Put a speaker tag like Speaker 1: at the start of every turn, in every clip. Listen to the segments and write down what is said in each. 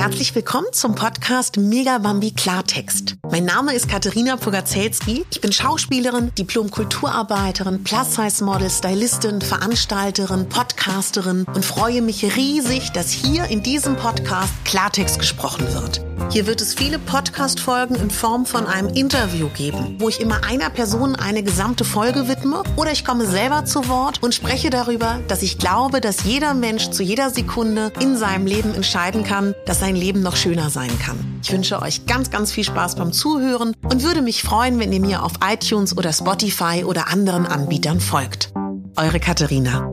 Speaker 1: Herzlich willkommen zum Podcast Mega Bambi Klartext. Mein Name ist Katharina Pogacelski. Ich bin Schauspielerin, Diplom-Kulturarbeiterin, Plus-Size-Model, Stylistin, Veranstalterin, Podcasterin und freue mich riesig, dass hier in diesem Podcast Klartext gesprochen wird. Hier wird es viele Podcast-Folgen in Form von einem Interview geben, wo ich immer einer Person eine gesamte Folge widme oder ich komme selber zu Wort und spreche darüber, dass ich glaube, dass jeder Mensch zu jeder Sekunde in seinem Leben entscheiden kann, dass sein Leben noch schöner sein kann. Ich wünsche euch ganz, ganz viel Spaß beim Zuhören und würde mich freuen, wenn ihr mir auf iTunes oder Spotify oder anderen Anbietern folgt. Eure Katharina.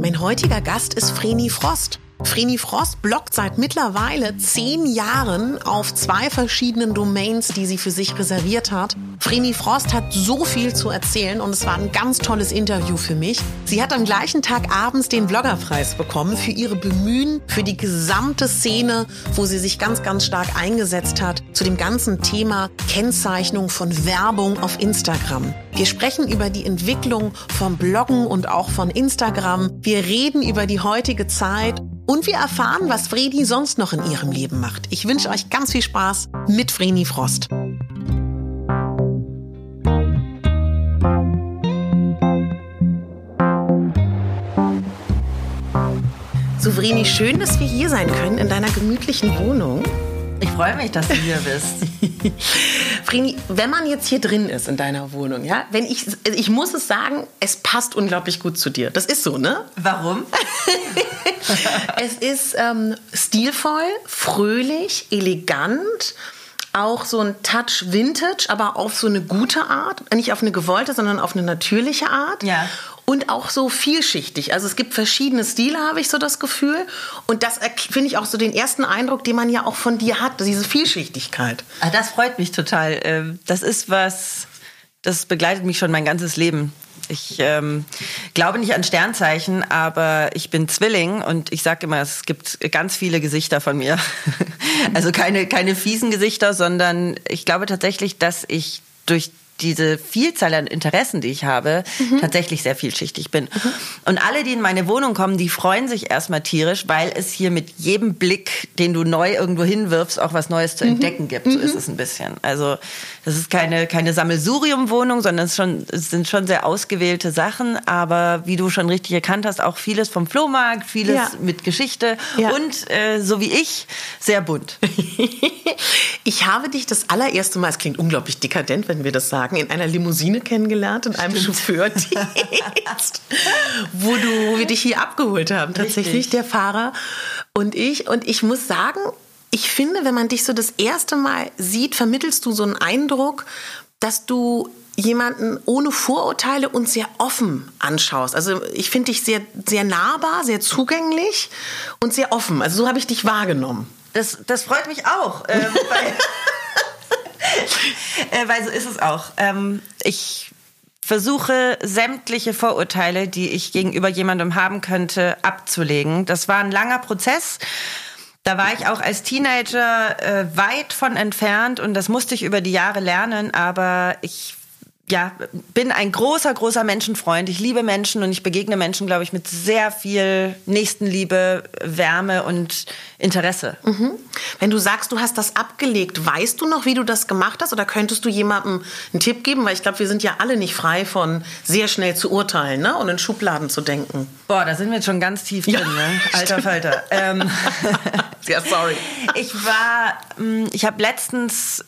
Speaker 1: Mein heutiger Gast ist Vreni Frost. Vreni Frost bloggt seit mittlerweile zehn Jahren auf zwei verschiedenen Domains, die sie für sich reserviert hat. Vreni Frost hat so viel zu erzählen und es war ein ganz tolles Interview für mich. Sie hat am gleichen Tag abends den Bloggerpreis bekommen für ihre Bemühen, für die gesamte Szene, wo sie sich ganz, ganz stark eingesetzt hat, zu dem ganzen Thema Kennzeichnung von Werbung auf Instagram. Wir sprechen über die Entwicklung von Bloggen und auch von Instagram. Wir reden über die heutige Zeit und wir erfahren, was Vreni sonst noch in ihrem Leben macht. Ich wünsche euch ganz viel Spaß mit Vreni Frost. So, Vreni, schön, dass wir hier sein können in deiner gemütlichen Wohnung.
Speaker 2: Ich freue mich, dass du hier bist.
Speaker 1: Vreni, wenn man jetzt hier drin ist in deiner Wohnung, ja, wenn ich, ich muss es sagen, es passt unglaublich gut zu dir. Das ist so, ne?
Speaker 2: Warum?
Speaker 1: es ist ähm, stilvoll, fröhlich, elegant, auch so ein Touch Vintage, aber auf so eine gute Art, nicht auf eine gewollte, sondern auf eine natürliche Art.
Speaker 2: Ja.
Speaker 1: Und auch so vielschichtig. Also es gibt verschiedene Stile, habe ich so das Gefühl. Und das finde ich auch so den ersten Eindruck, den man ja auch von dir hat, diese Vielschichtigkeit.
Speaker 2: Ah, das freut mich total. Ähm, das ist was, das begleitet mich schon mein ganzes Leben. Ich ähm, glaube nicht an Sternzeichen, aber ich bin Zwilling und ich sage immer, es gibt ganz viele Gesichter von mir. also keine, keine fiesen Gesichter, sondern ich glaube tatsächlich, dass ich durch diese Vielzahl an Interessen, die ich habe, mhm. tatsächlich sehr vielschichtig bin. Mhm. Und alle, die in meine Wohnung kommen, die freuen sich erstmal tierisch, weil es hier mit jedem Blick, den du neu irgendwo hinwirfst, auch was Neues zu mhm. entdecken gibt. So ist mhm. es ein bisschen. Also das ist keine, keine Sammelsurium-Wohnung, sondern es, schon, es sind schon sehr ausgewählte Sachen. Aber wie du schon richtig erkannt hast, auch vieles vom Flohmarkt, vieles ja. mit Geschichte ja. und äh, so wie ich, sehr bunt.
Speaker 1: ich habe dich das allererste Mal, es klingt unglaublich dekadent, wenn wir das sagen, sagen, in einer Limousine kennengelernt, in einem Chauffeurdienst, wo, du, wo wir dich hier abgeholt haben, tatsächlich, Richtig. der Fahrer und ich. Und ich muss sagen, ich finde, wenn man dich so das erste Mal sieht, vermittelst du so einen Eindruck, dass du jemanden ohne Vorurteile und sehr offen anschaust. Also ich finde dich sehr, sehr nahbar, sehr zugänglich und sehr offen. Also so habe ich dich wahrgenommen.
Speaker 2: Das, das freut mich auch. Äh, weil äh, weil so ist es auch. Ähm, ich versuche sämtliche Vorurteile, die ich gegenüber jemandem haben könnte, abzulegen. Das war ein langer Prozess. Da war ich auch als Teenager äh, weit von entfernt und das musste ich über die Jahre lernen, aber ich ja, bin ein großer, großer Menschenfreund. Ich liebe Menschen und ich begegne Menschen, glaube ich, mit sehr viel Nächstenliebe, Wärme und Interesse.
Speaker 1: Mhm. Wenn du sagst, du hast das abgelegt, weißt du noch, wie du das gemacht hast? Oder könntest du jemandem einen Tipp geben? Weil ich glaube, wir sind ja alle nicht frei von sehr schnell zu urteilen ne? und in Schubladen zu denken.
Speaker 2: Boah, da sind wir jetzt schon ganz tief drin, ja, ne? Alter Falter. ähm,
Speaker 1: ja, sorry.
Speaker 2: Ich war, mm, ich habe letztens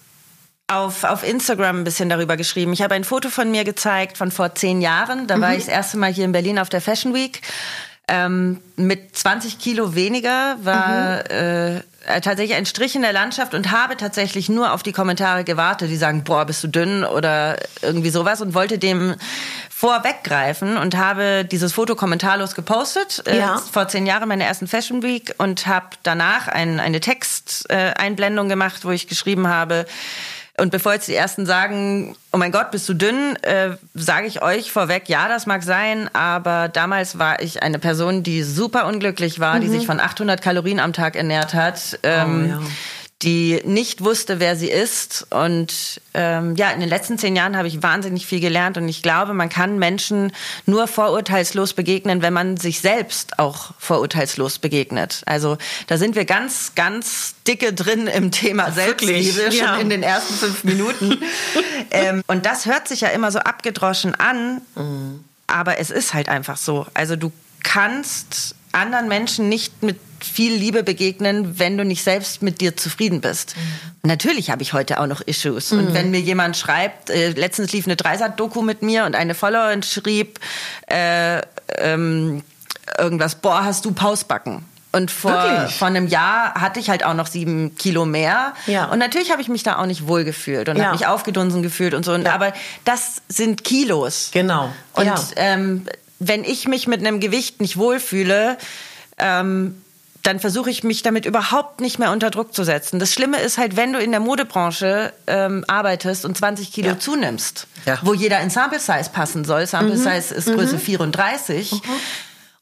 Speaker 2: auf, auf Instagram ein bisschen darüber geschrieben. Ich habe ein Foto von mir gezeigt von vor zehn Jahren. Da mhm. war ich das erste Mal hier in Berlin auf der Fashion Week. Ähm, mit 20 Kilo weniger war mhm. äh, tatsächlich ein Strich in der Landschaft und habe tatsächlich nur auf die Kommentare gewartet, die sagen, boah, bist du dünn oder irgendwie sowas und wollte dem vorweggreifen und habe dieses Foto kommentarlos gepostet. Äh, ja. Äh, vor zehn Jahren meine ersten Fashion Week und habe danach ein, eine Texteinblendung äh, gemacht, wo ich geschrieben habe, und bevor jetzt die ersten sagen, oh mein Gott, bist du dünn, äh, sage ich euch vorweg, ja, das mag sein, aber damals war ich eine Person, die super unglücklich war, mhm. die sich von 800 Kalorien am Tag ernährt hat. Ähm, oh, ja die nicht wusste, wer sie ist. Und ähm, ja, in den letzten zehn Jahren habe ich wahnsinnig viel gelernt und ich glaube, man kann Menschen nur vorurteilslos begegnen, wenn man sich selbst auch vorurteilslos begegnet. Also da sind wir ganz, ganz dicke drin im Thema Selbstliebe schon ja. in den ersten fünf Minuten. ähm, und das hört sich ja immer so abgedroschen an, mhm. aber es ist halt einfach so. Also du kannst anderen Menschen nicht mit viel Liebe begegnen, wenn du nicht selbst mit dir zufrieden bist. Mhm. Natürlich habe ich heute auch noch Issues. Mhm. Und wenn mir jemand schreibt, äh, letztens lief eine Dreisat-Doku mit mir und eine Followerin schrieb äh, ähm, irgendwas, boah, hast du Pausbacken? Und vor, vor einem Jahr hatte ich halt auch noch sieben Kilo mehr. Ja. Und natürlich habe ich mich da auch nicht wohl gefühlt und ja. habe mich aufgedunsen gefühlt und so. Ja. Aber das sind Kilos.
Speaker 3: Genau.
Speaker 2: Und ja. ähm, wenn ich mich mit einem Gewicht nicht wohlfühle, ähm, dann versuche ich mich damit überhaupt nicht mehr unter Druck zu setzen. Das Schlimme ist halt, wenn du in der Modebranche ähm, arbeitest und 20 Kilo ja. zunimmst, ja. wo jeder in Sample Size passen soll. Sample mhm. Size ist Größe mhm. 34. Mhm.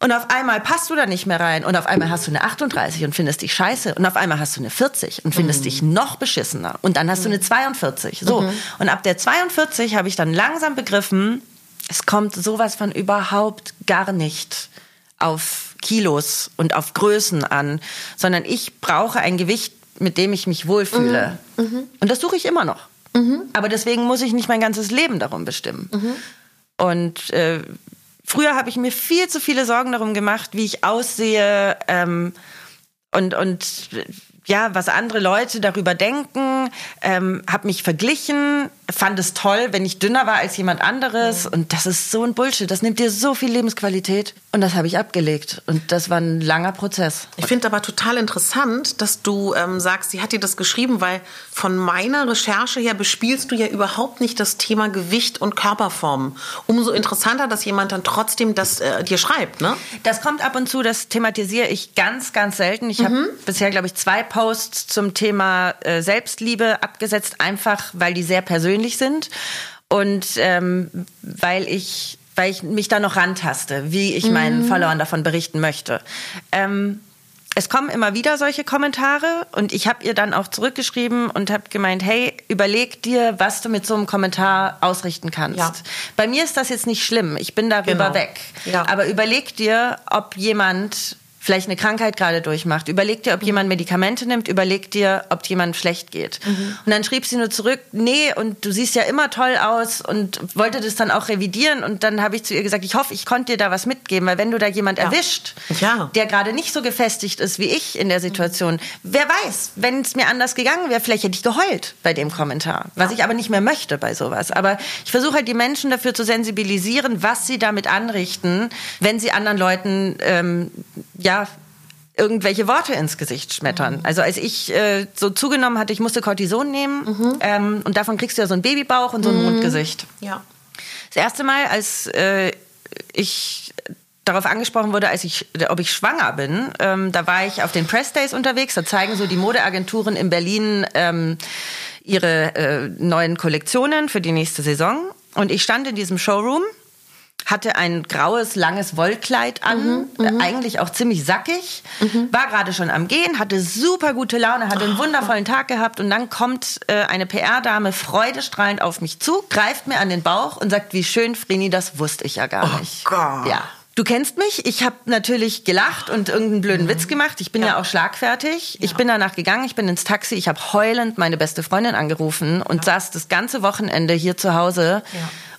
Speaker 2: Und auf einmal passt du da nicht mehr rein und auf einmal hast du eine 38 und findest dich scheiße und auf einmal hast du eine 40 und findest mhm. dich noch beschissener und dann hast du eine 42. So. Mhm. Und ab der 42 habe ich dann langsam begriffen, es kommt sowas von überhaupt gar nicht auf Kilos und auf Größen an, sondern ich brauche ein Gewicht, mit dem ich mich wohlfühle. Mhm. Mhm. Und das suche ich immer noch. Mhm. Aber deswegen muss ich nicht mein ganzes Leben darum bestimmen. Mhm. Und äh, früher habe ich mir viel zu viele Sorgen darum gemacht, wie ich aussehe ähm, und, und ja, was andere Leute darüber denken, ähm, habe mich verglichen, fand es toll, wenn ich dünner war als jemand anderes. Mhm. Und das ist so ein Bullshit. Das nimmt dir so viel Lebensqualität. Und das habe ich abgelegt. Und das war ein langer Prozess.
Speaker 3: Ich finde aber total interessant, dass du ähm, sagst, sie hat dir das geschrieben, weil von meiner Recherche her bespielst du ja überhaupt nicht das Thema Gewicht und Körperform. Umso interessanter, dass jemand dann trotzdem das äh, dir schreibt, ne?
Speaker 2: Das kommt ab und zu, das thematisiere ich ganz, ganz selten. Ich mhm. habe bisher, glaube ich, zwei Posts zum Thema äh, Selbstliebe abgesetzt, einfach weil die sehr persönlich sind und ähm, weil ich weil ich mich da noch rantaste, wie ich meinen mhm. Followern davon berichten möchte. Ähm, es kommen immer wieder solche Kommentare und ich habe ihr dann auch zurückgeschrieben und habe gemeint, hey, überleg dir, was du mit so einem Kommentar ausrichten kannst. Ja. Bei mir ist das jetzt nicht schlimm, ich bin darüber genau. weg. Ja. Aber überleg dir, ob jemand vielleicht eine Krankheit gerade durchmacht. Überleg dir, ob jemand Medikamente nimmt, überleg dir, ob jemand schlecht geht. Mhm. Und dann schrieb sie nur zurück, nee, und du siehst ja immer toll aus und wollte das dann auch revidieren. Und dann habe ich zu ihr gesagt, ich hoffe, ich konnte dir da was mitgeben, weil wenn du da jemand ja. erwischt, ja. der gerade nicht so gefestigt ist wie ich in der Situation, wer weiß, wenn es mir anders gegangen wäre, vielleicht hätte ich geheult bei dem Kommentar, was ja. ich aber nicht mehr möchte bei sowas. Aber ich versuche halt die Menschen dafür zu sensibilisieren, was sie damit anrichten, wenn sie anderen Leuten ähm, ja irgendwelche Worte ins Gesicht schmettern. Mhm. Also als ich äh, so zugenommen hatte, ich musste Cortison nehmen mhm. ähm, und davon kriegst du ja so einen Babybauch und so ein mhm. Mundgesicht. Ja. Das erste Mal, als äh, ich darauf angesprochen wurde, als ich, ob ich schwanger bin, ähm, da war ich auf den Press Days unterwegs. Da zeigen so die Modeagenturen in Berlin ähm, ihre äh, neuen Kollektionen für die nächste Saison. Und ich stand in diesem Showroom hatte ein graues, langes Wollkleid an, mhm, mhm, eigentlich auch ziemlich sackig, mhm. war gerade schon am Gehen, hatte super gute Laune, hatte einen oh. wundervollen Tag gehabt und dann kommt äh, eine PR-Dame freudestrahlend auf mich zu, greift mir an den Bauch und sagt, wie schön, Frini, das wusste ich ja gar oh nicht. Gott. Ja. Du kennst mich. Ich habe natürlich gelacht und irgendeinen blöden mhm. Witz gemacht. Ich bin ja, ja auch schlagfertig. Ja. Ich bin danach gegangen, ich bin ins Taxi, ich habe heulend meine beste Freundin angerufen und ja. saß das ganze Wochenende hier zu Hause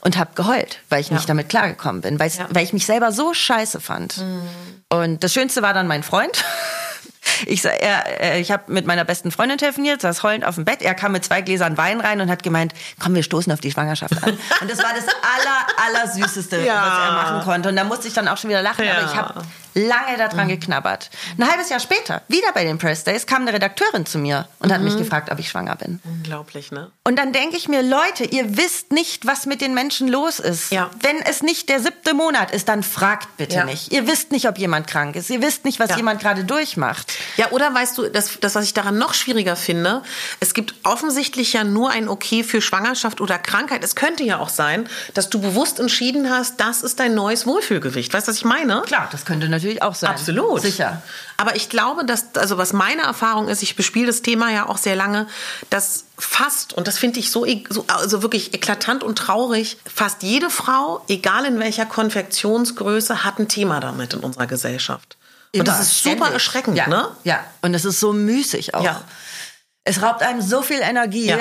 Speaker 2: und habe geheult, weil ich nicht damit klargekommen bin, weil ich mich selber so scheiße fand. Mhm. Und das Schönste war dann mein Freund. Ich, er, ich habe mit meiner besten Freundin telefoniert, saß heulend auf dem Bett. Er kam mit zwei Gläsern Wein rein und hat gemeint, komm, wir stoßen auf die Schwangerschaft an. Und das war das aller, aller Süßeste, ja. was er machen konnte. Und da musste ich dann auch schon wieder lachen. Ja. Aber ich habe lange daran mhm. geknabbert. Ein halbes Jahr später, wieder bei den Press Days, kam eine Redakteurin zu mir und mhm. hat mich mhm. gefragt, ob ich schwanger bin.
Speaker 3: Unglaublich, ne?
Speaker 2: Und dann denke ich mir, Leute, ihr wisst nicht, was mit den Menschen los ist. Ja. Wenn es nicht der siebte Monat ist, dann fragt bitte ja. nicht. Ihr wisst nicht, ob jemand krank ist. Ihr wisst nicht, was ja. jemand gerade durchmacht.
Speaker 3: Ja, oder weißt du, das, das, was ich daran noch schwieriger finde, es gibt offensichtlich ja nur ein Okay für Schwangerschaft oder Krankheit. Es könnte ja auch sein, dass du bewusst entschieden hast, das ist dein neues Wohlfühlgewicht. Weißt du, was ich meine?
Speaker 2: Klar, das könnte natürlich natürlich auch sein.
Speaker 1: Absolut.
Speaker 2: Sicher.
Speaker 1: Aber ich glaube, dass, also was meine Erfahrung ist, ich bespiele das Thema ja auch sehr lange, dass fast, und das finde ich so, e- so, also wirklich eklatant und traurig, fast jede Frau, egal in welcher Konfektionsgröße, hat ein Thema damit in unserer Gesellschaft. Und das
Speaker 2: Immer,
Speaker 1: ist super
Speaker 2: ständig.
Speaker 1: erschreckend,
Speaker 2: ja.
Speaker 1: ne?
Speaker 2: Ja, und es ist so müßig auch.
Speaker 1: Ja.
Speaker 2: Es raubt einem so viel Energie.
Speaker 1: Ja.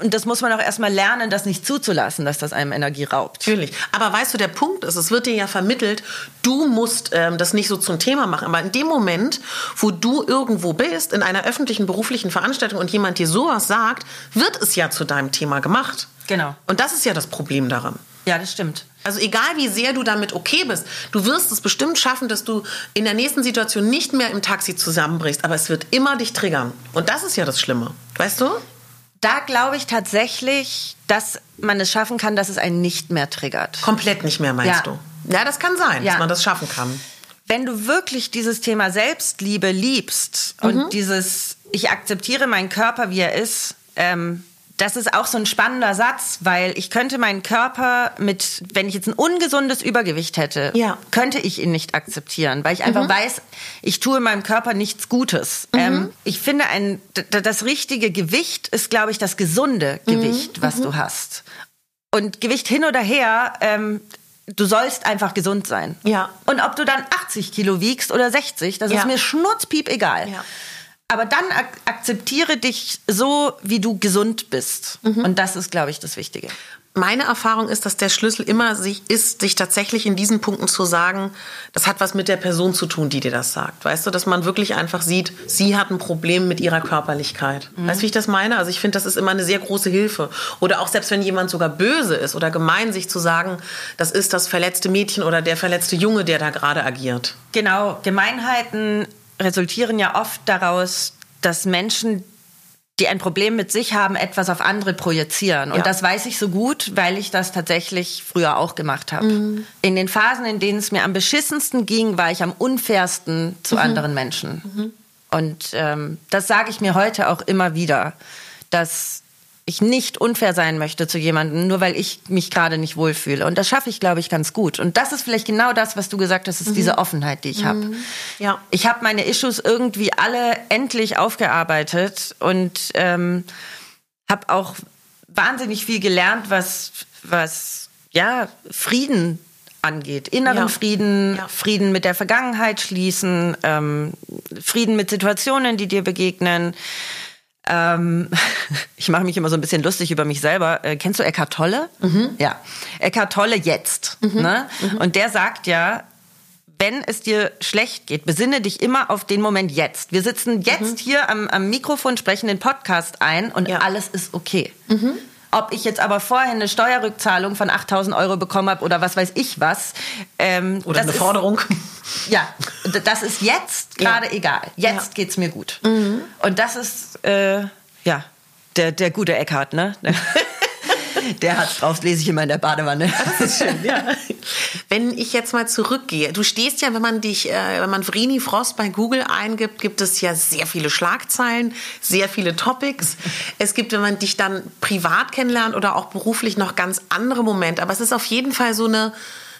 Speaker 2: Und das muss man auch erstmal lernen, das nicht zuzulassen, dass das einem Energie raubt.
Speaker 1: Natürlich. Aber weißt du, der Punkt ist, es wird dir ja vermittelt, du musst ähm, das nicht so zum Thema machen. Aber in dem Moment, wo du irgendwo bist, in einer öffentlichen beruflichen Veranstaltung und jemand dir sowas sagt, wird es ja zu deinem Thema gemacht.
Speaker 2: Genau.
Speaker 1: Und das ist ja das Problem daran.
Speaker 2: Ja, das stimmt.
Speaker 1: Also egal wie sehr du damit okay bist, du wirst es bestimmt schaffen, dass du in der nächsten Situation nicht mehr im Taxi zusammenbrichst, aber es wird immer dich triggern. Und das ist ja das Schlimme. Weißt du?
Speaker 2: Da glaube ich tatsächlich, dass man es schaffen kann, dass es einen nicht mehr triggert.
Speaker 1: Komplett nicht mehr, meinst
Speaker 2: Ja.
Speaker 1: du? Ja, das kann sein,
Speaker 2: Ja.
Speaker 1: dass man das schaffen kann.
Speaker 2: wenn du wirklich dieses Thema Selbstliebe liebst
Speaker 1: Mhm.
Speaker 2: und dieses, ich akzeptiere meinen Körper, wie er ist, ähm, das ist auch so ein spannender Satz, weil ich könnte meinen Körper mit, wenn ich jetzt ein ungesundes Übergewicht hätte,
Speaker 1: Ja.
Speaker 2: könnte ich ihn nicht akzeptieren, weil ich einfach weiß, ich tue meinem Körper nichts Gutes. Ähm, ich finde, ein, das richtige Gewicht ist, glaube ich, das gesunde Gewicht, was du hast. Und Gewicht hin oder her, ähm, du sollst einfach gesund sein.
Speaker 1: Ja.
Speaker 2: Und ob du dann 80 Kilo wiegst oder 60, das
Speaker 1: Ja.
Speaker 2: ist mir schnurzpiep egal.
Speaker 1: Ja.
Speaker 2: Aber dann ak akzeptiere dich so, wie du gesund bist.
Speaker 1: Mhm.
Speaker 2: Und das ist, glaube ich, das Wichtige.
Speaker 1: Meine Erfahrung ist, dass der Schlüssel immer sich ist, sich tatsächlich in diesen Punkten zu sagen, das hat was mit der Person zu tun, die dir das sagt. Weißt du, dass man wirklich einfach sieht, sie hat ein Problem mit ihrer Körperlichkeit. Weißt du, wie ich das meine? Also ich finde, das ist immer eine sehr große Hilfe. Oder auch selbst wenn jemand sogar böse ist oder gemein, sich zu sagen, das ist das verletzte Mädchen oder der verletzte Junge, der da gerade agiert.
Speaker 2: Genau, Gemeinheiten resultieren ja oft daraus, dass Menschen, die ein Problem mit sich haben, etwas auf andere projizieren. Und
Speaker 1: Ja.
Speaker 2: das weiß ich so gut, weil ich das tatsächlich früher auch gemacht habe.
Speaker 1: Mhm.
Speaker 2: In den Phasen, in denen es mir am beschissensten ging, war ich am unfairsten
Speaker 1: Mhm.
Speaker 2: zu anderen Menschen. Und ähm, das sage ich mir heute auch immer wieder, dass ich nicht unfair sein möchte zu jemandem, nur weil ich mich gerade nicht wohlfühle. Und das schaffe ich, glaube ich, ganz gut. Und das ist vielleicht genau das, was du gesagt hast, ist diese Offenheit, die ich habe.
Speaker 1: Ja.
Speaker 2: Ich habe meine Issues irgendwie alle endlich aufgearbeitet und ähm, habe auch wahnsinnig viel gelernt, was, was ja, Frieden angeht. Inneren
Speaker 1: Ja.
Speaker 2: Frieden,
Speaker 1: Ja.
Speaker 2: Frieden mit der Vergangenheit schließen, ähm, Frieden mit Situationen, die dir begegnen. Ähm, ich mache mich immer so ein bisschen lustig über mich selber. Äh, kennst du Eckhart Tolle? Ja. Eckhart Tolle jetzt. Ne? Und der sagt ja, wenn es dir schlecht geht, besinne dich immer auf den Moment jetzt. Wir sitzen jetzt hier am, am Mikrofon, sprechen den Podcast ein und
Speaker 1: Ja.
Speaker 2: alles ist okay. Ob ich jetzt aber vorher eine Steuerrückzahlung von 8000 Euro bekommen habe oder was weiß ich was. Ähm,
Speaker 1: Oder eine
Speaker 2: ist-
Speaker 1: Forderung.
Speaker 2: Ja, das ist jetzt
Speaker 1: Ja.
Speaker 2: gerade egal. Jetzt
Speaker 1: Ja. Mhm.
Speaker 2: geht's mir gut. Und das ist, äh, ja, der, der gute Eckhart, ne? Der hat's drauf, lese ich immer in der Badewanne.
Speaker 1: Ja. Wenn ich jetzt mal zurückgehe, du stehst ja, wenn man dich, äh, wenn man Vrini Frost bei Google eingibt, gibt es ja sehr viele Schlagzeilen, sehr viele Topics. Es gibt, wenn man dich dann privat kennenlernt oder auch beruflich, noch ganz andere Momente. Aber es ist auf jeden Fall so eine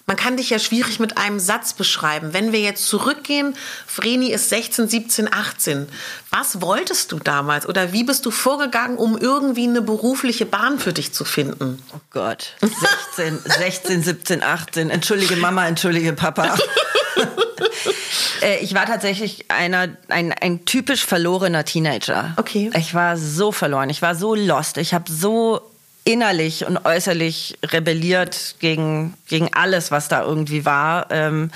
Speaker 1: man kann dich ja schwierig mit einem Satz beschreiben. Wenn wir jetzt zurückgehen, Vreni ist 16, 17, 18. Was wolltest du damals oder wie bist du vorgegangen, um irgendwie eine berufliche Bahn für dich zu finden?
Speaker 2: Oh Gott. 16, 16, 17, 18. Entschuldige Mama, entschuldige Papa. Äh, ich war tatsächlich einer, ein, ein typisch verlorener Teenager.
Speaker 1: Okay.
Speaker 2: Ich war so verloren. Ich war so lost. Ich habe so innerlich und äußerlich rebelliert gegen, gegen alles, was da irgendwie war. Ähm,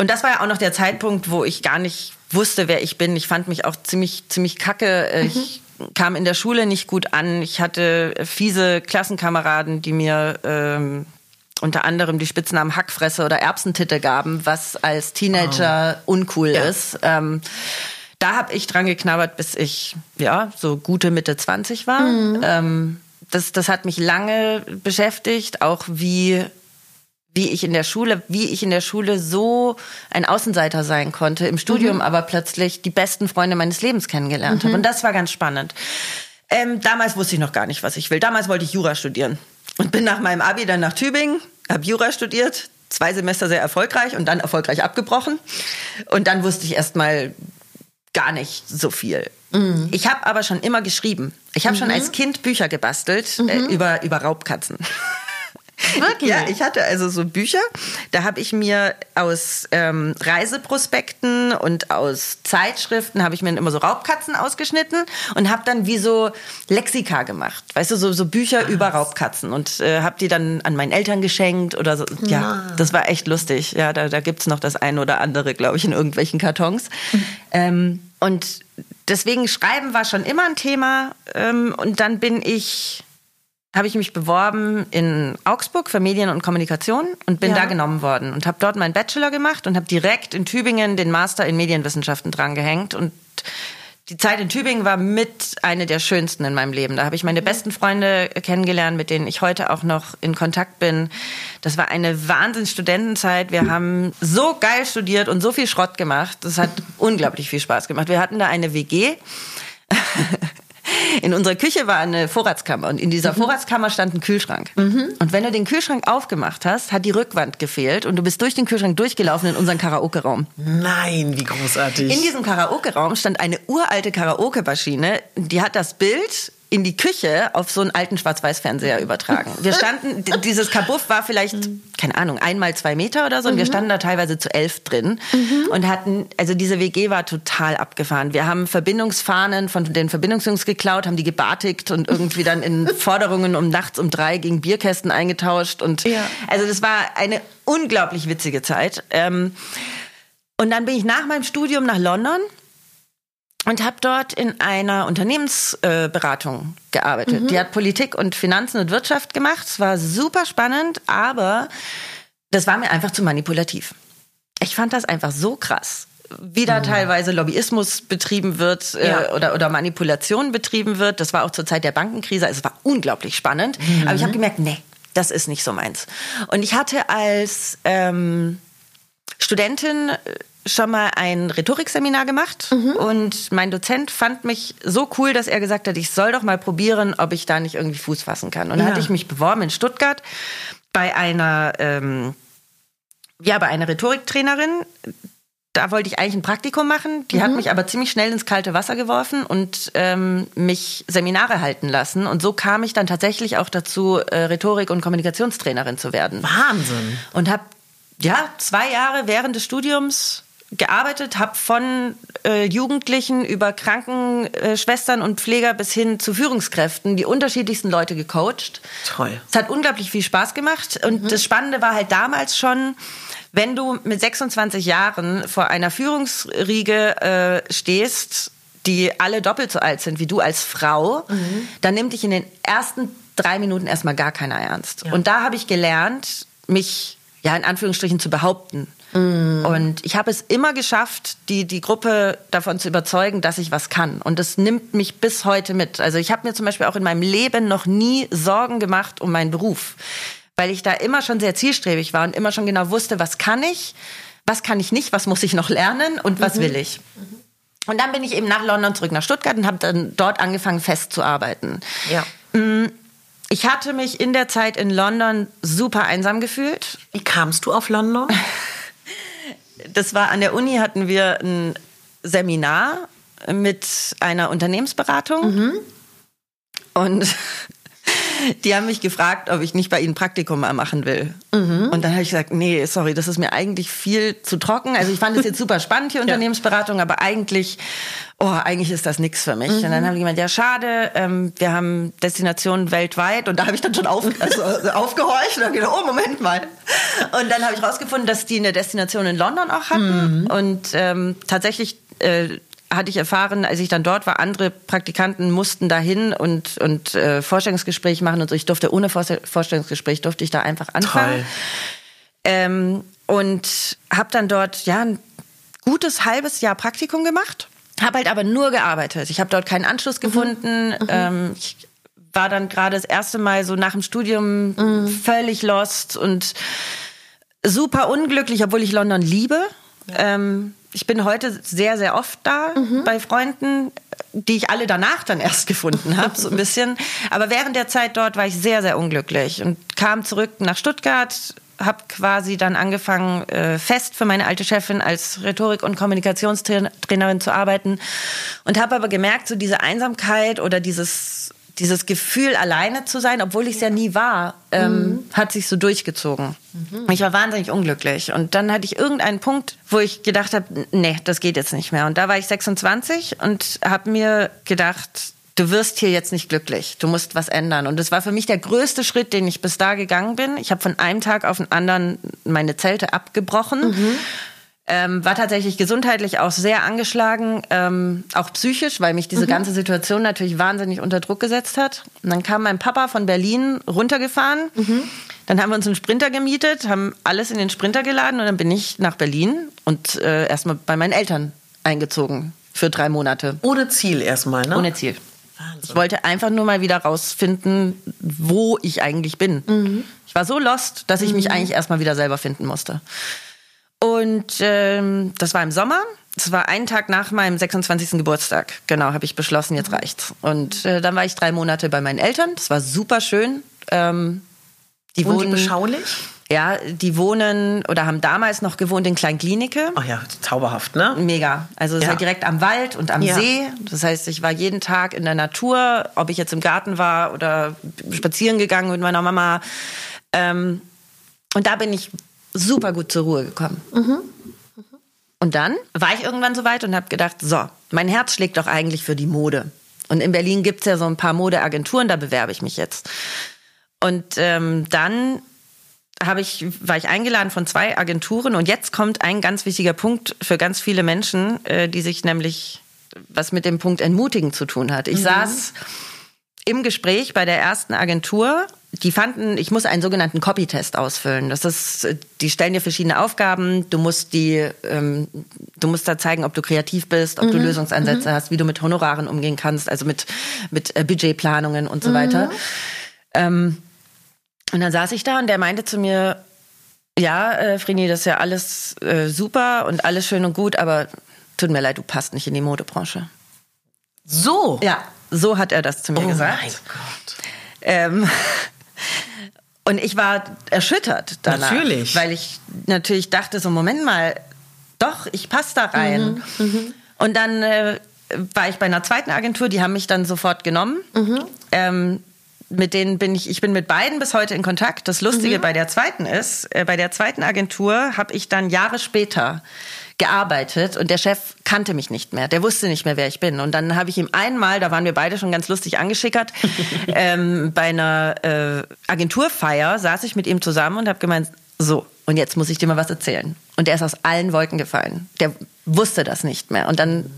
Speaker 2: und das war ja auch noch der Zeitpunkt, wo ich gar nicht wusste, wer ich bin. Ich fand mich auch ziemlich, ziemlich kacke. Äh, Ich kam in der Schule nicht gut an. Ich hatte fiese Klassenkameraden, die mir ähm, unter anderem die Spitznamen Hackfresse oder Erbsentitte gaben, was als Teenager uncool
Speaker 1: Ja.
Speaker 2: ist. Ähm, da habe ich dran geknabbert, bis ich ja so gute Mitte 20 war. Ähm, das, das hat mich lange beschäftigt, auch wie wie ich in der Schule, wie ich in der Schule so ein Außenseiter sein konnte, im Studium aber plötzlich die besten Freunde meines Lebens kennengelernt habe. Und das war ganz spannend. Ähm, damals wusste ich noch gar nicht, was ich will. Damals wollte ich Jura studieren und bin nach meinem Abi dann nach Tübingen, habe Jura studiert. zwei Semester sehr erfolgreich und dann erfolgreich abgebrochen. Und dann wusste ich erst mal gar nicht so viel. Mhm. Ich habe aber schon immer geschrieben. Ich habe mhm. schon als Kind Bücher gebastelt äh, mhm. über, über Raubkatzen. Wirklich? Ja, ich hatte also so Bücher, da habe ich mir aus ähm, Reiseprospekten und aus Zeitschriften habe ich mir immer so Raubkatzen ausgeschnitten und habe dann wie so Lexika gemacht, weißt du, so, so Bücher Was? über Raubkatzen und äh, habe die dann an meinen Eltern geschenkt oder so. Ja, ah. das war echt lustig. Ja, da, da gibt es noch das eine oder andere, glaube ich, in irgendwelchen Kartons. Mhm. Ähm, und deswegen Schreiben war schon immer ein Thema ähm, und dann bin ich habe ich mich beworben in Augsburg für Medien und Kommunikation und bin ja. da genommen worden und habe dort meinen Bachelor gemacht und habe direkt in Tübingen den Master in Medienwissenschaften drangehängt und die Zeit in Tübingen war mit eine der schönsten in meinem Leben. Da habe ich meine besten Freunde kennengelernt, mit denen ich heute auch noch in Kontakt bin. Das war eine Wahnsinns-Studentenzeit. Wir haben so geil studiert und so viel Schrott gemacht. Das hat unglaublich viel Spaß gemacht. Wir hatten da eine WG. In unserer Küche war eine Vorratskammer und in dieser mhm. Vorratskammer stand ein Kühlschrank. Mhm. Und wenn du den Kühlschrank aufgemacht hast, hat die Rückwand gefehlt und du bist durch den Kühlschrank durchgelaufen in unseren Karaoke-Raum.
Speaker 1: Nein, wie großartig.
Speaker 2: In diesem Karaoke-Raum stand eine uralte Karaoke-Maschine, die hat das Bild in die Küche auf so einen alten Schwarz-Weiß-Fernseher übertragen. Wir standen, dieses Kabuff war vielleicht, keine Ahnung, einmal zwei Meter oder so, und wir mhm. standen da teilweise zu elf drin mhm. und hatten, also diese WG war total abgefahren. Wir haben Verbindungsfahnen von den Verbindungsjungs geklaut, haben die gebartigt und irgendwie dann in Forderungen um nachts um drei gegen Bierkästen eingetauscht und ja. also das war eine unglaublich witzige Zeit. Ähm, und dann bin ich nach meinem Studium nach London und habe dort in einer Unternehmensberatung äh, gearbeitet. Mhm. Die hat Politik und Finanzen und Wirtschaft gemacht. Es war super spannend, aber das war mir einfach zu manipulativ. Ich fand das einfach so krass wie da mhm. teilweise Lobbyismus betrieben wird äh, ja. oder, oder Manipulation betrieben wird. Das war auch zur Zeit der Bankenkrise. Also es war unglaublich spannend. Mhm. Aber ich habe gemerkt, nee, das ist nicht so meins. Und ich hatte als ähm, Studentin schon mal ein Rhetorikseminar gemacht mhm. und mein Dozent fand mich so cool, dass er gesagt hat, ich soll doch mal probieren, ob ich da nicht irgendwie Fuß fassen kann. Und ja. dann hatte ich mich beworben in Stuttgart bei einer, ähm, ja, bei einer Rhetoriktrainerin. Da wollte ich eigentlich ein Praktikum machen. Die mhm. hat mich aber ziemlich schnell ins kalte Wasser geworfen und ähm, mich Seminare halten lassen. Und so kam ich dann tatsächlich auch dazu, äh, Rhetorik- und Kommunikationstrainerin zu werden.
Speaker 1: Wahnsinn.
Speaker 2: Und habe ja zwei Jahre während des Studiums gearbeitet, habe von äh, Jugendlichen über Krankenschwestern und Pfleger bis hin zu Führungskräften die unterschiedlichsten Leute gecoacht.
Speaker 1: Toll.
Speaker 2: Es hat unglaublich viel Spaß gemacht und mhm. das Spannende war halt damals schon, wenn du mit 26 Jahren vor einer Führungsriege äh, stehst, die alle doppelt so alt sind wie du als Frau, mhm. dann nimmt dich in den ersten drei Minuten erstmal gar keiner ernst. Ja. Und da habe ich gelernt, mich ja in Anführungsstrichen zu behaupten Mm. Und ich habe es immer geschafft, die, die Gruppe davon zu überzeugen, dass ich was kann. Und das nimmt mich bis heute mit. Also ich habe mir zum Beispiel auch in meinem Leben noch nie Sorgen gemacht um meinen Beruf, weil ich da immer schon sehr zielstrebig war und immer schon genau wusste, was kann ich, was kann ich nicht, was muss ich noch lernen und was mhm. will ich. Und dann bin ich eben nach London zurück nach Stuttgart und habe dann dort angefangen festzuarbeiten. Ja. Mm, ich hatte mich in der Zeit in London super einsam gefühlt.
Speaker 1: Wie kamst du auf London?
Speaker 2: das war an der Uni hatten wir ein Seminar mit einer Unternehmensberatung. Mhm. Und die haben mich gefragt, ob ich nicht bei ihnen Praktikum mal machen will. Mhm. Und dann habe ich gesagt, nee, sorry, das ist mir eigentlich viel zu trocken. Also ich fand es jetzt super spannend, hier Unternehmensberatung, aber eigentlich, oh, eigentlich ist das nichts für mich. Mhm. Und dann haben die gemeint, ja, schade, ähm, wir haben Destinationen weltweit. Und da habe ich dann schon auf, also, aufgehorcht und habe gedacht, oh, Moment mal. Und dann habe ich rausgefunden, dass die eine Destination in London auch hatten. Mhm. Und ähm, tatsächlich äh, hatte ich erfahren, als ich dann dort war, andere Praktikanten mussten dahin und, und äh, Vorstellungsgespräch machen und so. Ich durfte ohne Vorstellungsgespräch, durfte ich da einfach anfangen. Ähm, und habe dann dort ja ein gutes halbes Jahr Praktikum gemacht, habe halt aber nur gearbeitet. Ich habe dort keinen Anschluss mhm. gefunden. Mhm. Ähm, ich war dann gerade das erste Mal so nach dem Studium mhm. völlig lost und super unglücklich, obwohl ich London liebe. Ja. Ähm, ich bin heute sehr, sehr oft da mhm. bei Freunden, die ich alle danach dann erst gefunden habe, so ein bisschen. Aber während der Zeit dort war ich sehr, sehr unglücklich und kam zurück nach Stuttgart, habe quasi dann angefangen, äh, fest für meine alte Chefin als Rhetorik- und Kommunikationstrainerin zu arbeiten und habe aber gemerkt, so diese Einsamkeit oder dieses dieses Gefühl, alleine zu sein, obwohl ich es ja nie war, ähm, mhm. hat sich so durchgezogen. Mhm. Ich war wahnsinnig unglücklich. Und dann hatte ich irgendeinen Punkt, wo ich gedacht habe, nee, das geht jetzt nicht mehr. Und da war ich 26 und habe mir gedacht, du wirst hier jetzt nicht glücklich, du musst was ändern. Und das war für mich der größte Schritt, den ich bis da gegangen bin. Ich habe von einem Tag auf den anderen meine Zelte abgebrochen. Mhm. Ähm, war tatsächlich gesundheitlich auch sehr angeschlagen, ähm, auch psychisch, weil mich diese mhm. ganze Situation natürlich wahnsinnig unter Druck gesetzt hat. Und dann kam mein Papa von Berlin runtergefahren. Mhm. Dann haben wir uns einen Sprinter gemietet, haben alles in den Sprinter geladen und dann bin ich nach Berlin und äh, erstmal bei meinen Eltern eingezogen für drei Monate.
Speaker 1: Ohne Ziel erstmal, ne?
Speaker 2: Ohne Ziel. Wahnsinn. Ich wollte einfach nur mal wieder rausfinden, wo ich eigentlich bin. Mhm. Ich war so lost, dass ich mich mhm. eigentlich erstmal wieder selber finden musste. Und ähm, das war im Sommer. Das war einen Tag nach meinem 26. Geburtstag. Genau, habe ich beschlossen, jetzt reicht's. Und äh, dann war ich drei Monate bei meinen Eltern. Das war super schön. Ähm,
Speaker 1: die wohnen, die beschaulich?
Speaker 2: Ja, die wohnen oder haben damals noch gewohnt in Kleinklinike.
Speaker 1: Ach ja, zauberhaft, ne?
Speaker 2: Mega. Also es ja. war direkt am Wald und am ja. See. Das heißt, ich war jeden Tag in der Natur, ob ich jetzt im Garten war oder spazieren gegangen mit meiner Mama. Ähm, und da bin ich super gut zur Ruhe gekommen. Mhm. Und dann war ich irgendwann so weit und habe gedacht, so, mein Herz schlägt doch eigentlich für die Mode. Und in Berlin gibt es ja so ein paar Modeagenturen, da bewerbe ich mich jetzt. Und ähm, dann habe ich, war ich eingeladen von zwei Agenturen und jetzt kommt ein ganz wichtiger Punkt für ganz viele Menschen, äh, die sich nämlich was mit dem Punkt Entmutigen zu tun hat. Ich mhm. saß im Gespräch bei der ersten Agentur die fanden, ich muss einen sogenannten Copy-Test ausfüllen. Das ist, die stellen dir verschiedene Aufgaben. Du musst die, ähm, du musst da zeigen, ob du kreativ bist, ob mhm. du Lösungsansätze mhm. hast, wie du mit Honoraren umgehen kannst, also mit mit äh, Budgetplanungen und so mhm. weiter. Ähm, und dann saß ich da und der meinte zu mir, ja, äh, Frini, das ist ja alles äh, super und alles schön und gut, aber tut mir leid, du passt nicht in die Modebranche.
Speaker 1: So?
Speaker 2: Ja, so hat er das zu mir
Speaker 1: oh
Speaker 2: gesagt.
Speaker 1: Mein Gott.
Speaker 2: Ähm, und ich war erschüttert danach.
Speaker 1: Natürlich.
Speaker 2: Weil ich natürlich dachte, so Moment mal, doch, ich passe da rein. Mhm, mhm. Und dann äh, war ich bei einer zweiten Agentur, die haben mich dann sofort genommen. Mhm. Ähm, mit denen bin ich, ich bin mit beiden bis heute in Kontakt. Das Lustige mhm. bei der zweiten ist, äh, bei der zweiten Agentur habe ich dann Jahre später gearbeitet und der Chef kannte mich nicht mehr. Der wusste nicht mehr, wer ich bin. Und dann habe ich ihm einmal, da waren wir beide schon ganz lustig angeschickert, ähm, bei einer äh, Agenturfeier saß ich mit ihm zusammen und habe gemeint, so, und jetzt muss ich dir mal was erzählen. Und er ist aus allen Wolken gefallen. Der wusste das nicht mehr. Und dann,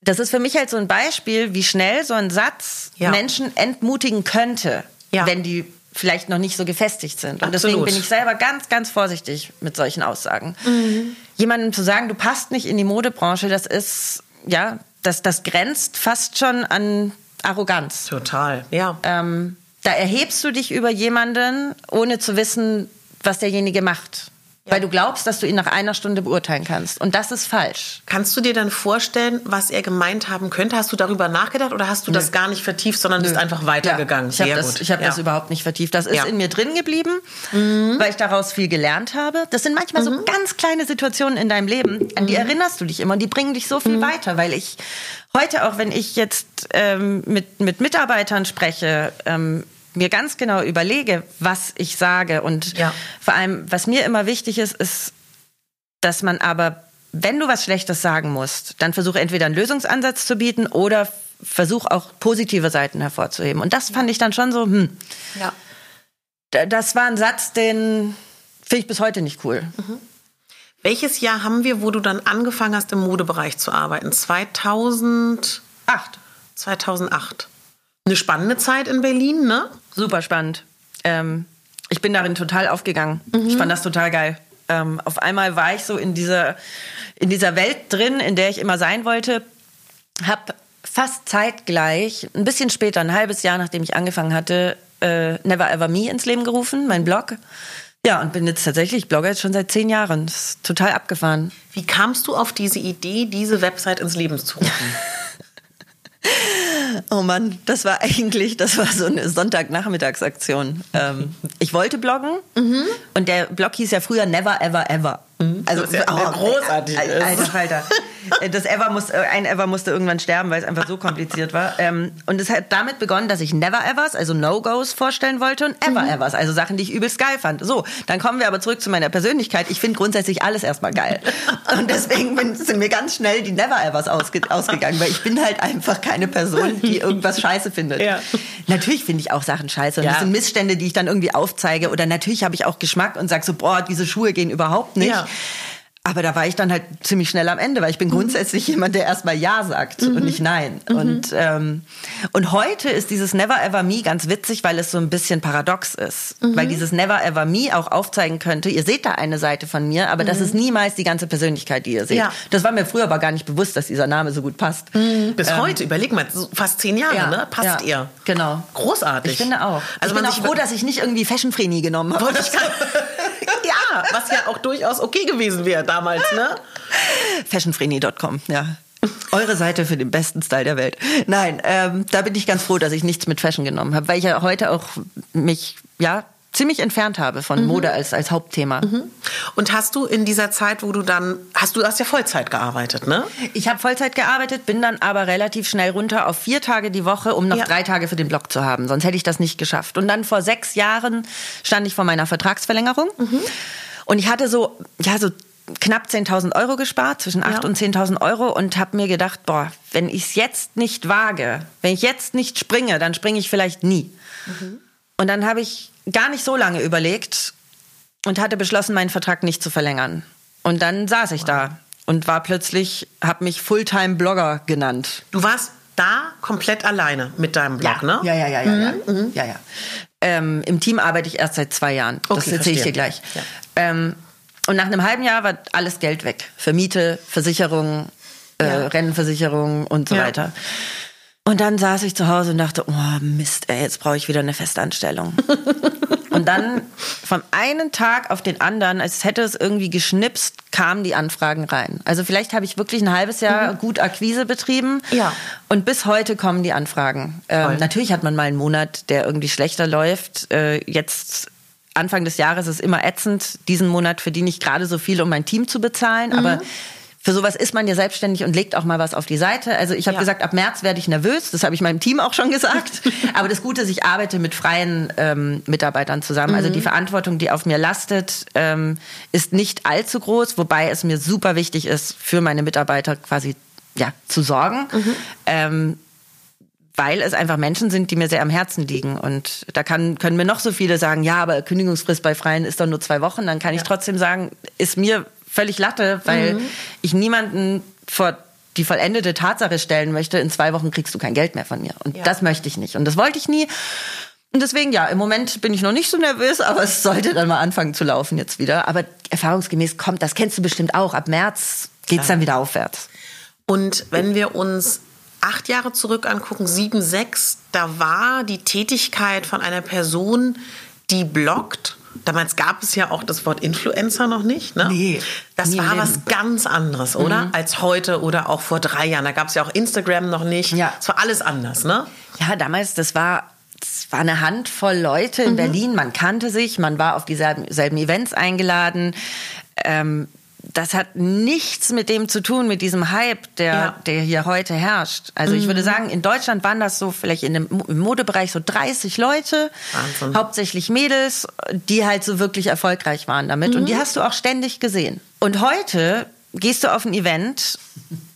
Speaker 2: das ist für mich halt so ein Beispiel, wie schnell so ein Satz ja. Menschen entmutigen könnte, ja. wenn die vielleicht noch nicht so gefestigt sind. Und Absolut. deswegen bin ich selber ganz, ganz vorsichtig mit solchen Aussagen. Mhm. Jemandem zu sagen, du passt nicht in die Modebranche, das ist, ja, das, das grenzt fast schon an Arroganz.
Speaker 1: Total, ja.
Speaker 2: Ähm, da erhebst du dich über jemanden, ohne zu wissen, was derjenige macht. Ja. Weil du glaubst, dass du ihn nach einer Stunde beurteilen kannst. Und das ist falsch.
Speaker 1: Kannst du dir dann vorstellen, was er gemeint haben könnte? Hast du darüber nachgedacht oder hast du Nö. das gar nicht vertieft, sondern Nö. bist einfach weitergegangen?
Speaker 2: Ja, ich habe das, hab ja. das überhaupt nicht vertieft. Das ist in mir drin geblieben, mhm. weil ich daraus viel gelernt habe. Das sind manchmal mhm. so ganz kleine Situationen in deinem Leben, an die mhm. erinnerst du dich immer und die bringen dich so viel mhm. weiter, weil ich heute auch, wenn ich jetzt ähm, mit, mit Mitarbeitern spreche, ähm, mir ganz genau überlege, was ich sage. Und ja. vor allem, was mir immer wichtig ist, ist, dass man aber, wenn du was Schlechtes sagen musst, dann versuche entweder einen Lösungsansatz zu bieten oder versuche auch positive Seiten hervorzuheben. Und das fand ich dann schon so, hm. Ja. Das war ein Satz, den finde ich bis heute nicht cool. Mhm.
Speaker 1: Welches Jahr haben wir, wo du dann angefangen hast, im Modebereich zu arbeiten? 2008. 2008. Eine spannende Zeit in Berlin, ne?
Speaker 2: Super spannend. Ähm, ich bin darin total aufgegangen. Mhm. Ich fand das total geil. Ähm, auf einmal war ich so in dieser, in dieser Welt drin, in der ich immer sein wollte. Hab fast zeitgleich, ein bisschen später, ein halbes Jahr nachdem ich angefangen hatte, äh, Never Ever Me ins Leben gerufen, mein Blog. Ja, und bin jetzt tatsächlich, ich blogge jetzt schon seit zehn Jahren. Das ist total abgefahren.
Speaker 1: Wie kamst du auf diese Idee, diese Website ins Leben zu rufen?
Speaker 2: Oh Mann, das war eigentlich, das war so eine Sonntagnachmittagsaktion. Ähm, ich wollte bloggen mhm. und der Blog hieß ja früher Never Ever Ever.
Speaker 1: Mhm. Also ja, oh, großartig.
Speaker 2: Alter Falter. Äh, das Ever muss, äh, ein Ever musste irgendwann sterben, weil es einfach so kompliziert war. Ähm, und es hat damit begonnen, dass ich Never Evers, also No-Gos vorstellen wollte und Ever mhm. Evers, also Sachen, die ich übelst geil fand. So, dann kommen wir aber zurück zu meiner Persönlichkeit. Ich finde grundsätzlich alles erstmal geil. Und deswegen sind mir ganz schnell die Never Evers ausge, ausgegangen, weil ich bin halt einfach keine Person, die irgendwas scheiße findet. Ja. Natürlich finde ich auch Sachen scheiße. Und ja. das sind Missstände, die ich dann irgendwie aufzeige. Oder natürlich habe ich auch Geschmack und sage so, boah, diese Schuhe gehen überhaupt nicht. Ja. Aber da war ich dann halt ziemlich schnell am Ende, weil ich bin mhm. grundsätzlich jemand, der erstmal Ja sagt mhm. und nicht Nein. Mhm. Und, ähm, und heute ist dieses Never Ever Me ganz witzig, weil es so ein bisschen paradox ist. Mhm. Weil dieses Never Ever Me auch aufzeigen könnte, ihr seht da eine Seite von mir, aber das mhm. ist niemals die ganze Persönlichkeit, die ihr seht. Ja. Das war mir früher aber gar nicht bewusst, dass dieser Name so gut passt.
Speaker 1: Mhm. Bis ähm, heute, überleg mal, fast zehn Jahre, ja, ne? Passt ja, ihr.
Speaker 2: Genau.
Speaker 1: Großartig.
Speaker 2: Ich finde auch. Also ich bin auch froh, dass ich nicht irgendwie Fashion Frenie genommen habe.
Speaker 1: ja, was ja auch durchaus okay gewesen wäre damals, ne?
Speaker 2: Fashionfrenie.com, ja. Eure Seite für den besten Style der Welt. Nein, ähm, da bin ich ganz froh, dass ich nichts mit Fashion genommen habe, weil ich ja heute auch mich, ja, ziemlich entfernt habe von mhm. Mode als, als Hauptthema. Mhm.
Speaker 1: Und hast du in dieser Zeit, wo du dann, hast du hast ja Vollzeit gearbeitet, ne?
Speaker 2: Ich habe Vollzeit gearbeitet, bin dann aber relativ schnell runter auf vier Tage die Woche, um noch ja. drei Tage für den Blog zu haben. Sonst hätte ich das nicht geschafft. Und dann vor sechs Jahren stand ich vor meiner Vertragsverlängerung. Mhm. Und ich hatte so, ja, so knapp 10.000 Euro gespart, zwischen 8.000 ja. und 10.000 Euro und habe mir gedacht, boah, wenn ich es jetzt nicht wage, wenn ich jetzt nicht springe, dann springe ich vielleicht nie. Mhm. Und dann habe ich gar nicht so lange überlegt und hatte beschlossen, meinen Vertrag nicht zu verlängern. Und dann saß ich wow. da und war plötzlich, habe mich Fulltime-Blogger genannt.
Speaker 1: Du warst da komplett alleine mit deinem Blog,
Speaker 2: ja.
Speaker 1: ne?
Speaker 2: Ja, ja, ja, ja. Mhm. ja. Mhm. ja, ja. Ähm, Im Team arbeite ich erst seit zwei Jahren. Das okay, erzähle ich dir gleich. Ja. Ähm, und nach einem halben Jahr war alles Geld weg. Für Miete, Versicherung, äh, ja. Rennenversicherung und so weiter. Und dann saß ich zu Hause und dachte, oh Mist, ey, jetzt brauche ich wieder eine Festanstellung. und dann vom einen Tag auf den anderen, als hätte es irgendwie geschnipst, kamen die Anfragen rein. Also vielleicht habe ich wirklich ein halbes Jahr mhm. gut Akquise betrieben. Ja. Und bis heute kommen die Anfragen. Ähm, natürlich hat man mal einen Monat, der irgendwie schlechter läuft. Äh, jetzt Anfang des Jahres ist immer ätzend. Diesen Monat verdiene ich gerade so viel, um mein Team zu bezahlen. Mhm. Aber für sowas ist man ja selbstständig und legt auch mal was auf die Seite. Also ich habe ja. gesagt, ab März werde ich nervös. Das habe ich meinem Team auch schon gesagt. Aber das Gute ist, ich arbeite mit freien ähm, Mitarbeitern zusammen. Mhm. Also die mhm. Verantwortung, die auf mir lastet, ähm, ist nicht allzu groß, wobei es mir super wichtig ist, für meine Mitarbeiter quasi ja, zu sorgen. Mhm. Ähm, weil es einfach Menschen sind, die mir sehr am Herzen liegen. Und da kann, können mir noch so viele sagen, ja, aber Kündigungsfrist bei Freien ist doch nur zwei Wochen. Dann kann ich trotzdem sagen, ist mir völlig Latte, weil mhm. ich niemanden vor die vollendete Tatsache stellen möchte, in zwei Wochen kriegst du kein Geld mehr von mir. Und ja. das möchte ich nicht. Und das wollte ich nie. Und deswegen, ja, im Moment bin ich noch nicht so nervös, aber es sollte dann mal anfangen zu laufen jetzt wieder. Aber erfahrungsgemäß kommt, das kennst du bestimmt auch, ab März geht es dann wieder aufwärts.
Speaker 1: Und wenn wir uns acht Jahre zurück angucken, sieben, sechs, da war die Tätigkeit von einer Person, die bloggt Damals gab es ja auch das Wort Influencer noch nicht. Ne? Nee. Das war was ganz anderes, oder? Mhm. Als heute oder auch vor drei Jahren. Da gab es ja auch Instagram noch nicht. Ja. Es war alles anders, ne?
Speaker 2: Ja, damals, das war es war eine Handvoll Leute in mhm. Berlin. Man kannte sich, man war auf dieselben selben Events eingeladen. Ähm, das hat nichts mit dem zu tun, mit diesem Hype, der, ja. der hier heute herrscht. Also mhm. ich würde mhm. sagen, in Deutschland waren das so vielleicht in dem, im Modebereich so 30 Leute, Wahnsinn. hauptsächlich Mädels, die halt so wirklich erfolgreich waren damit. Mhm. Und die mhm. hast du auch ständig gesehen. Und heute gehst du auf ein Event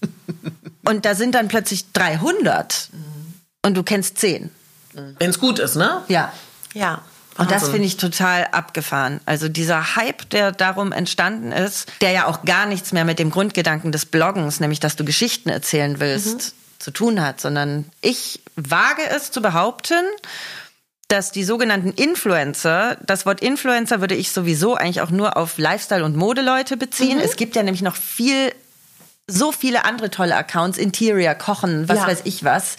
Speaker 2: und da sind dann plötzlich 300 mhm. und du kennst 10.
Speaker 1: Wenn es gut ist, ne?
Speaker 2: Ja.
Speaker 1: Ja.
Speaker 2: Und das finde ich total abgefahren. Also dieser Hype, der darum entstanden ist, der ja auch gar nichts mehr mit dem Grundgedanken des Bloggens, nämlich dass du Geschichten erzählen willst, mhm. zu tun hat, sondern ich wage es zu behaupten, dass die sogenannten Influencer, das Wort Influencer würde ich sowieso eigentlich auch nur auf Lifestyle- und Modeleute beziehen. Mhm. Es gibt ja nämlich noch viel so viele andere tolle Accounts, Interior, Kochen, was ja. weiß ich was,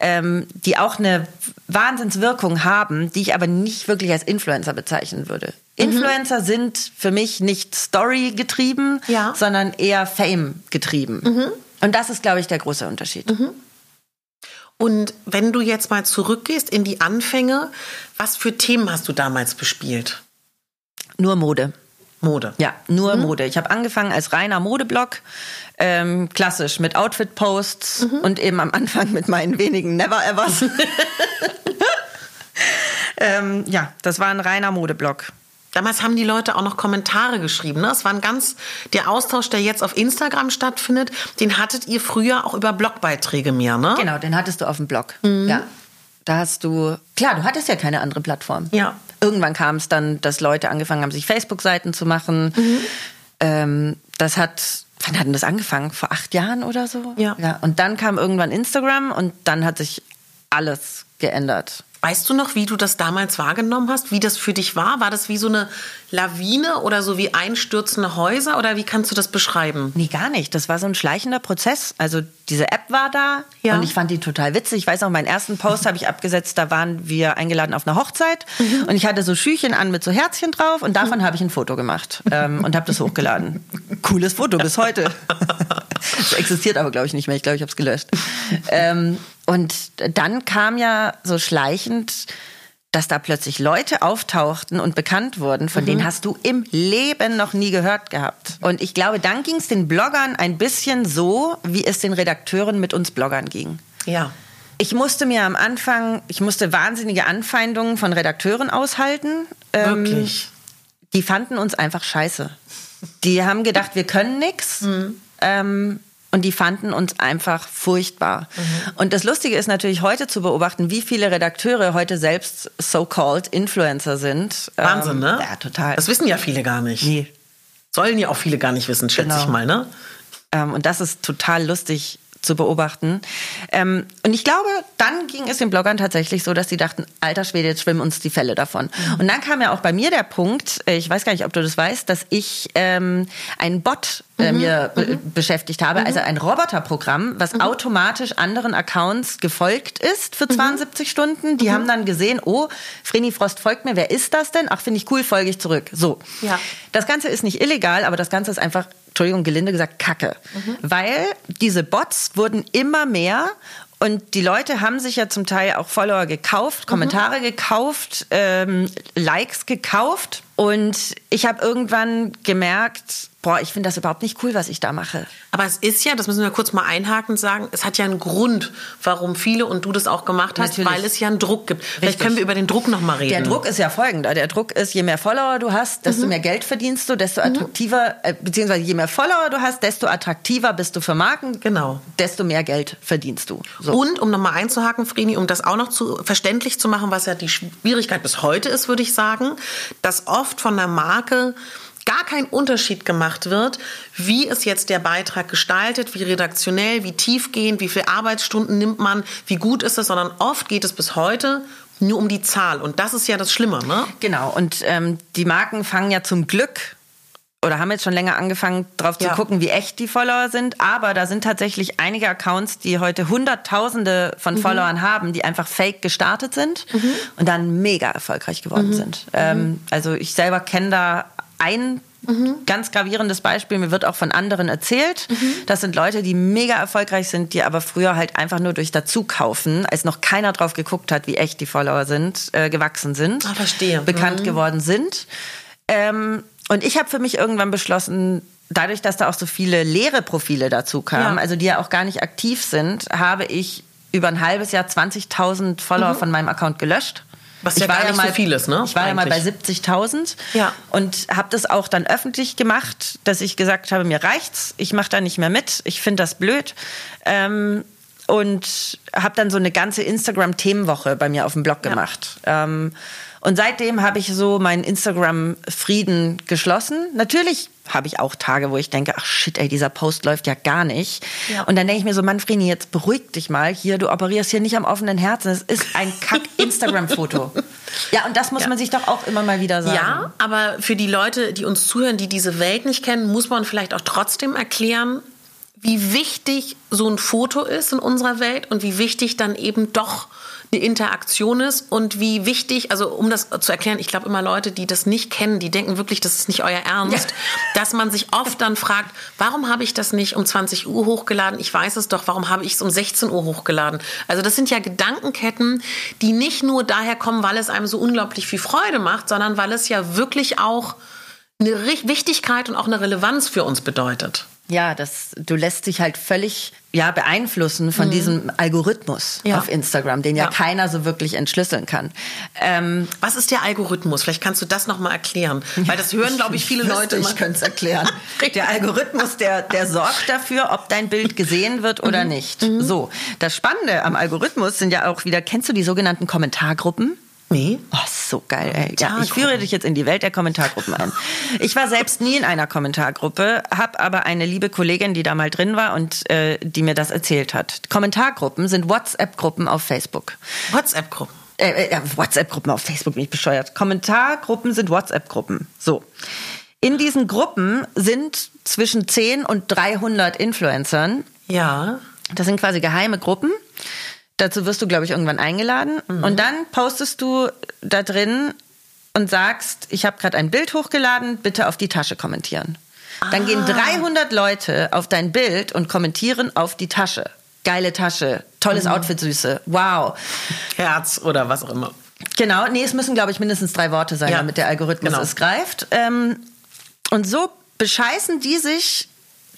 Speaker 2: ähm, die auch eine Wahnsinnswirkung haben, die ich aber nicht wirklich als Influencer bezeichnen würde. Mhm. Influencer sind für mich nicht Story getrieben, ja. sondern eher Fame getrieben. Mhm. Und das ist, glaube ich, der große Unterschied. Mhm.
Speaker 1: Und wenn du jetzt mal zurückgehst in die Anfänge, was für Themen hast du damals bespielt?
Speaker 2: Nur Mode.
Speaker 1: Mode.
Speaker 2: Ja, nur mhm. Mode. Ich habe angefangen als reiner Modeblog, ähm, klassisch mit Outfit-Posts mhm. und eben am Anfang mit meinen wenigen Never-Evers. ähm, ja, das war ein reiner Modeblog.
Speaker 1: Damals haben die Leute auch noch Kommentare geschrieben. Ne? Es war ein ganz, der Austausch, der jetzt auf Instagram stattfindet, den hattet ihr früher auch über Blogbeiträge mehr, ne?
Speaker 2: Genau, den hattest du auf dem Blog. Mhm. Ja. Da hast du, klar, du hattest ja keine andere Plattform.
Speaker 1: Ja.
Speaker 2: Irgendwann kam es dann, dass Leute angefangen haben, sich Facebook-Seiten zu machen. Mhm. Ähm, das hat, wann hat denn das angefangen? Vor acht Jahren oder so?
Speaker 1: Ja.
Speaker 2: ja. Und dann kam irgendwann Instagram und dann hat sich alles geändert.
Speaker 1: Weißt du noch, wie du das damals wahrgenommen hast? Wie das für dich war? War das wie so eine Lawine oder so wie einstürzende Häuser? Oder wie kannst du das beschreiben?
Speaker 2: Nee, gar nicht. Das war so ein schleichender Prozess. Also diese App war da ja. und ich fand die total witzig. Ich weiß noch, meinen ersten Post habe ich abgesetzt, da waren wir eingeladen auf einer Hochzeit mhm. und ich hatte so Schüchen an mit so Herzchen drauf und davon mhm. habe ich ein Foto gemacht ähm, und habe das hochgeladen. Cooles Foto bis heute. Das existiert aber, glaube ich, nicht mehr. Ich glaube, ich habe es gelöscht. Ähm, und dann kam ja so schleichend, dass da plötzlich Leute auftauchten und bekannt wurden, von mhm. denen hast du im Leben noch nie gehört gehabt. Und ich glaube, dann ging es den Bloggern ein bisschen so, wie es den Redakteuren mit uns Bloggern ging.
Speaker 1: Ja.
Speaker 2: Ich musste mir am Anfang, ich musste wahnsinnige Anfeindungen von Redakteuren aushalten.
Speaker 1: Ähm, Wirklich?
Speaker 2: Ähm, die fanden uns einfach scheiße. Die haben gedacht, wir können nichts. Mhm. Ähm, und die fanden uns einfach furchtbar. Mhm. Und das Lustige ist natürlich heute zu beobachten, wie viele Redakteure heute selbst so-called Influencer sind.
Speaker 1: Wahnsinn, ähm, ne?
Speaker 2: Ja, total.
Speaker 1: Das wissen ja viele gar nicht. Nee. Sollen ja auch viele gar nicht wissen, schätze genau. ich mal, ne?
Speaker 2: Ähm, und das ist total lustig, zu beobachten. Ähm, und ich glaube, dann ging es den Bloggern tatsächlich so, dass sie dachten, alter Schwede, jetzt schwimmen uns die Fälle davon. Mhm. Und dann kam ja auch bei mir der Punkt, äh, ich weiß gar nicht, ob du das weißt, dass ich ähm, einen Bot äh, mhm. mir mhm. beschäftigt habe, mhm. also ein Roboterprogramm, was mhm. automatisch anderen Accounts gefolgt ist für 72 mhm. Stunden. Die haben dann gesehen, oh, Vreni Frost folgt mir, wer ist das denn? Ach, finde ich cool, folge ich zurück. So.
Speaker 1: Ja.
Speaker 2: Das Ganze ist nicht illegal, aber das Ganze ist einfach Entschuldigung, gelinde gesagt, Kacke. Mhm. Weil diese Bots wurden immer mehr und die Leute haben sich ja zum Teil auch Follower gekauft, Kommentare mhm. gekauft, ähm, Likes gekauft. Und ich habe irgendwann gemerkt, boah, ich finde das überhaupt nicht cool, was ich da mache.
Speaker 1: Aber es ist ja, das müssen wir kurz mal einhaken sagen, es hat ja einen Grund, warum viele und du das auch gemacht hast, Natürlich. weil es ja einen Druck gibt. Richtig. Vielleicht können wir über den Druck noch mal reden.
Speaker 2: Der Druck ist ja folgender. Der Druck ist, je mehr Follower du hast, desto mhm. mehr Geld verdienst du, desto mhm. attraktiver, äh, beziehungsweise je mehr Follower du hast, desto attraktiver bist du für Marken.
Speaker 1: Genau.
Speaker 2: Desto mehr Geld verdienst du.
Speaker 1: So. Und, um noch mal einzuhaken, Vreni, um das auch noch zu verständlich zu machen, was ja die Schwierigkeit bis heute ist, würde ich sagen, dass oft von der Marke gar kein Unterschied gemacht wird, wie ist jetzt der Beitrag gestaltet, wie redaktionell, wie tiefgehend, wie viele Arbeitsstunden nimmt man, wie gut ist es, sondern oft geht es bis heute nur um die Zahl. Und das ist ja das Schlimme, ne?
Speaker 2: Genau. Und ähm, die Marken fangen ja zum Glück oder haben jetzt schon länger angefangen, drauf zu ja. gucken, wie echt die Follower sind. Aber da sind tatsächlich einige Accounts, die heute Hunderttausende von mhm. Followern haben, die einfach fake gestartet sind mhm. und dann mega erfolgreich geworden mhm. sind. Ähm, mhm. also ich selber kenne da ein Mhm. Ganz gravierendes Beispiel, mir wird auch von anderen erzählt. Mhm. Das sind Leute, die mega erfolgreich sind, die aber früher halt einfach nur durch Dazukaufen, als noch keiner drauf geguckt hat, wie echt die Follower sind, äh, gewachsen sind.
Speaker 1: Ah, verstehe.
Speaker 2: Bekannt geworden sind. Ähm, und ich habe für mich irgendwann beschlossen, dadurch, dass da auch so viele leere Profile dazu kamen, ja. also die ja auch gar nicht aktiv sind, habe ich über ein halbes Jahr 20.000 Follower mhm. von meinem Account gelöscht
Speaker 1: was ja ich war gar nicht mal, so viel ist, ne?
Speaker 2: Ich war Eigentlich. ja mal bei 70.000
Speaker 1: ja.
Speaker 2: und habe das auch dann öffentlich gemacht, dass ich gesagt habe, mir reicht's, ich mache da nicht mehr mit, ich finde das blöd. Ähm, und habe dann so eine ganze Instagram-Themenwoche bei mir auf dem Blog gemacht. Ja. Ähm, und seitdem habe ich so meinen Instagram-Frieden geschlossen. Natürlich habe ich auch Tage, wo ich denke, ach shit, ey, dieser Post läuft ja gar nicht. Ja. Und dann denke ich mir so, Manfredi, jetzt beruhig dich mal hier, du operierst hier nicht am offenen Herzen. Es ist ein Kack-Instagram-Foto. ja, und das muss ja. man sich doch auch immer mal wieder sagen.
Speaker 1: Ja, aber für die Leute, die uns zuhören, die diese Welt nicht kennen, muss man vielleicht auch trotzdem erklären, wie wichtig so ein Foto ist in unserer Welt und wie wichtig dann eben doch eine Interaktion ist und wie wichtig, also um das zu erklären, ich glaube immer Leute, die das nicht kennen, die denken wirklich, das ist nicht euer Ernst, ja. dass man sich oft dann fragt, warum habe ich das nicht um 20 Uhr hochgeladen? Ich weiß es doch, warum habe ich es um 16 Uhr hochgeladen? Also das sind ja Gedankenketten, die nicht nur daher kommen, weil es einem so unglaublich viel Freude macht, sondern weil es ja wirklich auch eine Wichtigkeit und auch eine Relevanz für uns bedeutet.
Speaker 2: Ja, das, du lässt dich halt völlig ja, beeinflussen von mhm. diesem Algorithmus ja. auf Instagram, den ja, ja, keiner so wirklich entschlüsseln kann.
Speaker 1: Ähm, Was ist der Algorithmus? Vielleicht kannst du das nochmal erklären. Weil das hören, glaube ich, viele Leute.
Speaker 2: Ich könnte es erklären. der Algorithmus, der, der sorgt dafür, ob dein Bild gesehen wird oder mhm. nicht. Mhm. So, das Spannende am Algorithmus sind ja auch wieder, kennst du die sogenannten Kommentargruppen?
Speaker 1: Nee.
Speaker 2: Oh, so geil, ey. Ja, ich führe dich jetzt in die Welt der Kommentargruppen ein. Ich war selbst nie in einer Kommentargruppe, habe aber eine liebe Kollegin, die da mal drin war und äh, die mir das erzählt hat. Kommentargruppen sind WhatsApp-Gruppen auf Facebook.
Speaker 1: WhatsApp-Gruppen?
Speaker 2: Äh, äh, WhatsApp-Gruppen auf Facebook, bin ich bescheuert. Kommentargruppen sind WhatsApp-Gruppen. So. In diesen Gruppen sind zwischen 10 und 300 Influencern.
Speaker 1: Ja.
Speaker 2: Das sind quasi geheime Gruppen. Dazu wirst du, glaube ich, irgendwann eingeladen. Mhm. Und dann postest du da drin und sagst, ich habe gerade ein Bild hochgeladen, bitte auf die Tasche kommentieren. Ah. Dann gehen 300 ah. Leute auf dein Bild und kommentieren auf die Tasche. Geile Tasche, tolles mhm. Outfit, Süße, wow.
Speaker 1: Herz oder was auch immer.
Speaker 2: Genau, nee, es müssen, glaube ich, mindestens drei Worte sein, ja. damit der Algorithmus genau. es greift. Ähm, und so bescheißen die sich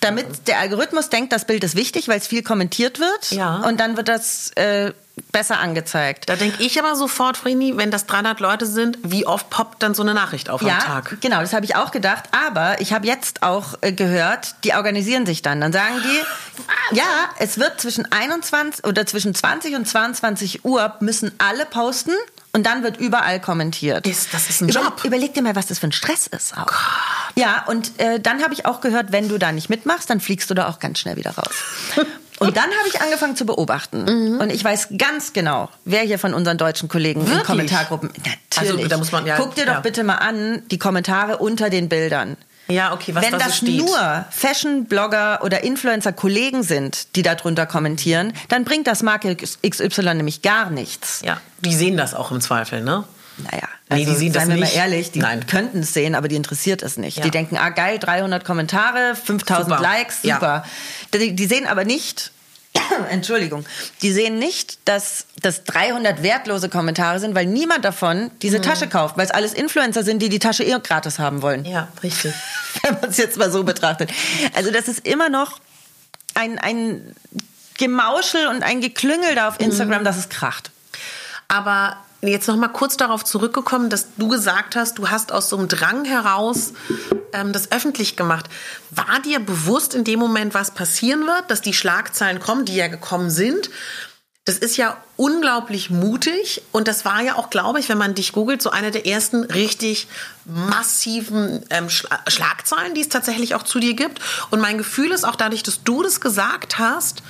Speaker 2: damit der Algorithmus denkt, das Bild ist wichtig, weil es viel kommentiert wird.
Speaker 1: Ja.
Speaker 2: Und dann wird das äh, besser angezeigt.
Speaker 1: Da denke ich aber sofort, Frini, wenn das 300 Leute sind, wie oft poppt dann so eine Nachricht auf
Speaker 2: ja,
Speaker 1: am Tag?
Speaker 2: genau, das habe ich auch gedacht. Aber ich habe jetzt auch äh, gehört, die organisieren sich dann. Dann sagen die, ja, es wird zwischen 21 oder zwischen 20 und 22 Uhr müssen alle posten und dann wird überall kommentiert.
Speaker 1: Ist, das ist ein Über, Job.
Speaker 2: Überleg dir mal, was das für ein Stress ist auch. Ja, und äh, dann habe ich auch gehört, wenn du da nicht mitmachst, dann fliegst du da auch ganz schnell wieder raus. Und dann habe ich angefangen zu beobachten. Mhm. Und ich weiß ganz genau, wer hier von unseren deutschen Kollegen Wirklich? in Kommentargruppen. Natürlich. Also, da muss man, ja, Guck dir ja. doch bitte mal an die Kommentare unter den Bildern.
Speaker 1: Ja, okay, was
Speaker 2: Wenn
Speaker 1: da
Speaker 2: das
Speaker 1: so steht.
Speaker 2: nur Fashion-Blogger oder Influencer-Kollegen sind, die darunter kommentieren, dann bringt das Marke XY nämlich gar nichts.
Speaker 1: Ja, die sehen das auch im Zweifel, ne?
Speaker 2: Naja, also, nee, die sehen seien das wir nicht. mal ehrlich, die könnten es sehen, aber die interessiert es nicht. Ja. Die denken, ah geil, 300 Kommentare, 5000 super. Likes, super. Ja. Die, die sehen aber nicht, Entschuldigung, die sehen nicht, dass das 300 wertlose Kommentare sind, weil niemand davon diese mhm. Tasche kauft, weil es alles Influencer sind, die die Tasche eh gratis haben wollen.
Speaker 1: Ja, richtig.
Speaker 2: Wenn man es jetzt mal so betrachtet. Also das ist immer noch ein, ein Gemauschel und ein Geklüngel da auf Instagram, mhm. dass es kracht.
Speaker 1: Aber jetzt noch mal kurz darauf zurückgekommen, dass du gesagt hast, du hast aus so einem Drang heraus ähm, das öffentlich gemacht. War dir bewusst in dem Moment, was passieren wird, dass die Schlagzeilen kommen, die ja gekommen sind? Das ist ja unglaublich mutig und das war ja auch, glaube ich, wenn man dich googelt, so eine der ersten richtig massiven ähm, Schlagzeilen, die es tatsächlich auch zu dir gibt. Und mein Gefühl ist auch dadurch, dass du das gesagt hast,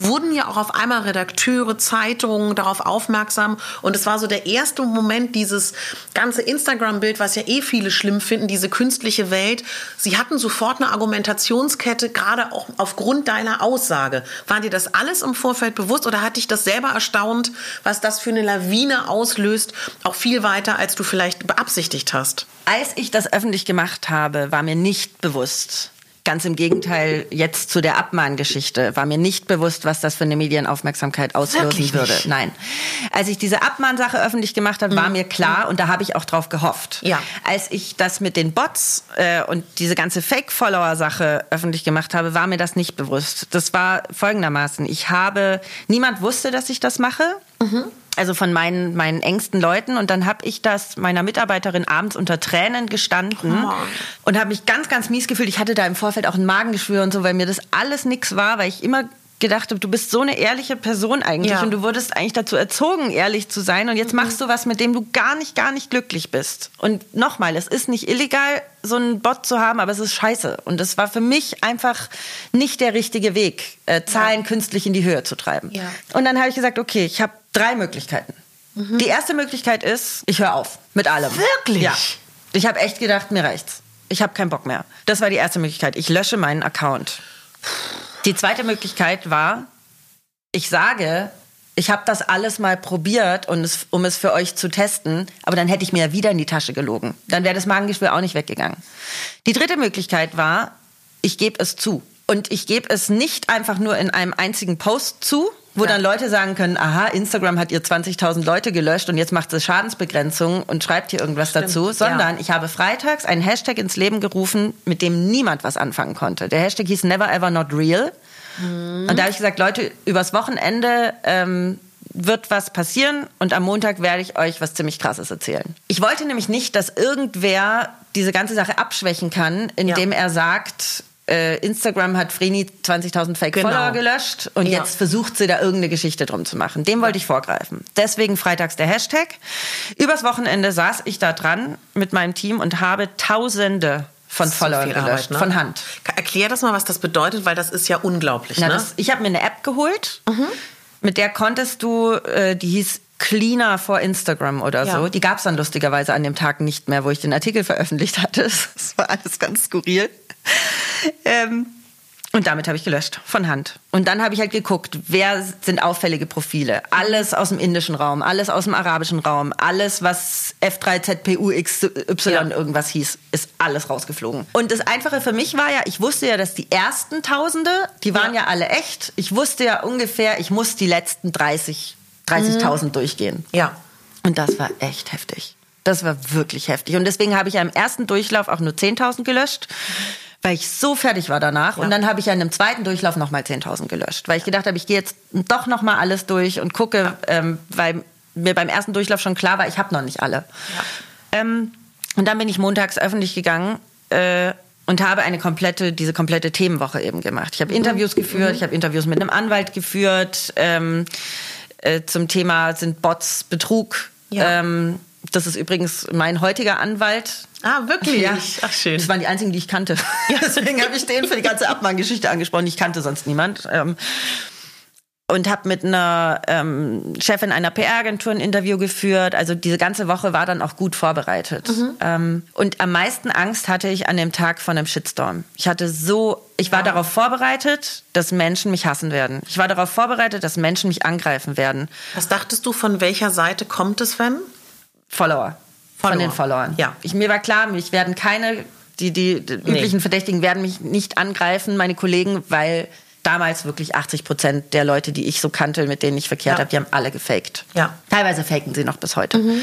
Speaker 1: wurden ja auch auf einmal Redakteure, Zeitungen darauf aufmerksam. Und es war so der erste Moment, dieses ganze Instagram-Bild, was ja eh viele schlimm finden, diese künstliche Welt. Sie hatten sofort eine Argumentationskette, gerade auch aufgrund deiner Aussage. War dir das alles im Vorfeld bewusst oder hat dich das selber erstaunt, was das für eine Lawine auslöst, auch viel weiter, als du vielleicht beabsichtigt hast?
Speaker 2: Als ich das öffentlich gemacht habe, war mir nicht bewusst, Ganz im Gegenteil, jetzt zu der Abmahngeschichte war mir nicht bewusst, was das für eine Medienaufmerksamkeit auslösen würde. Nein. Als ich diese Abmahnsache öffentlich gemacht habe, war mhm. mir klar und da habe ich auch drauf gehofft.
Speaker 1: Ja.
Speaker 2: Als ich das mit den Bots äh, und diese ganze Fake-Follower-Sache öffentlich gemacht habe, war mir das nicht bewusst. Das war folgendermaßen. Ich habe, niemand wusste, dass ich das mache. Mhm also von meinen, meinen engsten Leuten. Und dann habe ich das meiner Mitarbeiterin abends unter Tränen gestanden oh und habe mich ganz, ganz mies gefühlt. Ich hatte da im Vorfeld auch ein Magengeschwür und so, weil mir das alles nichts war, weil ich immer gedacht habe, du bist so eine ehrliche Person eigentlich ja. und du wurdest eigentlich dazu erzogen, ehrlich zu sein und jetzt mhm. machst du was, mit dem du gar nicht, gar nicht glücklich bist. Und nochmal, es ist nicht illegal, so einen Bot zu haben, aber es ist scheiße. Und es war für mich einfach nicht der richtige Weg, äh, Zahlen ja. künstlich in die Höhe zu treiben.
Speaker 1: Ja.
Speaker 2: Und dann habe ich gesagt, okay, ich habe drei Möglichkeiten. Mhm. Die erste Möglichkeit ist, ich höre auf mit allem.
Speaker 1: Wirklich?
Speaker 2: Ja. Ich habe echt gedacht, mir reicht's. Ich habe keinen Bock mehr. Das war die erste Möglichkeit. Ich lösche meinen Account. Die zweite Möglichkeit war, ich sage, ich habe das alles mal probiert, und es, um es für euch zu testen, aber dann hätte ich mir ja wieder in die Tasche gelogen. Dann wäre das Magengeschwür auch nicht weggegangen. Die dritte Möglichkeit war, ich gebe es zu. Und ich gebe es nicht einfach nur in einem einzigen Post zu, wo ja. dann Leute sagen können, aha, Instagram hat ihr 20.000 Leute gelöscht und jetzt macht sie Schadensbegrenzung und schreibt hier irgendwas Stimmt. dazu, sondern ja. ich habe freitags einen Hashtag ins Leben gerufen, mit dem niemand was anfangen konnte. Der Hashtag hieß Never Ever Not Real. Mhm. Und da habe ich gesagt, Leute, übers Wochenende ähm, wird was passieren und am Montag werde ich euch was ziemlich Krasses erzählen. Ich wollte nämlich nicht, dass irgendwer diese ganze Sache abschwächen kann, indem ja. er sagt, Instagram hat Vreni 20.000 Fake-Follower genau. gelöscht und ja. jetzt versucht sie da irgendeine Geschichte drum zu machen. Dem wollte ich vorgreifen. Deswegen freitags der Hashtag. Übers Wochenende saß ich da dran mit meinem Team und habe Tausende von Followern gelöscht, Arbeit, ne? von Hand.
Speaker 1: Erklär das mal, was das bedeutet, weil das ist ja unglaublich. Na, ne? das,
Speaker 2: ich habe mir eine App geholt, mhm. mit der konntest du, äh, die hieß Cleaner vor Instagram oder ja. so. Die gab es dann lustigerweise an dem Tag nicht mehr, wo ich den Artikel veröffentlicht hatte. Das war alles ganz skurril. Ähm, und damit habe ich gelöscht, von Hand. Und dann habe ich halt geguckt, wer sind auffällige Profile. Alles aus dem indischen Raum, alles aus dem arabischen Raum, alles, was F3ZPUXY ja. irgendwas hieß, ist alles rausgeflogen. Und das Einfache für mich war ja, ich wusste ja, dass die ersten Tausende, die waren ja, ja alle echt. Ich wusste ja ungefähr, ich muss die letzten 30, 30.000 mhm. durchgehen.
Speaker 1: Ja.
Speaker 2: Und das war echt heftig. Das war wirklich heftig. Und deswegen habe ich ja im ersten Durchlauf auch nur 10.000 gelöscht. Mhm weil ich so fertig war danach. Ja. Und dann habe ich ja in einem zweiten Durchlauf nochmal 10.000 gelöscht, weil ich gedacht habe, ich gehe jetzt doch nochmal alles durch und gucke, ja. ähm, weil mir beim ersten Durchlauf schon klar war, ich habe noch nicht alle. Ja. Ähm, und dann bin ich montags öffentlich gegangen äh, und habe eine komplette, diese komplette Themenwoche eben gemacht. Ich habe Interviews mhm. geführt, mhm. ich habe Interviews mit einem Anwalt geführt ähm, äh, zum Thema sind Bots Betrug. Ähm, das ist übrigens mein heutiger Anwalt.
Speaker 1: Ah, wirklich?
Speaker 2: Ja. Ach, schön. Das waren die einzigen, die ich kannte. Ja. Deswegen habe ich den für die ganze Abmahngeschichte angesprochen. Ich kannte sonst niemand. Ähm, und habe mit einer ähm, Chefin einer PR-Agentur ein Interview geführt. Also diese ganze Woche war dann auch gut vorbereitet. Mhm. Ähm, und am meisten Angst hatte ich an dem Tag von einem Shitstorm. Ich hatte so, ich war wow. darauf vorbereitet, dass Menschen mich hassen werden. Ich war darauf vorbereitet, dass Menschen mich angreifen werden.
Speaker 1: Was dachtest du, von welcher Seite kommt es, wenn?
Speaker 2: Follower. Follower. Von den Followern. Ja. Ich, mir war klar, mich werden keine, die, die, die nee. üblichen Verdächtigen werden mich nicht angreifen, meine Kollegen, weil damals wirklich 80 Prozent der Leute, die ich so kannte, mit denen ich verkehrt ja. habe, die haben alle gefaked. Ja. Teilweise faken sie noch bis heute. Mhm.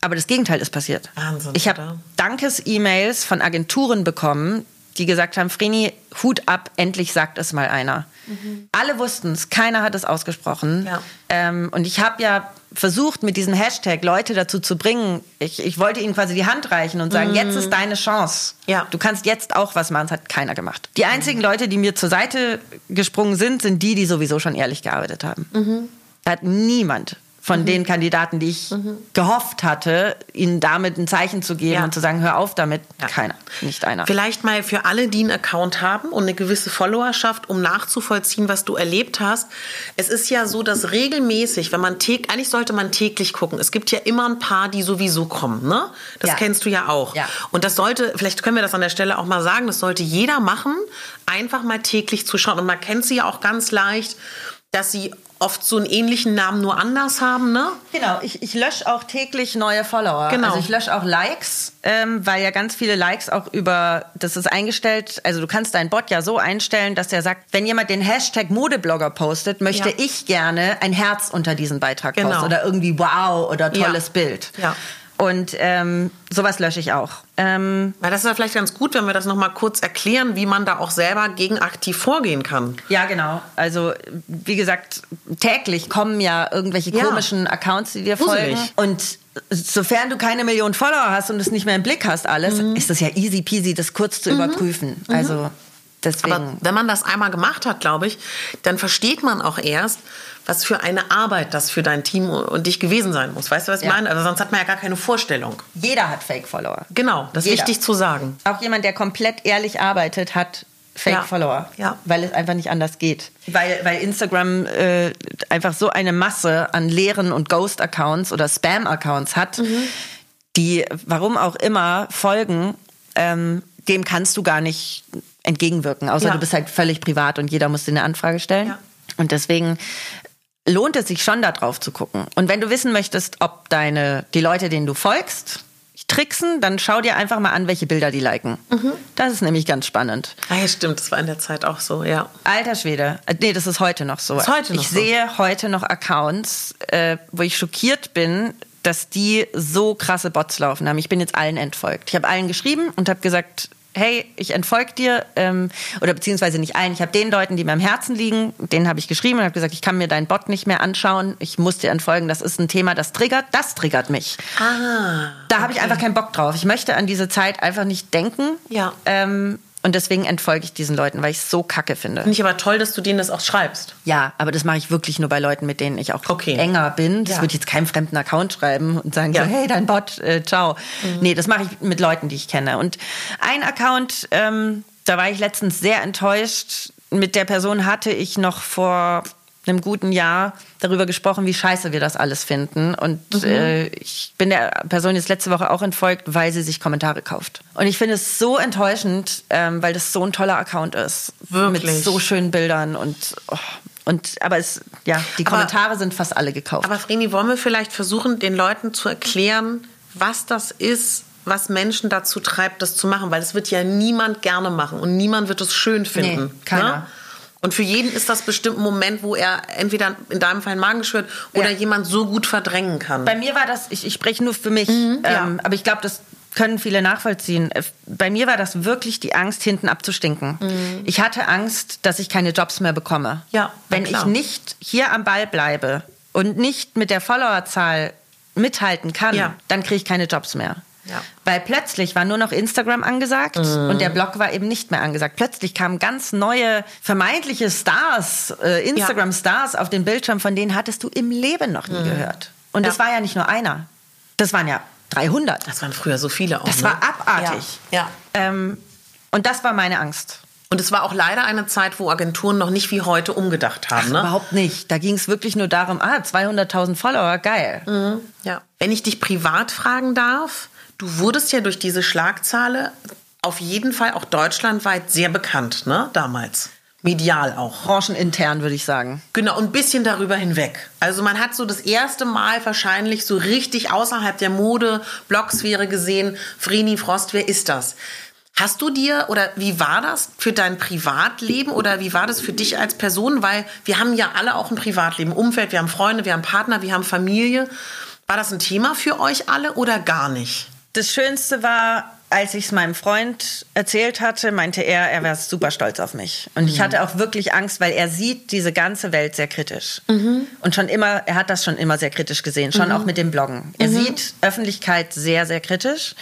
Speaker 2: Aber das Gegenteil ist passiert. Wahnsinn. Ich habe Dankes-E-Mails von Agenturen bekommen, die gesagt haben, Vreni, Hut ab, endlich sagt es mal einer. Mhm. Alle wussten es, keiner hat es ausgesprochen. Ja. Ähm, und ich habe ja versucht, mit diesem Hashtag Leute dazu zu bringen, ich, ich wollte ihnen quasi die Hand reichen und sagen, mhm. jetzt ist deine Chance. Ja. Du kannst jetzt auch was machen. Das hat keiner gemacht. Die einzigen Leute, die mir zur Seite gesprungen sind, sind die, die sowieso schon ehrlich gearbeitet haben. Mhm. Da hat niemand von mhm. den Kandidaten, die ich mhm. gehofft hatte, ihnen damit ein Zeichen zu geben ja. und zu sagen, hör auf damit. Ja. Keiner, nicht einer.
Speaker 1: Vielleicht mal für alle, die einen Account haben und eine gewisse Followerschaft, um nachzuvollziehen, was du erlebt hast. Es ist ja so, dass regelmäßig, wenn man täglich, eigentlich sollte man täglich gucken. Es gibt ja immer ein paar, die sowieso kommen, ne? Das ja. kennst du ja auch. Und das sollte, vielleicht können wir das an der Stelle auch mal sagen, das sollte jeder machen, einfach mal täglich zu schauen. Und man kennt sie ja auch ganz leicht dass sie oft so einen ähnlichen Namen nur anders haben, ne?
Speaker 2: Genau, ich, ich lösche auch täglich neue Follower. Genau. Also ich lösche auch Likes, ähm, weil ja ganz viele Likes auch über, das ist eingestellt, also du kannst deinen Bot ja so einstellen, dass der sagt, wenn jemand den Hashtag Modeblogger postet, möchte ja. ich gerne ein Herz unter diesen Beitrag genau. posten oder irgendwie wow oder tolles ja. Bild. Ja. Und ähm, sowas lösche ich auch. Ähm,
Speaker 1: Weil das ist ja vielleicht ganz gut, wenn wir das nochmal kurz erklären, wie man da auch selber gegen aktiv vorgehen kann.
Speaker 2: Ja, genau. Also, wie gesagt, täglich kommen ja irgendwelche ja. komischen Accounts, die dir folgen. Und sofern du keine Million Follower hast und es nicht mehr im Blick hast, alles, mhm. ist das ja easy peasy, das kurz zu mhm. überprüfen. Mhm. Also. Deswegen.
Speaker 1: Aber wenn man das einmal gemacht hat, glaube ich, dann versteht man auch erst, was für eine Arbeit das für dein Team und dich gewesen sein muss. Weißt du, was ich ja. meine? Also sonst hat man ja gar keine Vorstellung.
Speaker 2: Jeder hat Fake-Follower.
Speaker 1: Genau, das ist Jeder. wichtig zu sagen.
Speaker 2: Auch jemand, der komplett ehrlich arbeitet, hat Fake-Follower, ja. ja. weil es einfach nicht anders geht. Weil, weil Instagram äh, einfach so eine Masse an leeren und Ghost-Accounts oder Spam-Accounts hat, mhm. die, warum auch immer, folgen, ähm, dem kannst du gar nicht entgegenwirken. Außer
Speaker 1: Ja.
Speaker 2: du bist halt völlig privat und jeder muss dir eine Anfrage stellen.
Speaker 1: Ja.
Speaker 2: Und deswegen lohnt es sich schon, da drauf zu gucken. Und wenn du wissen möchtest, ob deine, die Leute, denen du folgst, tricksen, dann schau dir einfach mal an, welche Bilder die liken.
Speaker 1: Mhm.
Speaker 2: Das ist nämlich ganz spannend.
Speaker 1: Ah ja, stimmt, das war in der Zeit auch so, ja.
Speaker 2: Alter Schwede. Äh, Nee, das ist heute noch so.
Speaker 1: Ist heute noch
Speaker 2: ich
Speaker 1: so.
Speaker 2: sehe heute noch Accounts, äh, wo ich schockiert bin, dass die so krasse Bots laufen haben. Ich bin jetzt allen entfolgt. Ich habe allen geschrieben und habe gesagt, hey, ich entfolge dir, ähm, oder beziehungsweise nicht allen, ich habe den Leuten, die mir am Herzen liegen, denen habe ich geschrieben und habe gesagt, ich kann mir deinen Bot nicht mehr anschauen, ich muss dir entfolgen, das ist ein Thema, das triggert, das triggert mich.
Speaker 1: Ah.
Speaker 2: Da habe ich einfach keinen Bock drauf. Ich möchte an diese Zeit einfach nicht denken.
Speaker 1: Ja.
Speaker 2: Ähm, und deswegen entfolge ich diesen Leuten, weil ich es so kacke finde.
Speaker 1: Finde ich aber toll, dass du denen das auch schreibst.
Speaker 2: Ja, aber das mache ich wirklich nur bei Leuten, mit denen ich auch
Speaker 1: Okay.
Speaker 2: enger bin. Das
Speaker 1: Ja.
Speaker 2: würde ich jetzt keinem fremden Account schreiben und sagen,
Speaker 1: Ja.
Speaker 2: so, hey, dein Bot, äh, ciao. Nee, das mache ich mit Leuten, die ich kenne. Und ein Account, ähm, da war ich letztens sehr enttäuscht. Mit der Person hatte ich noch vor einem guten Jahr darüber gesprochen, wie scheiße wir das alles finden. Und äh, ich bin der Person jetzt letzte Woche auch entfolgt, weil sie sich Kommentare kauft. Und ich finde es so enttäuschend, ähm, weil das so ein toller Account ist.
Speaker 1: Wirklich.
Speaker 2: Mit so schönen Bildern und, oh, und aber es, ja, die
Speaker 1: Aber-
Speaker 2: Kommentare sind fast alle gekauft.
Speaker 1: Aber Vreni, wollen wir vielleicht versuchen, den Leuten zu erklären, was das ist, was Menschen dazu treibt, das zu machen? Weil es wird ja niemand gerne machen und niemand wird es schön finden.
Speaker 2: Nee, keiner.
Speaker 1: Ne? Und für jeden ist das bestimmt ein Moment, wo er entweder in deinem Fall ein Magengeschwür oder
Speaker 2: Ja.
Speaker 1: jemand so gut verdrängen kann.
Speaker 2: Bei mir war das, ich, ich spreche nur für mich,
Speaker 1: Mhm, ja.
Speaker 2: ähm, aber ich glaube, das können viele nachvollziehen. Äh, Bei mir war das wirklich die Angst, hinten abzustinken. Ich hatte Angst, dass ich keine Jobs mehr bekomme.
Speaker 1: Mhm. Ja,
Speaker 2: Wenn
Speaker 1: klar.
Speaker 2: ich nicht hier am Ball bleibe und nicht mit der Followerzahl mithalten kann,
Speaker 1: Ja.
Speaker 2: dann kriege ich keine Jobs mehr.
Speaker 1: Ja.
Speaker 2: Weil plötzlich war nur noch Instagram angesagt und der Blog war eben nicht mehr angesagt. Plötzlich kamen ganz neue vermeintliche Stars, äh, Instagram-Stars auf den Bildschirm, von denen hattest du im Leben noch nie gehört. Und das
Speaker 1: Ja.
Speaker 2: war ja nicht nur einer. Das waren ja 300.
Speaker 1: das waren früher so viele auch.
Speaker 2: Das
Speaker 1: ne?
Speaker 2: war abartig.
Speaker 1: Ja. ja.
Speaker 2: Ähm, und das war meine Angst.
Speaker 1: Und es war auch leider eine Zeit, wo Agenturen noch nicht wie heute umgedacht haben. ne?
Speaker 2: Überhaupt nicht. Da ging es wirklich nur darum, ah, 200.000 Follower, geil.
Speaker 1: Mhm. Ja. Wenn ich dich privat fragen darf, du wurdest ja durch diese Schlagzahle auf jeden Fall auch deutschlandweit sehr bekannt, ne? Damals. Medial auch.
Speaker 2: Branchenintern, würde ich sagen.
Speaker 1: Genau, und ein bisschen darüber hinweg. Also man hat so das erste Mal wahrscheinlich so richtig außerhalb der Mode, Blogsphäre gesehen, Vreni Frost, wer ist das? Hast du dir oder wie war das für dein Privatleben oder wie war das für dich als Person? Weil wir haben ja alle auch ein Privatleben, Umfeld, wir haben Freunde, wir haben Partner, wir haben Familie. War das ein Thema für euch alle oder gar nicht?
Speaker 2: Das Schönste war, als ich es meinem Freund erzählt hatte, meinte er, er wäre super stolz auf mich. Und ich hatte auch wirklich Angst, weil er sieht diese ganze Welt sehr kritisch. Und schon immer, er hat das schon immer sehr kritisch gesehen, schon auch mit dem Bloggen. Er sieht Öffentlichkeit sehr, sehr kritisch.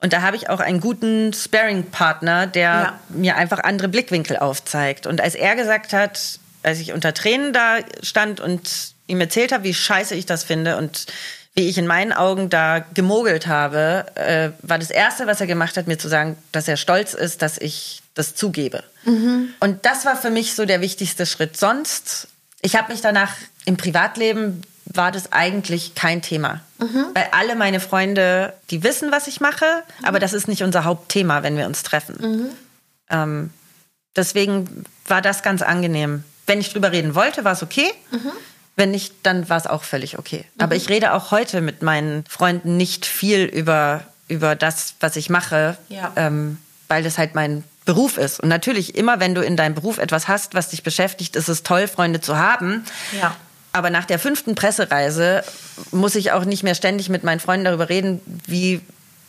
Speaker 2: Und da habe ich auch einen guten Sparing-Partner, der
Speaker 1: Ja.
Speaker 2: mir einfach andere Blickwinkel aufzeigt. Und als er gesagt hat, als ich unter Tränen da stand und ihm erzählt habe, wie scheiße ich das finde und wie ich in meinen Augen da gemogelt habe, äh, war das Erste, was er gemacht hat, mir zu sagen, dass er stolz ist, dass ich das zugebe. Und das war für mich so der wichtigste Schritt. Sonst, ich habe mich danach im Privatleben war das eigentlich kein Thema. Weil alle meine Freunde, die wissen, was ich mache, aber das ist nicht unser Hauptthema, wenn wir uns treffen. Ähm, deswegen war das ganz angenehm. Wenn ich drüber reden wollte, war es okay. Wenn nicht, dann war es auch völlig okay. Aber ich rede auch heute mit meinen Freunden nicht viel über, über das, was ich mache,
Speaker 1: Ja.
Speaker 2: ähm, weil das halt mein Beruf ist. Und natürlich, immer wenn du in deinem Beruf etwas hast, was dich beschäftigt, ist es toll, Freunde zu haben.
Speaker 1: Ja.
Speaker 2: Aber nach der fünften Pressereise muss ich auch nicht mehr ständig mit meinen Freunden darüber reden, wie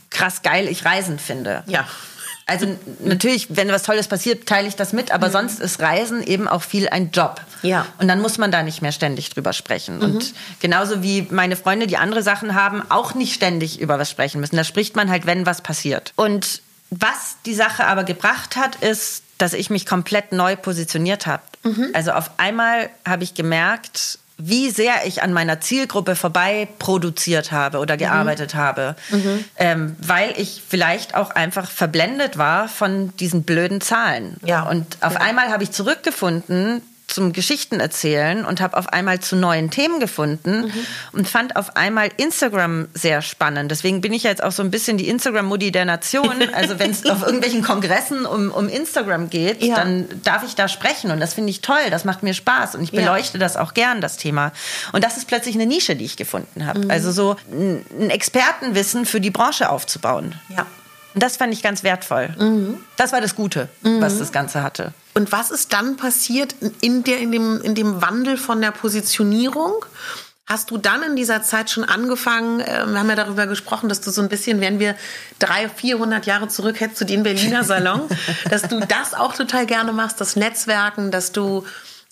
Speaker 2: krass geil ich Reisen finde.
Speaker 1: Ja.
Speaker 2: Also natürlich, wenn was Tolles passiert, teile ich das mit, aber sonst ist Reisen eben auch viel ein Job.
Speaker 1: Ja.
Speaker 2: Und dann muss man da nicht mehr ständig drüber sprechen. Und genauso wie meine Freunde, die andere Sachen haben, auch nicht ständig über was sprechen müssen. Da spricht man halt, wenn was passiert. Und was die Sache aber gebracht hat, ist, dass ich mich komplett neu positioniert habe. Also auf einmal habe ich gemerkt, wie sehr ich an meiner Zielgruppe vorbei produziert habe oder gearbeitet habe, ähm, weil ich vielleicht auch einfach verblendet war von diesen blöden Zahlen.
Speaker 1: Ja.
Speaker 2: Und auf einmal habe ich zurückgefunden zum Geschichten erzählen und habe auf einmal zu neuen Themen gefunden mhm. und fand auf einmal Instagram sehr spannend. Deswegen bin ich jetzt auch so ein bisschen die Instagram-Mutti der Nation. Also wenn es auf irgendwelchen Kongressen um, um Instagram geht, ja. dann darf ich da sprechen und das finde ich toll, das macht mir Spaß und ich beleuchte ja. das auch gern, das Thema. Und das ist plötzlich eine Nische, die ich gefunden habe. Mhm. Also so ein Expertenwissen für die Branche aufzubauen.
Speaker 1: Ja.
Speaker 2: Und das fand ich ganz wertvoll. Mhm. Das war das Gute, mhm. was das Ganze hatte.
Speaker 1: Und was ist dann passiert in, der, in, dem, in dem Wandel von der Positionierung? Hast du dann in dieser Zeit schon angefangen, äh, wir haben ja darüber gesprochen, dass du so ein bisschen, wenn wir drei, 400 Jahre zurück hättest zu den Berliner Salon, dass du das auch total gerne machst, das Netzwerken, dass du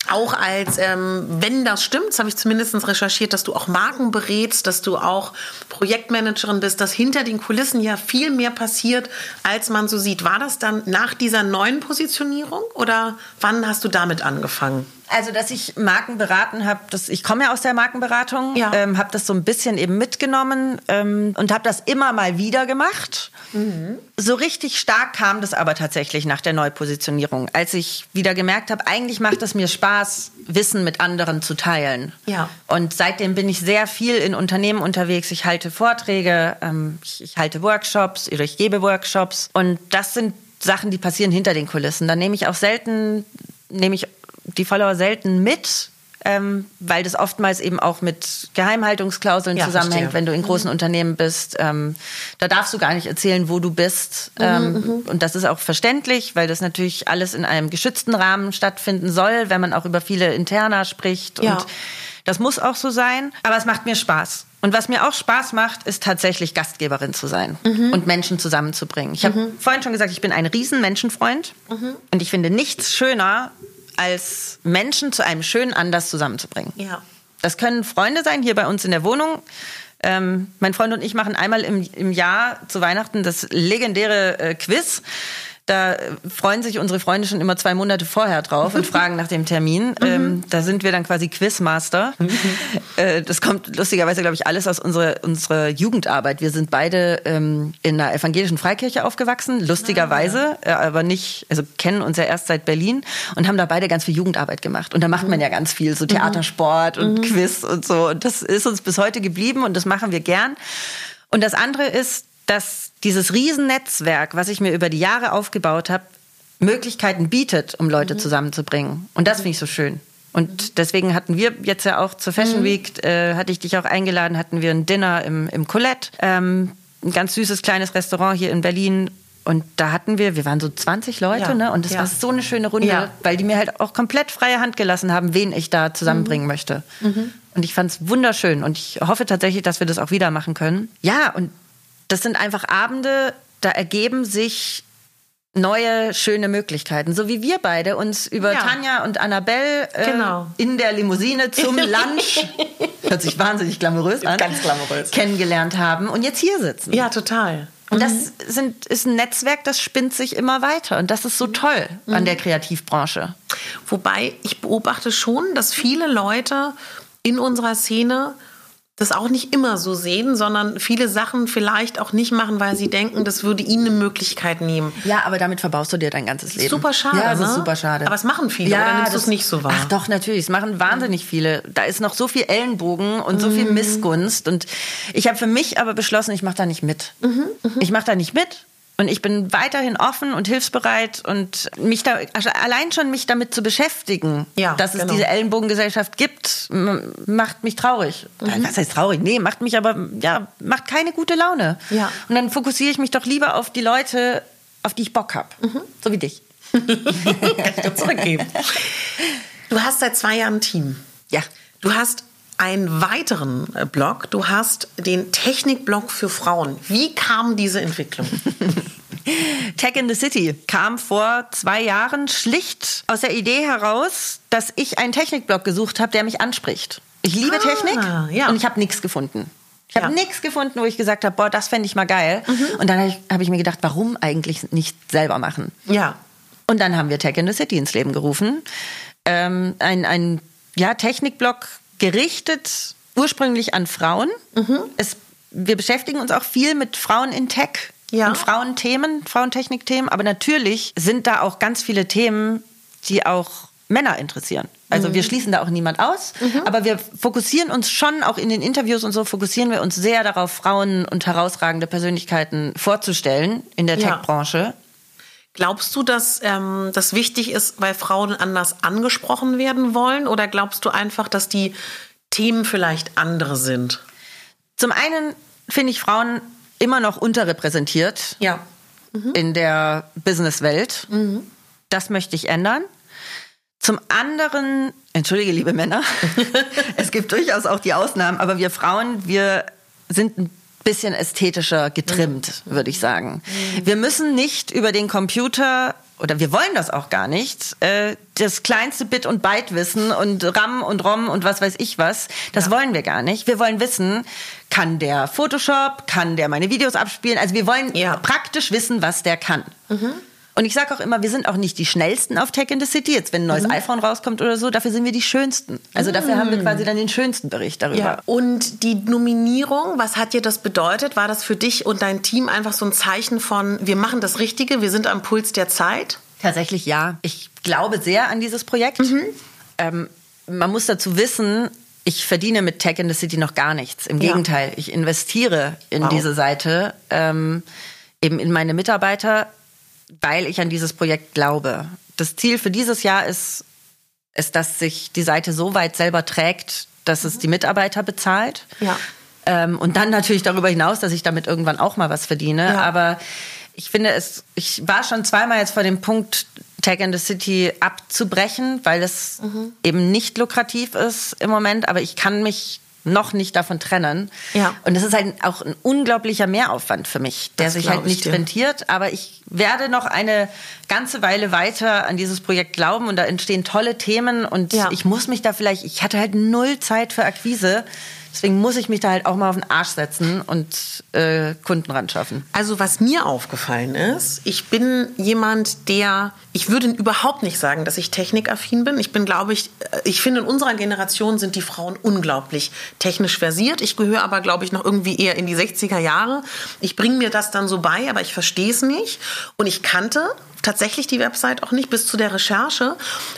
Speaker 1: auch als, ähm, wenn das stimmt, das habe ich zumindest recherchiert, dass du auch Marken berätst, dass du auch Projektmanagerin bist, dass hinter den Kulissen ja viel mehr passiert, als man so sieht. War das dann nach dieser neuen Positionierung oder wann hast du damit angefangen?
Speaker 2: Also, dass ich Marken beraten habe, ich komme ja aus der Markenberatung, ja. ähm, habe das so ein bisschen eben mitgenommen ähm, und habe das immer mal wieder gemacht. Mhm. So richtig stark kam das aber tatsächlich nach der Neupositionierung, als ich wieder gemerkt habe, eigentlich macht es mir Spaß, Wissen mit anderen zu teilen.
Speaker 1: Ja.
Speaker 2: Und seitdem bin ich sehr viel in Unternehmen unterwegs. Ich halte Vorträge, ähm, ich, ich halte Workshops oder ich gebe Workshops und das sind Sachen, die passieren hinter den Kulissen. Da nehme ich auch selten, nehme ich die Follower selten mit, ähm, weil das oftmals eben auch mit Geheimhaltungsklauseln ja, zusammenhängt, verstehe. wenn du in großen mhm. Unternehmen bist. Ähm, da darfst du gar nicht erzählen, wo du bist. Mhm, ähm, mhm. und das ist auch verständlich, weil das natürlich alles in einem geschützten Rahmen stattfinden soll, wenn man auch über viele Interna spricht. Ja. Und das muss auch so sein. Aber es macht mir Spaß. Und was mir auch Spaß macht, ist tatsächlich Gastgeberin zu sein mhm. und Menschen zusammenzubringen. Ich habe mhm. vorhin schon gesagt, ich bin ein riesen Menschenfreund mhm. und ich finde nichts schöner, als Menschen zu einem schönen Anlass zusammenzubringen.
Speaker 1: Ja.
Speaker 2: Das können Freunde sein, hier bei uns in der Wohnung. Ähm, mein Freund und ich machen einmal im, im Jahr zu Weihnachten das legendäre äh, Quiz. Da freuen sich unsere Freunde schon immer zwei Monate vorher drauf und fragen nach dem Termin. Mhm. Ähm, da sind wir dann quasi Quizmaster. Mhm. Äh, das kommt lustigerweise, glaube ich, alles aus unserer, unserer Jugendarbeit. Wir sind beide ähm, in einer evangelischen Freikirche aufgewachsen, lustigerweise, ah. äh, aber nicht, also kennen uns ja erst seit Berlin und haben da beide ganz viel Jugendarbeit gemacht. Und da macht man mhm. ja ganz viel, so Theatersport und. Quiz und so. Und das ist uns bis heute geblieben und das machen wir gern. Und das andere ist, dass dieses Riesennetzwerk, was ich mir über die Jahre aufgebaut habe, Möglichkeiten bietet, um Leute mhm. zusammenzubringen. Und das finde ich so schön. Und mhm. deswegen hatten wir jetzt ja auch zur Fashion mhm. Week, äh, hatte ich dich auch eingeladen, hatten wir ein Dinner im, im Colette, ähm, ein ganz süßes kleines Restaurant hier in Berlin. Und da hatten wir, wir waren so 20 Leute, ja. ne? Und es ja. war so eine schöne Runde, ja. weil die mir halt auch komplett freie Hand gelassen haben, wen ich da zusammenbringen mhm. möchte. Mhm. Und ich fand es wunderschön und ich hoffe tatsächlich, dass wir das auch wieder machen können. Ja, und das sind einfach Abende, da ergeben sich neue, schöne Möglichkeiten. So wie wir beide uns über ja. Tanja und Annabelle äh, genau. in der Limousine zum Lunch, hört sich wahnsinnig glamourös an,
Speaker 1: Ganz glamourös.
Speaker 2: kennengelernt haben und jetzt hier sitzen.
Speaker 1: Ja, total.
Speaker 2: Und das mhm. sind, ist ein Netzwerk, das spinnt sich immer weiter. Und das ist so mhm. toll an der Kreativbranche.
Speaker 1: Wobei ich beobachte schon, dass viele Leute in unserer Szene das auch nicht immer so sehen, sondern viele Sachen vielleicht auch nicht machen, weil sie denken, das würde ihnen eine Möglichkeit nehmen.
Speaker 2: Ja, aber damit verbaust du dir dein ganzes Leben.
Speaker 1: Super schade.
Speaker 2: Ja,
Speaker 1: das
Speaker 2: ne? ist super schade.
Speaker 1: Aber es machen viele, ja, oder nimmst du es nicht so wahr?
Speaker 2: Ach doch, natürlich. Es machen wahnsinnig viele. Da ist noch so viel Ellenbogen und so viel mhm. Missgunst. Und ich habe für mich aber beschlossen, ich mache da nicht mit. Mhm, mh. Ich mache da nicht mit. Und ich bin weiterhin offen und hilfsbereit und mich da, also allein schon mich damit zu beschäftigen, ja, dass es genau. diese Ellenbogengesellschaft gibt, macht mich traurig. Mhm. Was heißt traurig? Nee, macht mich aber, ja, macht keine gute Laune.
Speaker 1: Ja.
Speaker 2: Und dann fokussiere ich mich doch lieber auf die Leute, auf die ich Bock habe. Mhm. So wie dich. Kann
Speaker 1: ich dir zurückgeben. Du hast seit zwei Jahren ein Team.
Speaker 2: Ja.
Speaker 1: Du hast einen weiteren äh, Blog. Du hast den Technikblog für Frauen. Wie kam diese Entwicklung?
Speaker 2: Tech in the City kam vor zwei Jahren schlicht aus der Idee heraus, dass ich einen Technikblog gesucht habe, der mich anspricht. Ich liebe ah, Technik ja. und ich habe nichts gefunden. Ich habe ja. nichts gefunden, wo ich gesagt habe, boah, das fände ich mal geil. Mhm. Und dann habe ich, hab ich mir gedacht, warum eigentlich nicht selber machen?
Speaker 1: Ja.
Speaker 2: Und dann haben wir Tech in the City ins Leben gerufen. Ähm, ein, ein ja, Technikblog gerichtet ursprünglich an Frauen. Mhm. Es, wir beschäftigen uns auch viel mit Frauen in Tech ja. und Frauenthemen, Frauentechnikthemen. Aber natürlich sind da auch ganz viele Themen, die auch Männer interessieren. Also mhm. wir schließen da auch niemand aus, mhm. aber wir fokussieren uns schon auch in den Interviews und so fokussieren wir uns sehr darauf, Frauen und herausragende Persönlichkeiten vorzustellen in der ja. Tech-Branche.
Speaker 1: Glaubst du, dass ähm, das wichtig ist, weil Frauen anders angesprochen werden wollen? Oder glaubst du einfach, dass die Themen vielleicht andere sind?
Speaker 2: Zum einen finde ich Frauen immer noch unterrepräsentiert
Speaker 1: ja.
Speaker 2: mhm. in der Businesswelt. Mhm. Das möchte ich ändern. Zum anderen, entschuldige liebe Männer, es gibt durchaus auch die Ausnahmen, aber wir Frauen, wir sind ein bisschen ästhetischer getrimmt, mhm. würde ich sagen. Mhm. Wir müssen nicht über den Computer oder wir wollen das auch gar nicht, äh, das kleinste Bit und Byte wissen und RAM und ROM und was weiß ich was. Das ja. wollen wir gar nicht. Wir wollen wissen, kann der Photoshop, kann der meine Videos abspielen? Also wir wollen ja. praktisch wissen, was der kann. Mhm. Und ich sage auch immer, wir sind auch nicht die schnellsten auf Tech in the City. Jetzt, wenn ein neues mhm. iPhone rauskommt oder so, dafür sind wir die schönsten. Also dafür mhm. haben wir mhm. quasi dann den schönsten Bericht darüber. Ja.
Speaker 1: Und die Nominierung, was hat dir das bedeutet? War das für dich und dein Team einfach so ein Zeichen von, wir machen das Richtige, wir sind am Puls der Zeit?
Speaker 2: Tatsächlich ja. Ich glaube sehr an dieses Projekt. Mhm. Ähm, man muss dazu wissen, ich verdiene mit Tech in the City noch gar nichts. Im ja. Gegenteil, ich investiere in wow. diese Seite, ähm, eben in meine Mitarbeiter weil ich an dieses Projekt glaube. Das Ziel für dieses Jahr ist, ist, dass sich die Seite so weit selber trägt, dass es die Mitarbeiter bezahlt.
Speaker 1: Ja.
Speaker 2: Ähm, und dann natürlich darüber hinaus, dass ich damit irgendwann auch mal was verdiene. Ja. Aber ich finde es, ich war schon zweimal jetzt vor dem Punkt, Tag in the City abzubrechen, weil es mhm. eben nicht lukrativ ist im Moment. Aber ich kann mich noch nicht davon trennen.
Speaker 1: Ja.
Speaker 2: Und das ist halt auch ein unglaublicher Mehraufwand für mich, der das sich halt nicht rentiert. Aber ich werde noch eine ganze Weile weiter an dieses Projekt glauben und da entstehen tolle Themen und ja. ich muss mich da vielleicht, ich hatte halt null Zeit für Akquise. Deswegen muss ich mich da halt auch mal auf den Arsch setzen und äh, Kunden ran schaffen.
Speaker 1: Also was mir aufgefallen ist, ich bin jemand, der, ich würde überhaupt nicht sagen, dass ich technikaffin bin. Ich bin, glaube ich, äh, ich finde in unserer Generation sind die Frauen unglaublich technisch versiert. Ich gehöre aber, glaube ich, noch irgendwie eher in die 60er Jahre. Ich bringe mir das dann so bei, aber ich verstehe es nicht. Und ich kannte tatsächlich die Website auch nicht bis zu der Recherche.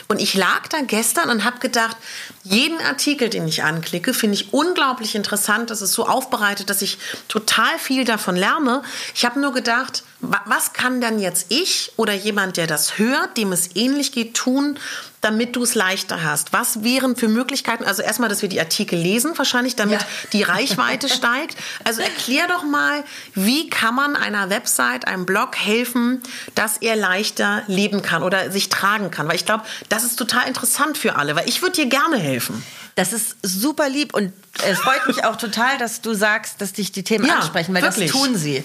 Speaker 1: Und ich lag da gestern und habe gedacht, jeden Artikel, den ich anklicke, finde ich unglaublich interessant. Das ist so aufbereitet, dass ich total viel davon lerne. Ich habe nur gedacht, was kann dann jetzt ich oder jemand, der das hört, dem es ähnlich geht, tun, damit du es leichter hast? Was wären für Möglichkeiten? Also erstmal, dass wir die Artikel lesen, wahrscheinlich, damit ja. die Reichweite steigt. Also erklär doch mal, wie kann man einer Website, einem Blog helfen, dass er leichter leben kann oder sich tragen kann? Weil ich glaube, das ist total interessant für alle, weil ich würde dir gerne helfen.
Speaker 2: Das ist super lieb und es freut mich auch total, dass du sagst, dass dich die Themen ja, ansprechen, weil wirklich. das tun sie.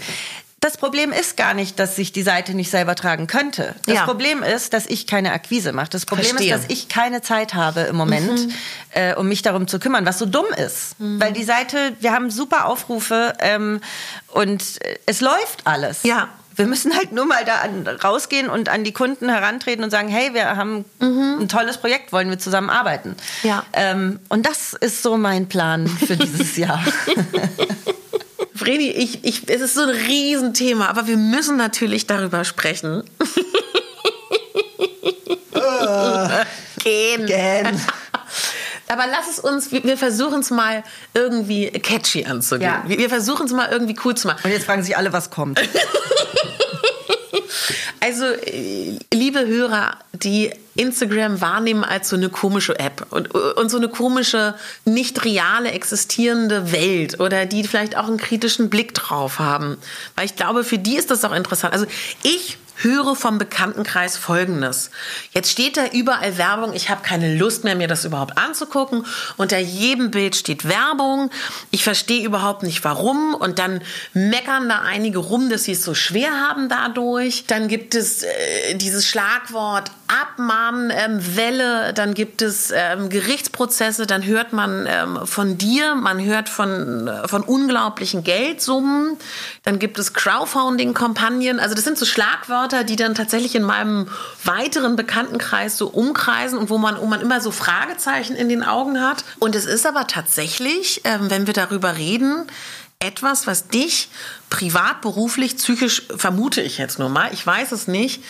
Speaker 2: Das Problem ist gar nicht, dass sich die Seite nicht selber tragen könnte. Das ja. Problem ist, dass ich keine Akquise mache. Das Problem Verstehe. ist, dass ich keine Zeit habe im Moment, mhm. äh, um mich darum zu kümmern, was so dumm ist. Mhm. Weil die Seite, wir haben super Aufrufe ähm, und äh, es läuft alles.
Speaker 1: Ja.
Speaker 2: Wir müssen halt nur mal da an, rausgehen und an die Kunden herantreten und sagen, hey, wir haben mhm. ein tolles Projekt, wollen wir zusammen arbeiten.
Speaker 1: Ja.
Speaker 2: Ähm, und das ist so mein Plan für dieses Jahr.
Speaker 1: Vreni, ich, ich, es ist so ein Riesenthema, aber wir müssen natürlich darüber sprechen.
Speaker 2: Uh,
Speaker 1: Gehen. Gehen. Aber lass es uns, wir versuchen es mal irgendwie catchy anzugehen. Ja. Wir, wir versuchen es mal irgendwie cool zu machen.
Speaker 2: Und jetzt fragen sich alle, was kommt.
Speaker 1: Also, äh, liebe Hörer, die Instagram wahrnehmen als so eine komische App und, und so eine komische, nicht reale existierende Welt oder die vielleicht auch einen kritischen Blick drauf haben. Weil ich glaube, für die ist das auch interessant. Also ich höre vom Bekanntenkreis Folgendes. Jetzt steht da überall Werbung. Ich habe keine Lust mehr, mir das überhaupt anzugucken. Unter jedem Bild steht Werbung. Ich verstehe überhaupt nicht, warum. Und dann meckern da einige rum, dass sie es so schwer haben dadurch. Dann gibt es äh, dieses Schlagwort Abmahnwelle. Ähm, dann gibt es ähm, Gerichtsprozesse. Dann hört man ähm, von dir, man hört von, äh, von unglaublichen Geldsummen. Dann gibt es Crowdfunding-Kampagnen. Also das sind so Schlagwörter, Wörter, die dann tatsächlich in meinem weiteren Bekanntenkreis so umkreisen und wo man, wo man immer so Fragezeichen in den Augen hat. Und es ist aber tatsächlich, wenn wir darüber reden, etwas, was dich privat, beruflich, psychisch, vermute ich jetzt nur mal, ich weiß es nicht,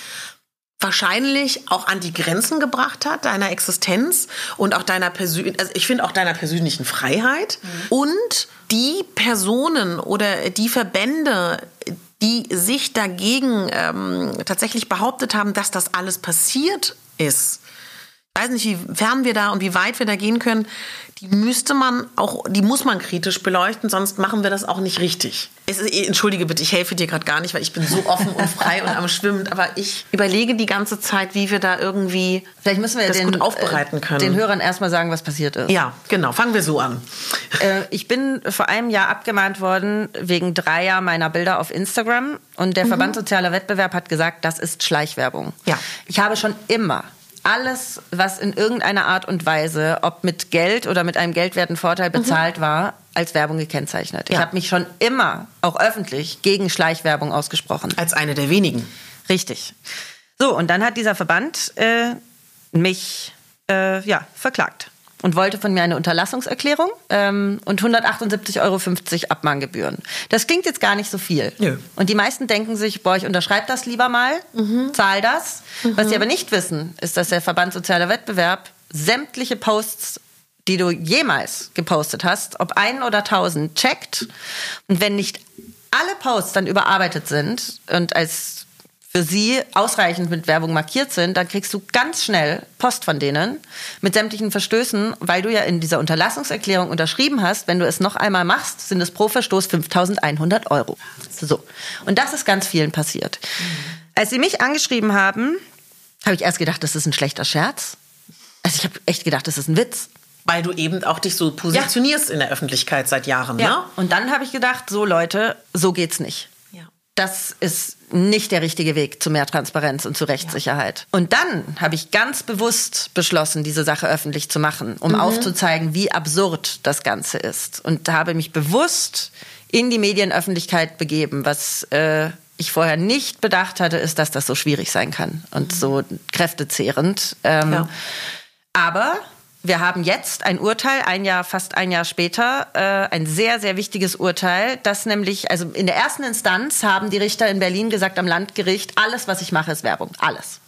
Speaker 1: wahrscheinlich auch an die Grenzen gebracht hat, deiner Existenz und auch deiner persönlichen, also ich finde auch deiner persönlichen Freiheit. Mhm. Und die Personen oder die Verbände, die sich dagegen ähm, tatsächlich behauptet haben, dass das alles passiert ist, weiß nicht, wie fern wir da und wie weit wir da gehen können, die müsste man auch, die muss man kritisch beleuchten, sonst machen wir das auch nicht richtig. Ist, entschuldige bitte, ich helfe dir gerade gar nicht, weil ich bin so offen und frei und am Schwimmen, aber ich überlege die ganze Zeit, wie wir da irgendwie
Speaker 2: Vielleicht müssen wir
Speaker 1: das
Speaker 2: den,
Speaker 1: gut aufbereiten können.
Speaker 2: den Hörern erstmal sagen, was passiert ist.
Speaker 1: Ja, genau, fangen wir so an.
Speaker 2: Äh, ich bin vor einem Jahr abgemahnt worden wegen dreier meiner Bilder auf Instagram und der mhm. Verband Sozialer Wettbewerb hat gesagt, das ist Schleichwerbung.
Speaker 1: Ja.
Speaker 2: Ich habe schon immer alles, was in irgendeiner Art und Weise, ob mit Geld oder mit einem geldwerten Vorteil bezahlt mhm. war, als Werbung gekennzeichnet. Ja. Ich habe mich schon immer, auch öffentlich, gegen Schleichwerbung ausgesprochen.
Speaker 1: Als eine der wenigen.
Speaker 2: Richtig. So, und dann hat dieser Verband äh, mich äh, ja, verklagt und wollte von mir eine Unterlassungserklärung ähm, und 178,50 Euro Abmahngebühren. Das klingt jetzt gar nicht so viel.
Speaker 1: Nö.
Speaker 2: Und die meisten denken sich, boah, ich unterschreibe das lieber mal, mhm. zahl das. Mhm. Was sie aber nicht wissen, ist, dass der Verband Sozialer Wettbewerb sämtliche Posts die du jemals gepostet hast, ob einen oder tausend, checkt. Und wenn nicht alle Posts dann überarbeitet sind und als für sie ausreichend mit Werbung markiert sind, dann kriegst du ganz schnell Post von denen mit sämtlichen Verstößen, weil du ja in dieser Unterlassungserklärung unterschrieben hast, wenn du es noch einmal machst, sind es pro Verstoß 5100 Euro. So. Und das ist ganz vielen passiert. Als sie mich angeschrieben haben, habe ich erst gedacht, das ist ein schlechter Scherz. Also ich habe echt gedacht, das ist ein Witz.
Speaker 1: Weil du eben auch dich so positionierst ja. in der Öffentlichkeit seit Jahren, ja. Ne?
Speaker 2: Und dann habe ich gedacht, so Leute, so geht's nicht das ist nicht der richtige Weg zu mehr Transparenz und zu Rechtssicherheit. Ja. Und dann habe ich ganz bewusst beschlossen, diese Sache öffentlich zu machen, um mhm. aufzuzeigen, wie absurd das Ganze ist. Und habe mich bewusst in die Medienöffentlichkeit begeben, was äh, ich vorher nicht bedacht hatte, ist, dass das so schwierig sein kann und mhm. so kräftezehrend. Ähm, ja. Aber wir haben jetzt ein Urteil, ein Jahr, fast ein Jahr später, äh, ein sehr, sehr wichtiges Urteil, das nämlich, also in der ersten Instanz haben die Richter in Berlin gesagt am Landgericht, alles, was ich mache, ist Werbung. Alles.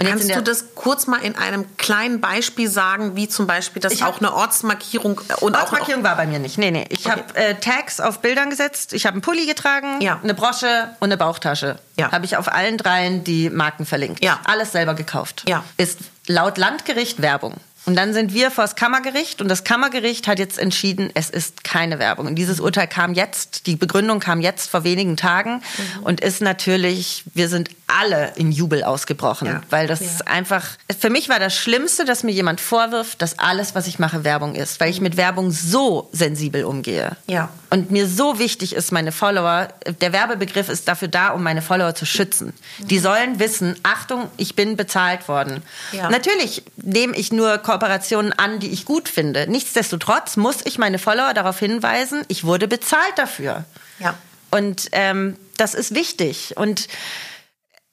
Speaker 1: Kannst du das kurz mal in einem kleinen Beispiel sagen, wie zum Beispiel, dass auch eine Ortsmarkierung
Speaker 2: äh, und Ortsmarkierung war bei mir nicht. Nee, nee. Ich okay. habe äh, Tags auf Bildern gesetzt. Ich habe einen Pulli getragen, ja. eine Brosche und eine Bauchtasche. Ja. Habe ich auf allen dreien die Marken verlinkt. Ja. Alles selber gekauft.
Speaker 1: Ja.
Speaker 2: Ist laut Landgericht Werbung. Und dann sind wir vor das Kammergericht und das Kammergericht hat jetzt entschieden, es ist keine Werbung. Und dieses Urteil kam jetzt, die Begründung kam jetzt vor wenigen Tagen mhm. und ist natürlich, wir sind alle in Jubel ausgebrochen, ja. weil das ja. einfach, für mich war das Schlimmste, dass mir jemand vorwirft, dass alles, was ich mache, Werbung ist, weil ich mit Werbung so sensibel umgehe.
Speaker 1: Ja.
Speaker 2: Und mir so wichtig ist, meine Follower, der Werbebegriff ist dafür da, um meine Follower zu schützen. Mhm. Die sollen wissen, Achtung, ich bin bezahlt worden. Ja. Natürlich nehme ich nur Kooperationen an, die ich gut finde. Nichtsdestotrotz muss ich meine Follower darauf hinweisen, ich wurde bezahlt dafür.
Speaker 1: Ja.
Speaker 2: Und ähm, das ist wichtig. Und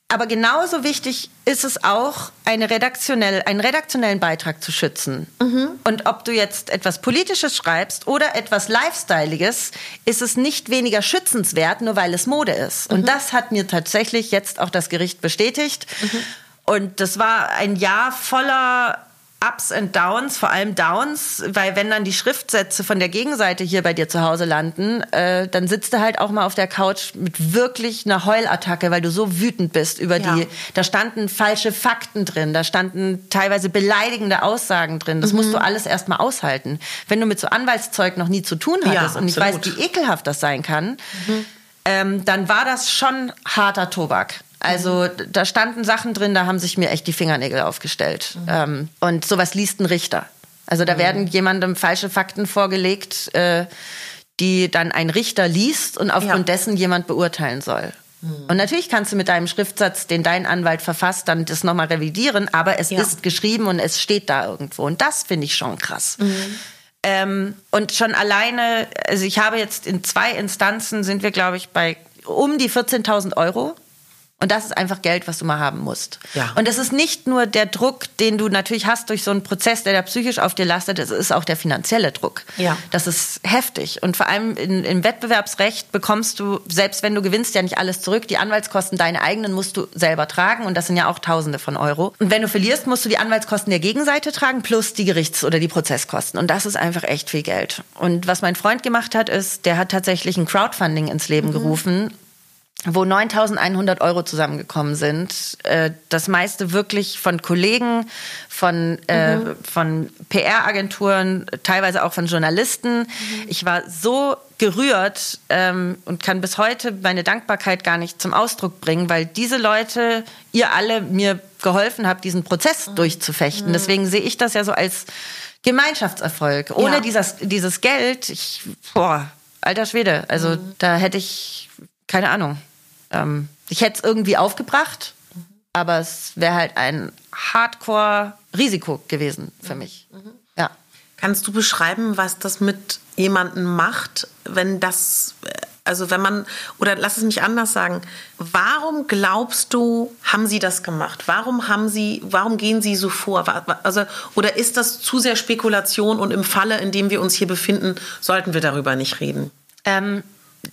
Speaker 2: aber genauso wichtig ist es auch, eine redaktionell, einen redaktionellen Beitrag zu schützen. Mhm. Und ob du jetzt etwas Politisches schreibst oder etwas Lifestyleiges, ist es nicht weniger schützenswert, nur weil es Mode ist. Mhm. Und das hat mir tatsächlich jetzt auch das Gericht bestätigt. Mhm. Und das war ein Jahr voller Ups und Downs, vor allem Downs, weil wenn dann die Schriftsätze von der Gegenseite hier bei dir zu Hause landen, äh, dann sitzt du halt auch mal auf der Couch mit wirklich einer Heulattacke, weil du so wütend bist über ja. die. Da standen falsche Fakten drin, da standen teilweise beleidigende Aussagen drin. Das mhm. musst du alles erstmal aushalten. Wenn du mit so Anwaltszeug noch nie zu tun hattest ja, und ich weiß, wie ekelhaft das sein kann, mhm. ähm, dann war das schon harter Tobak. Also da standen Sachen drin, da haben sich mir echt die Fingernägel aufgestellt. Mhm. Ähm, und sowas liest ein Richter. Also da mhm. werden jemandem falsche Fakten vorgelegt, äh, die dann ein Richter liest und aufgrund ja. dessen jemand beurteilen soll. Mhm. Und natürlich kannst du mit deinem Schriftsatz, den dein Anwalt verfasst, dann das nochmal revidieren, aber es ja. ist geschrieben und es steht da irgendwo. Und das finde ich schon krass. Mhm. Ähm, und schon alleine, also ich habe jetzt in zwei Instanzen sind wir, glaube ich, bei um die 14.000 Euro Und das ist einfach Geld, was du mal haben musst.
Speaker 1: Ja.
Speaker 2: Und es ist nicht nur der Druck, den du natürlich hast durch so einen Prozess, der da psychisch auf dir lastet, es ist auch der finanzielle Druck.
Speaker 1: Ja.
Speaker 2: Das ist heftig. Und vor allem in, im Wettbewerbsrecht bekommst du, selbst wenn du gewinnst, ja nicht alles zurück. Die Anwaltskosten, deine eigenen, musst du selber tragen. Und das sind ja auch Tausende von Euro. Und wenn du verlierst, musst du die Anwaltskosten der Gegenseite tragen, plus die Gerichts- oder die Prozesskosten. Und das ist einfach echt viel Geld. Und was mein Freund gemacht hat, ist, der hat tatsächlich ein Crowdfunding ins Leben gerufen wo 9.100 Euro zusammengekommen sind. Äh, Das meiste wirklich von Kollegen, von, äh, von PR-Agenturen, teilweise auch von Journalisten. Ich war so gerührt ähm, und kann bis heute meine Dankbarkeit gar nicht zum Ausdruck bringen, weil diese Leute, ihr alle mir geholfen habt, diesen Prozess durchzufechten. Deswegen sehe ich das ja so als Gemeinschaftserfolg. Ohne
Speaker 1: Ja.
Speaker 2: dieses, dieses Geld, ich, boah, alter Schwede, also da hätte ich, keine Ahnung, ähm, ich hätte es irgendwie aufgebracht, aber es wäre halt ein Hardcore-Risiko gewesen für mich. Ja.
Speaker 1: Kannst du beschreiben, was das mit jemandem macht, wenn das, also wenn man, oder lass es mich anders sagen, warum glaubst du, haben sie das gemacht? Warum haben sie, warum gehen sie so vor? Also, oder ist das zu sehr Spekulation und im Falle, in dem wir uns hier befinden, sollten wir darüber nicht reden?
Speaker 2: Ähm,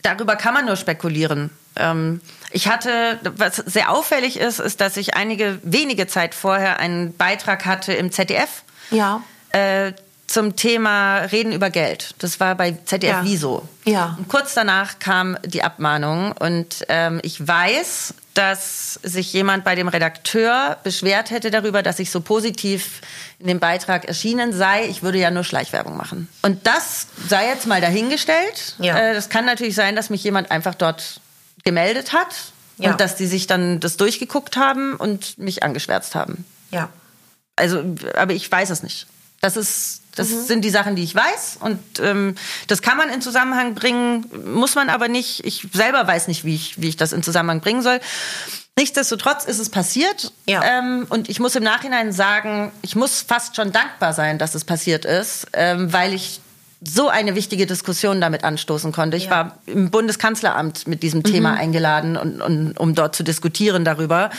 Speaker 2: darüber kann man nur spekulieren. Ähm, ich hatte, was sehr auffällig ist, ist, dass ich einige wenige Zeit vorher einen Beitrag hatte im ZDF
Speaker 1: Ja.
Speaker 2: äh, zum Thema Reden über Geld. Das war bei ZDF
Speaker 1: Ja.
Speaker 2: Wieso.
Speaker 1: Ja.
Speaker 2: Und kurz danach kam die Abmahnung und ähm, ich weiß, dass sich jemand bei dem Redakteur beschwert hätte darüber, dass ich so positiv in dem Beitrag erschienen sei. Ich würde ja nur Schleichwerbung machen. Und das sei jetzt mal dahingestellt.
Speaker 1: Ja.
Speaker 2: Äh, das kann natürlich sein, dass mich jemand einfach dort gemeldet hat
Speaker 1: Ja.
Speaker 2: und dass die sich dann das durchgeguckt haben und mich angeschwärzt haben.
Speaker 1: Ja.
Speaker 2: Also, aber ich weiß es nicht. Das ist, das
Speaker 1: Mhm.
Speaker 2: sind die Sachen, die ich weiß und ähm, das kann man in Zusammenhang bringen, muss man aber nicht. Ich selber weiß nicht, wie ich, wie ich das in Zusammenhang bringen soll. Nichtsdestotrotz ist es passiert
Speaker 1: Ja.
Speaker 2: ähm, und ich muss im Nachhinein sagen, ich muss fast schon dankbar sein, dass es passiert ist, ähm, weil ich so eine wichtige Diskussion damit anstoßen konnte. Ich
Speaker 1: Ja.
Speaker 2: war im Bundeskanzleramt mit diesem Thema eingeladen, und, und, um dort zu diskutieren darüber.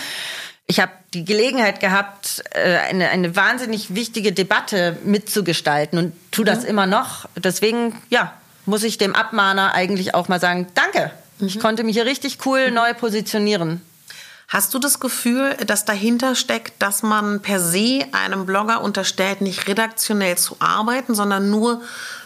Speaker 2: Ich habe die Gelegenheit gehabt, äh, eine, eine wahnsinnig wichtige Debatte mitzugestalten und tu das immer noch. Deswegen, ja, muss ich dem Abmahner eigentlich auch mal sagen, danke. Ich konnte mich hier richtig cool neu positionieren.
Speaker 1: Hast du das Gefühl, dass dahinter steckt, dass man per se einem Blogger unterstellt, nicht redaktionell zu arbeiten, sondern nur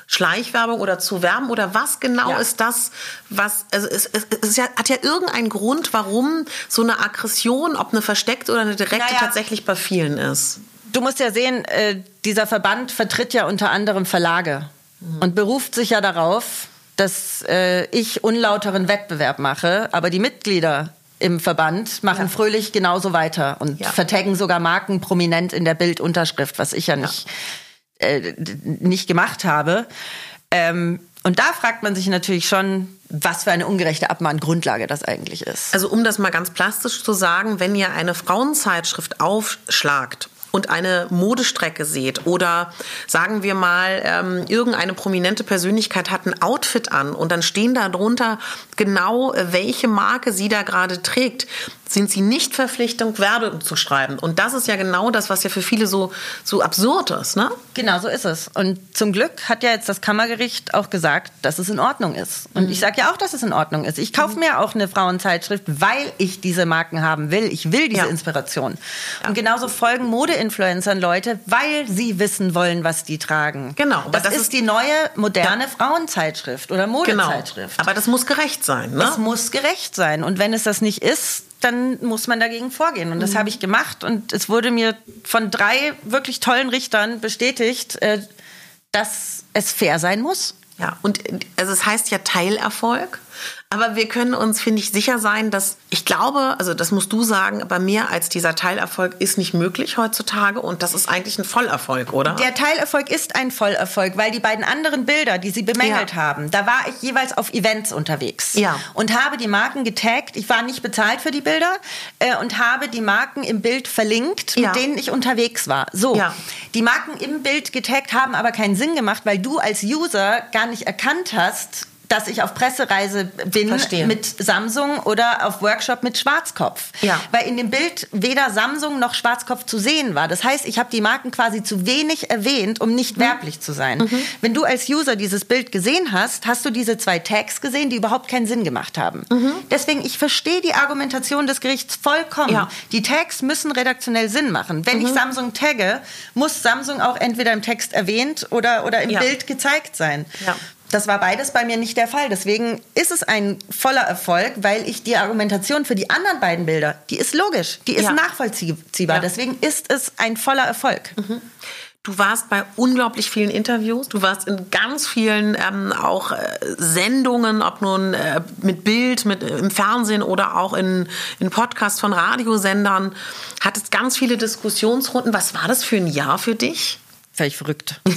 Speaker 1: Schleichwerbung oder zu werben? Oder was genau
Speaker 2: Ja.
Speaker 1: ist das, was, also es, es, es ist ja, hat ja irgendeinen Grund, warum so eine Aggression, ob eine versteckte oder eine direkte,
Speaker 2: Naja.
Speaker 1: tatsächlich bei vielen ist.
Speaker 2: Du musst ja sehen, äh, dieser Verband vertritt ja unter anderem Verlage und beruft sich ja darauf, dass äh, ich unlauteren Wettbewerb mache, aber die Mitglieder im Verband machen fröhlich genauso weiter und
Speaker 1: Ja.
Speaker 2: vertaggen sogar Marken prominent in der Bildunterschrift, was ich ja nicht, äh, nicht gemacht habe. Ähm, und da fragt man sich natürlich schon, was für eine ungerechte Abmahngrundlage das eigentlich ist.
Speaker 1: Also um das mal ganz plastisch zu sagen, wenn ihr eine Frauenzeitschrift aufschlagt und eine Modestrecke seht oder sagen wir mal, ähm, irgendeine prominente Persönlichkeit hat ein Outfit an und dann stehen da drunter genau, äh, welche Marke sie da gerade trägt, sind sie nicht verpflichtet, Werbung zu schreiben. Und das ist ja genau das, was ja für viele so, so absurd ist, ne?
Speaker 2: Genau, so ist es. Und zum Glück hat ja jetzt das Kammergericht auch gesagt, dass es in Ordnung ist. Und ich sage ja auch, dass es in Ordnung ist. Ich kaufe mir auch eine Frauenzeitschrift, weil ich diese Marken haben will. Ich will diese
Speaker 1: Ja.
Speaker 2: Inspiration. Und genauso folgen Modeinfluencern Leute, weil sie wissen wollen, was die tragen.
Speaker 1: Genau,
Speaker 2: Das,
Speaker 1: das
Speaker 2: ist,
Speaker 1: ist-
Speaker 2: die neue moderne Frauenzeitschrift oder
Speaker 1: Genau.
Speaker 2: Modezeitschrift.
Speaker 1: Aber das muss gerecht sein, ne?
Speaker 2: Es muss gerecht sein. Und wenn es das nicht ist, dann muss man dagegen vorgehen. Und das
Speaker 1: Mhm.
Speaker 2: habe ich gemacht. Und es wurde mir von drei wirklich tollen Richtern bestätigt, äh, dass es fair sein muss.
Speaker 1: Ja, und also es heißt ja Teilerfolg, aber wir können uns, finde ich, sicher sein, dass ich glaube, also das musst du sagen, aber mehr als dieser Teilerfolg ist nicht möglich heutzutage und das ist eigentlich ein Vollerfolg, oder?
Speaker 2: Der Teilerfolg ist ein Vollerfolg, weil die beiden anderen Bilder, die sie bemängelt
Speaker 1: Ja.
Speaker 2: haben, da war ich jeweils auf Events unterwegs
Speaker 1: Ja.
Speaker 2: und habe die Marken getaggt. Ich war nicht bezahlt für die Bilder äh, und habe die Marken im Bild verlinkt,
Speaker 1: Ja.
Speaker 2: mit denen ich unterwegs war. So,
Speaker 1: Ja.
Speaker 2: die Marken im Bild getaggt haben aber keinen Sinn gemacht, weil du als User gar nicht erkannt hast, dass ich auf Pressereise bin
Speaker 1: Verstehe.
Speaker 2: mit Samsung oder auf Workshop mit Schwarzkopf.
Speaker 1: Ja.
Speaker 2: Weil in dem Bild weder Samsung noch Schwarzkopf zu sehen war. Das heißt, ich habe die Marken quasi zu wenig erwähnt, um nicht werblich zu sein. Wenn du als User dieses Bild gesehen hast, hast du diese zwei Tags gesehen, die überhaupt keinen Sinn gemacht haben. Deswegen, ich verstehe die Argumentation des Gerichts vollkommen.
Speaker 1: Ja.
Speaker 2: Die Tags müssen redaktionell Sinn machen. Wenn ich Samsung tagge, muss Samsung auch entweder im Text erwähnt oder, oder im
Speaker 1: Ja.
Speaker 2: Bild gezeigt sein.
Speaker 1: Ja.
Speaker 2: Das war beides bei mir nicht der Fall. Deswegen ist es ein voller Erfolg, weil ich die Argumentation für die anderen beiden Bilder, die ist logisch, die ist
Speaker 1: Ja.
Speaker 2: nachvollziehbar.
Speaker 1: Ja.
Speaker 2: Deswegen ist es ein voller Erfolg.
Speaker 1: Du warst bei unglaublich vielen Interviews, du warst in ganz vielen ähm, auch äh, Sendungen, ob nun äh, mit Bild, mit äh, im Fernsehen oder auch in, in Podcasts von Radiosendern, hattest ganz viele Diskussionsrunden. Was war das für ein Jahr für dich?
Speaker 2: Völlig verrückt.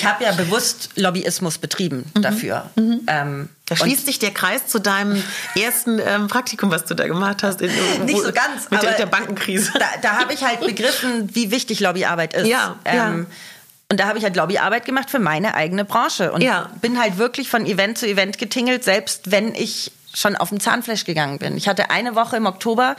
Speaker 2: ich habe ja bewusst Lobbyismus betrieben dafür. Ähm,
Speaker 1: Da schließt sich der Kreis zu deinem ersten ähm, Praktikum, was du da gemacht hast. In,
Speaker 2: Nicht
Speaker 1: wo-
Speaker 2: so ganz,
Speaker 1: Mit der,
Speaker 2: aber
Speaker 1: der Bankenkrise.
Speaker 2: Da, da habe ich halt begriffen, wie wichtig Lobbyarbeit ist.
Speaker 1: Ja, ja.
Speaker 2: Ähm, und da habe ich halt Lobbyarbeit gemacht für meine eigene Branche und
Speaker 1: Ja.
Speaker 2: bin halt wirklich von Event zu Event getingelt, selbst wenn ich schon auf dem Zahnfleisch gegangen bin. Ich hatte eine Woche im Oktober,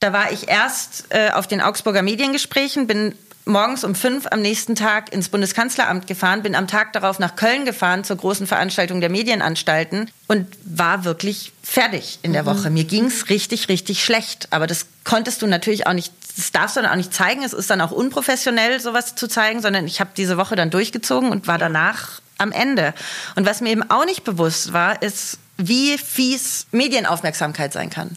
Speaker 2: da war ich erst äh, auf den Augsburger Mediengesprächen, bin morgens um fünf am nächsten Tag ins Bundeskanzleramt gefahren, bin am Tag darauf nach Köln gefahren zur großen Veranstaltung der Medienanstalten und war wirklich fertig in der Woche. Mir ging's richtig, richtig schlecht. Aber das konntest du natürlich auch nicht, das darfst du dann auch nicht zeigen. Es ist dann auch unprofessionell, sowas zu zeigen, sondern ich habe diese Woche dann durchgezogen und war danach am Ende. Und was mir eben auch nicht bewusst war, ist, wie fies Medienaufmerksamkeit sein kann.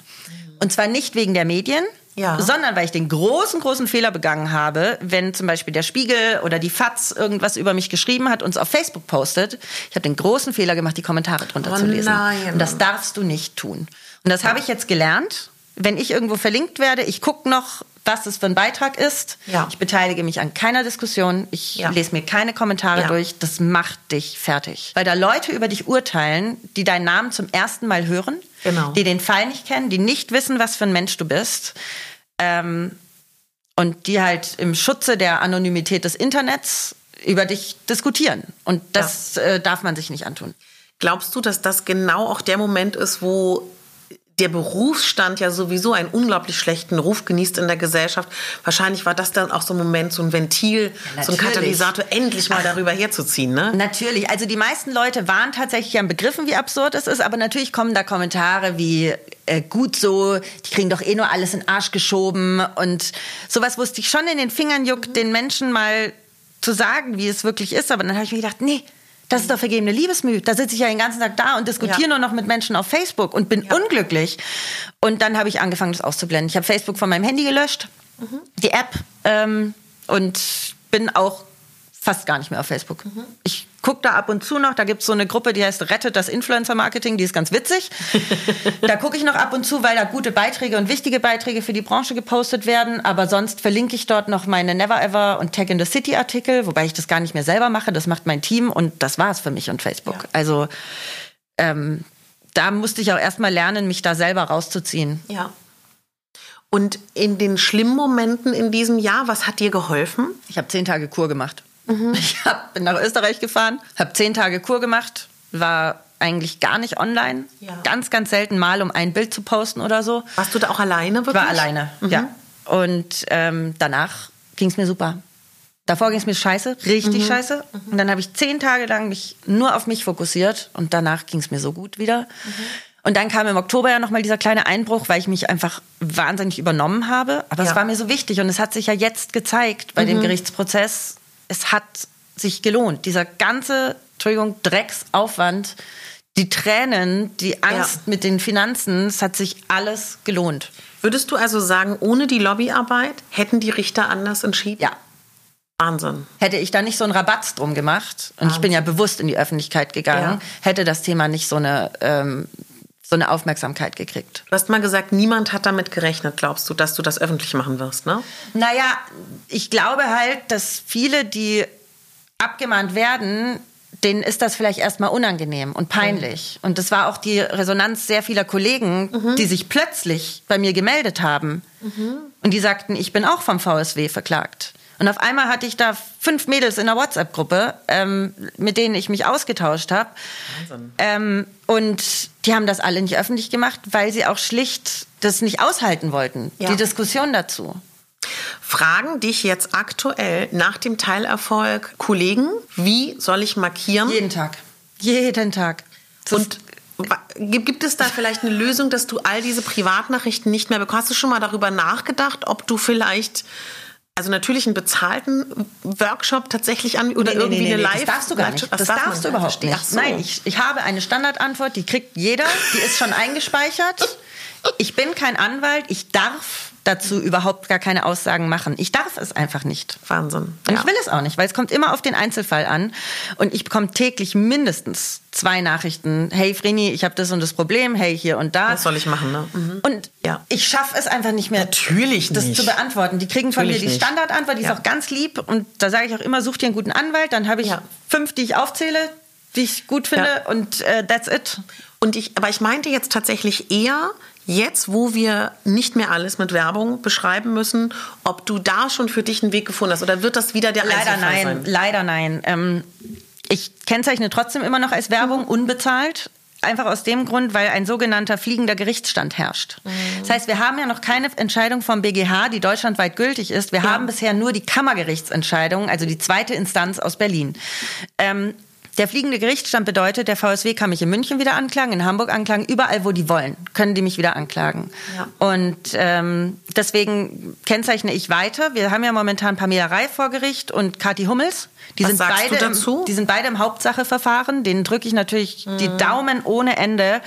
Speaker 2: Und zwar nicht wegen der Medien,
Speaker 1: Ja.
Speaker 2: sondern weil ich den großen, großen Fehler begangen habe, wenn zum Beispiel der Spiegel oder die FAZ irgendwas über mich geschrieben hat und es auf Facebook postet. Ich habe den großen Fehler gemacht, die Kommentare drunter
Speaker 1: Oh
Speaker 2: zu lesen.
Speaker 1: nein.
Speaker 2: Und das darfst du nicht tun. Und das habe ich jetzt gelernt. Wenn ich irgendwo verlinkt werde, ich gucke noch, was es für ein Beitrag ist.
Speaker 1: Ja.
Speaker 2: Ich beteilige mich an keiner Diskussion. Ich
Speaker 1: Ja.
Speaker 2: lese mir keine Kommentare
Speaker 1: Ja.
Speaker 2: durch. Das macht dich fertig. Weil da Leute über dich urteilen, die deinen Namen zum ersten Mal hören,
Speaker 1: Genau.
Speaker 2: die den Fall nicht kennen, die nicht wissen, was für ein Mensch du bist. Ähm, und die halt im Schutze der Anonymität des Internets über dich diskutieren. Und das äh, darf man sich nicht antun.
Speaker 1: Glaubst du, dass das genau auch der Moment ist, wo der Berufsstand ja sowieso einen unglaublich schlechten Ruf genießt in der Gesellschaft? Wahrscheinlich war das dann auch so ein Moment, so ein Ventil, so ein. Katalysator, endlich mal darüber herzuziehen, ne?
Speaker 2: Natürlich, also die meisten Leute waren tatsächlich am Begriffen, wie absurd es ist, aber natürlich kommen da Kommentare wie äh, gut so, die kriegen doch eh nur alles in den Arsch geschoben und sowas wusste ich schon in den Fingern juckt, den Menschen mal zu sagen, wie es wirklich ist, aber dann habe ich mir gedacht, nee, das ist doch vergebene Liebesmühe. Da sitze ich ja den ganzen Tag da und diskutiere
Speaker 1: Ja.
Speaker 2: nur noch mit Menschen auf Facebook und bin unglücklich. Und dann habe ich angefangen, das auszublenden. Ich habe Facebook von meinem Handy gelöscht, die App, ähm, und bin auch fast gar nicht mehr auf Facebook. Ich gucke da ab und zu noch, da gibt es so eine Gruppe, die heißt Rettet das Influencer-Marketing, die ist ganz witzig. da gucke ich noch ab und zu, weil da gute Beiträge und wichtige Beiträge für die Branche gepostet werden. Aber sonst verlinke ich dort noch meine Never Ever und Tag in the City Artikel, wobei ich das gar nicht mehr selber mache, das macht mein Team und das war es für mich und Facebook.
Speaker 1: Ja.
Speaker 2: Also ähm, da musste ich auch erstmal lernen, mich da selber rauszuziehen.
Speaker 1: Ja. Und in den schlimmen Momenten in diesem Jahr, was hat dir geholfen?
Speaker 2: Ich habe zehn Tage Kur gemacht. Ich hab, bin nach Österreich gefahren, habe zehn Tage Kur gemacht, war eigentlich gar nicht online.
Speaker 1: Ja.
Speaker 2: Ganz, ganz selten mal, um ein Bild zu posten oder so.
Speaker 1: Warst du da auch alleine
Speaker 2: Ich
Speaker 1: wirklich?
Speaker 2: war alleine, ja. Und ähm, danach ging es mir super. Davor ging es mir scheiße, richtig scheiße. Und dann habe ich zehn Tage lang mich nur auf mich fokussiert und danach ging es mir so gut wieder. Und dann kam im Oktober ja nochmal dieser kleine Einbruch, weil ich mich einfach wahnsinnig übernommen habe. Aber
Speaker 1: Ja.
Speaker 2: es war mir so wichtig und es hat sich ja jetzt gezeigt bei dem Gerichtsprozess, es hat sich gelohnt. Dieser ganze, Entschuldigung, Drecksaufwand, die Tränen, die Angst mit den Finanzen, es hat sich alles gelohnt.
Speaker 1: Würdest du also sagen, ohne die Lobbyarbeit hätten die Richter anders entschieden?
Speaker 2: Ja,
Speaker 1: Wahnsinn.
Speaker 2: Hätte ich da nicht so einen Rabatz drum gemacht, und ich bin ja bewusst in die Öffentlichkeit gegangen,
Speaker 1: Ja.
Speaker 2: hätte das Thema nicht so eine, ähm, so eine Aufmerksamkeit gekriegt.
Speaker 1: Du hast mal gesagt, niemand hat damit gerechnet, glaubst du, dass du das öffentlich machen wirst, ne?
Speaker 2: Naja, ich glaube halt, dass viele, die abgemahnt werden, denen ist das vielleicht erstmal unangenehm und peinlich. Und das war auch die Resonanz sehr vieler Kollegen, die sich plötzlich bei mir gemeldet haben. Und die sagten, ich bin auch vom VSW verklagt. Und auf einmal hatte ich da fünf Mädels in einer WhatsApp-Gruppe, ähm, mit denen ich mich ausgetauscht habe. Ähm, und die haben das alle nicht öffentlich gemacht, weil sie auch schlicht das nicht aushalten wollten,
Speaker 1: Ja.
Speaker 2: die Diskussion dazu.
Speaker 1: Fragen dich jetzt aktuell nach dem Teilerfolg Kollegen, wie soll ich markieren?
Speaker 2: Jeden Tag. Jeden Tag. Das
Speaker 1: Und gibt es da vielleicht eine Lösung, dass du all diese Privatnachrichten nicht mehr bekommst? Hast du schon mal darüber nachgedacht, ob du vielleicht also natürlich einen bezahlten Workshop tatsächlich an oder
Speaker 2: Nee,
Speaker 1: irgendwie
Speaker 2: nee,
Speaker 1: eine
Speaker 2: nee,
Speaker 1: Live
Speaker 2: Das darfst du gar nicht.
Speaker 1: Das
Speaker 2: Das
Speaker 1: darf
Speaker 2: darfst du überhaupt
Speaker 1: nicht.
Speaker 2: nicht.
Speaker 1: So.
Speaker 2: Nein, ich, ich habe eine Standardantwort, die kriegt jeder, die ist schon eingespeichert. Ich bin kein Anwalt, ich darf dazu überhaupt gar keine Aussagen machen. Ich darf es einfach nicht.
Speaker 1: Wahnsinn.
Speaker 2: Und ich will es auch nicht, weil es kommt immer auf den Einzelfall an. Und ich bekomme täglich mindestens zwei Nachrichten. Hey Vreni, ich habe das und das Problem. Hey, hier und da.
Speaker 1: Was soll ich machen, ne? Mhm.
Speaker 2: Und
Speaker 1: Ja.
Speaker 2: ich schaffe es einfach nicht mehr,
Speaker 1: Natürlich
Speaker 2: das
Speaker 1: nicht.
Speaker 2: zu beantworten. Die kriegen von
Speaker 1: Natürlich
Speaker 2: mir die
Speaker 1: nicht.
Speaker 2: Standardantwort, die
Speaker 1: Ja.
Speaker 2: ist auch ganz lieb. Und da sage ich auch immer, such dir einen guten Anwalt. Dann habe ich
Speaker 1: Ja.
Speaker 2: fünf, die ich aufzähle, die ich gut finde.
Speaker 1: Ja.
Speaker 2: Und äh, that's it.
Speaker 1: Und ich, aber ich meinte jetzt tatsächlich eher, jetzt, wo wir nicht mehr alles mit Werbung beschreiben müssen, ob du da schon für dich einen Weg gefunden hast oder wird das wieder der
Speaker 2: Leider nein,
Speaker 1: sein?
Speaker 2: leider nein. Ähm, ich kennzeichne trotzdem immer noch als Werbung unbezahlt. Einfach aus dem Grund, weil ein sogenannter fliegender Gerichtsstand herrscht. Das heißt, wir haben ja noch keine Entscheidung vom BGH, die deutschlandweit gültig ist. Wir haben bisher nur die Kammergerichtsentscheidung, also die zweite Instanz aus Berlin. Ähm, der fliegende Gerichtsstand bedeutet, der VSW kann mich in München wieder anklagen, in Hamburg anklagen, überall, wo die wollen, können die mich wieder anklagen.
Speaker 1: Ja.
Speaker 2: Und ähm, deswegen kennzeichne ich weiter. Wir haben ja momentan Pamela Reif vor Gericht und Kathi Hummels. Die
Speaker 1: Was
Speaker 2: sind
Speaker 1: sagst
Speaker 2: beide
Speaker 1: du dazu?
Speaker 2: Im, die sind beide im Hauptsacheverfahren. Denen drücke ich natürlich die
Speaker 1: Mhm.
Speaker 2: Daumen ohne Ende.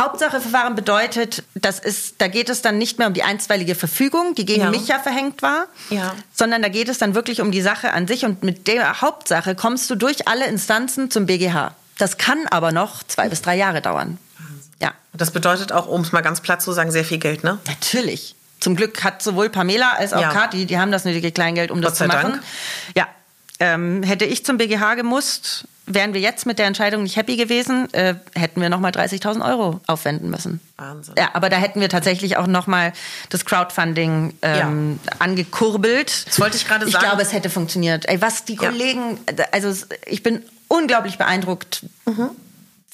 Speaker 2: Hauptsacheverfahren bedeutet, das ist, da geht es dann nicht mehr um die einstweilige Verfügung, die gegen
Speaker 1: Ja.
Speaker 2: mich ja verhängt war,
Speaker 1: Ja.
Speaker 2: sondern da geht es dann wirklich um die Sache an sich und mit der Hauptsache kommst du durch alle Instanzen zum BGH. Das kann aber noch zwei bis drei Jahre dauern. Ja,
Speaker 1: Das bedeutet auch, um es mal ganz platt zu sagen, sehr viel Geld, ne?
Speaker 2: natürlich. Zum Glück hat sowohl Pamela als auch
Speaker 1: Ja.
Speaker 2: Kathi, die haben das nötige Kleingeld, um das
Speaker 1: Gott
Speaker 2: zu
Speaker 1: sei
Speaker 2: machen.
Speaker 1: Dank.
Speaker 2: Ja, ähm, hätte ich zum BGH gemusst, wären wir jetzt mit der Entscheidung nicht happy gewesen, äh, hätten wir nochmal 30.000 Euro aufwenden müssen.
Speaker 1: Wahnsinn.
Speaker 2: Ja, aber da hätten wir tatsächlich auch nochmal das Crowdfunding ähm, angekurbelt.
Speaker 1: Das wollte ich gerade
Speaker 2: Ich
Speaker 1: sagen.
Speaker 2: glaube, es hätte funktioniert. Ey, was die
Speaker 1: Ja.
Speaker 2: Kollegen, also ich bin unglaublich beeindruckt,
Speaker 1: Mhm.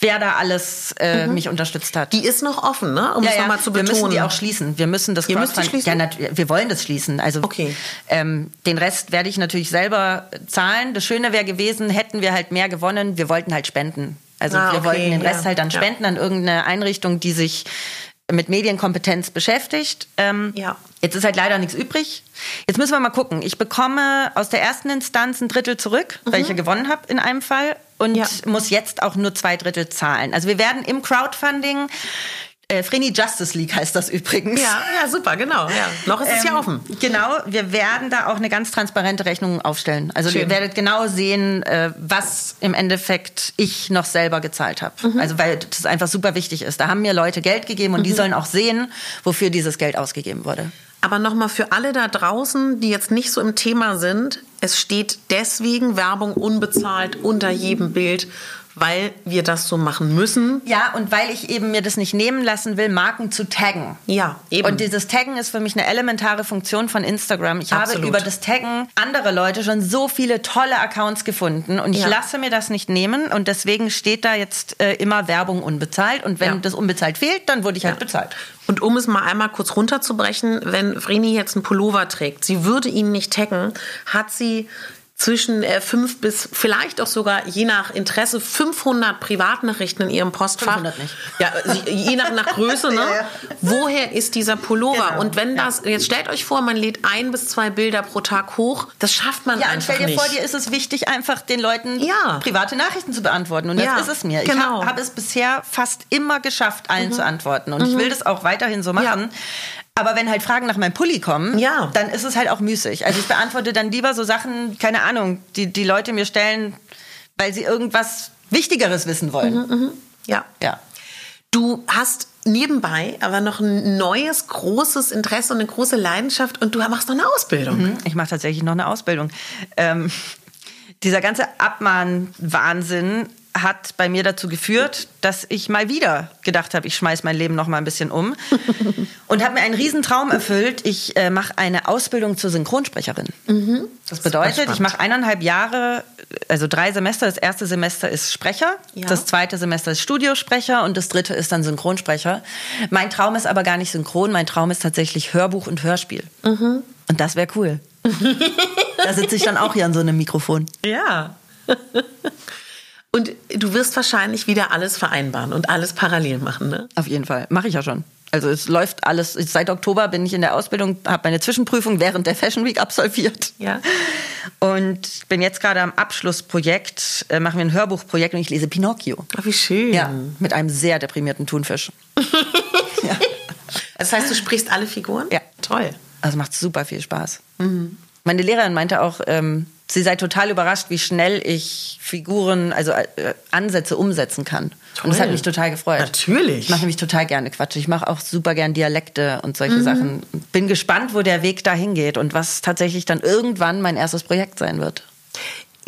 Speaker 2: Wer da alles äh, mich unterstützt hat.
Speaker 1: Die ist noch offen, ne? Um es nochmal zu
Speaker 2: wir
Speaker 1: betonen.
Speaker 2: müssen die auch schließen. Wir müssen das
Speaker 1: Ihr müsst die schließen?
Speaker 2: Ja, wir wollen das schließen. Also
Speaker 1: Okay.
Speaker 2: ähm, den Rest werde ich natürlich selber zahlen. Das Schöne wäre gewesen, hätten wir halt mehr gewonnen. Wir wollten halt spenden. Also
Speaker 1: Ah,
Speaker 2: wir
Speaker 1: okay,
Speaker 2: wollten den
Speaker 1: ja,
Speaker 2: Rest halt dann
Speaker 1: ja.
Speaker 2: spenden an irgendeine Einrichtung, die sich mit Medienkompetenz beschäftigt. Ähm,
Speaker 1: Ja.
Speaker 2: Jetzt ist halt leider nichts übrig. Jetzt müssen wir mal gucken. Ich bekomme aus der ersten Instanz ein Drittel zurück, weil ich ja gewonnen habe in einem Fall und.
Speaker 1: Ja.
Speaker 2: muss jetzt auch nur zwei Drittel zahlen. Also wir werden im Crowdfunding, äh, Vreni Justice League heißt das übrigens.
Speaker 1: Ja, ja, super, genau. Ja. Noch ist es ja
Speaker 2: Ähm,
Speaker 1: offen.
Speaker 2: Genau, wir werden da auch eine ganz transparente Rechnung aufstellen. Also
Speaker 1: Schön.
Speaker 2: ihr werdet genau sehen, äh, was im Endeffekt ich noch selber gezahlt habe.
Speaker 1: Mhm.
Speaker 2: Also weil das einfach super wichtig ist. Da haben mir Leute Geld gegeben und die
Speaker 1: Mhm.
Speaker 2: sollen auch sehen, wofür dieses Geld ausgegeben wurde.
Speaker 1: Aber nochmal für alle da draußen, die jetzt nicht so im Thema sind, es steht deswegen Werbung unbezahlt unter jedem Bild, weil wir das so machen müssen.
Speaker 2: Ja, und weil ich eben mir das nicht nehmen lassen will, Marken zu taggen.
Speaker 1: Ja, eben.
Speaker 2: Und dieses Taggen ist für mich eine elementare Funktion von Instagram. Ich
Speaker 1: Absolut.
Speaker 2: habe über das Taggen andere Leute schon so viele tolle Accounts gefunden und ich
Speaker 1: Ja.
Speaker 2: lasse mir das nicht nehmen und deswegen steht da jetzt äh, immer Werbung unbezahlt und wenn
Speaker 1: Ja.
Speaker 2: das unbezahlt fehlt, dann wurde ich halt bezahlt.
Speaker 1: Und um es mal einmal kurz runterzubrechen, wenn Vreni jetzt einen Pullover trägt, sie würde ihn nicht taggen, hat sie zwischen äh, fünf bis vielleicht auch sogar je nach Interesse 500 Privatnachrichten in ihrem Postfach.
Speaker 2: 500 nicht.
Speaker 1: Ja, je nach, nach Größe, ne?
Speaker 2: Ja, ja.
Speaker 1: Woher ist dieser Pullover?
Speaker 2: Genau.
Speaker 1: Und wenn
Speaker 2: Ja.
Speaker 1: das, jetzt stellt euch vor, man lädt ein bis zwei Bilder pro Tag hoch, das schafft man
Speaker 2: Ja, und
Speaker 1: einfach
Speaker 2: stell dir
Speaker 1: nicht.
Speaker 2: vor, dir ist es wichtig, einfach den Leuten
Speaker 1: Ja.
Speaker 2: private Nachrichten zu beantworten. Und das
Speaker 1: Ja,
Speaker 2: ist es mir. Ich
Speaker 1: genau.
Speaker 2: habe hab es bisher fast immer geschafft, allen zu antworten. Und ich will das auch weiterhin so machen. Aber wenn halt Fragen nach meinem Pulli kommen,
Speaker 1: Ja.
Speaker 2: dann ist es halt auch müßig. Also ich beantworte dann lieber so Sachen, keine Ahnung, die die Leute mir stellen, weil sie irgendwas Wichtigeres wissen wollen.
Speaker 1: ja.
Speaker 2: Ja.
Speaker 1: Du hast nebenbei aber noch ein neues, großes Interesse und eine große Leidenschaft und du machst noch eine Ausbildung.
Speaker 2: Mhm, Ich mache tatsächlich noch eine Ausbildung. Ähm, dieser ganze Abmahn-Wahnsinn hat bei mir dazu geführt, dass ich mal wieder gedacht habe, ich schmeiß mein Leben noch mal ein bisschen um und habe mir einen Riesentraum erfüllt. Ich äh, mache eine Ausbildung zur Synchronsprecherin. Mhm. Das bedeutet, ich mache eineinhalb Jahre, also drei Semester. Das erste Semester ist Sprecher, ja. das zweite Semester ist Studiosprecher und das dritte ist dann Synchronsprecher. Mein Traum ist aber gar nicht synchron, mein Traum ist tatsächlich Hörbuch und Hörspiel. Mhm. Und das wäre cool. da sitze ich dann auch hier an so einem Mikrofon.
Speaker 1: Ja. Und du wirst wahrscheinlich wieder alles vereinbaren und alles parallel machen, ne?
Speaker 2: Auf jeden Fall. Mache ich ja schon. Also es läuft alles. Seit Oktober bin ich in der Ausbildung, habe meine Zwischenprüfung während der Fashion Week absolviert.
Speaker 1: Ja.
Speaker 2: Und bin jetzt gerade am Abschlussprojekt, äh, machen wir ein Hörbuchprojekt und ich lese Pinocchio.
Speaker 1: Ach, wie schön.
Speaker 2: Ja, mit einem sehr deprimierten Thunfisch.
Speaker 1: ja. Das heißt, du sprichst alle Figuren?
Speaker 2: Ja.
Speaker 1: Toll.
Speaker 2: Also macht super viel Spaß. Mhm. Meine Lehrerin meinte auch, ähm, sie sei total überrascht, wie schnell ich Figuren, also äh, Ansätze umsetzen kann. Toll. Und das hat mich total gefreut.
Speaker 1: Natürlich.
Speaker 2: Ich mache nämlich total gerne Quatsch. Ich mache auch super gern Dialekte und solche mhm. Sachen. Bin gespannt, wo der Weg dahin geht und was tatsächlich dann irgendwann mein erstes Projekt sein wird.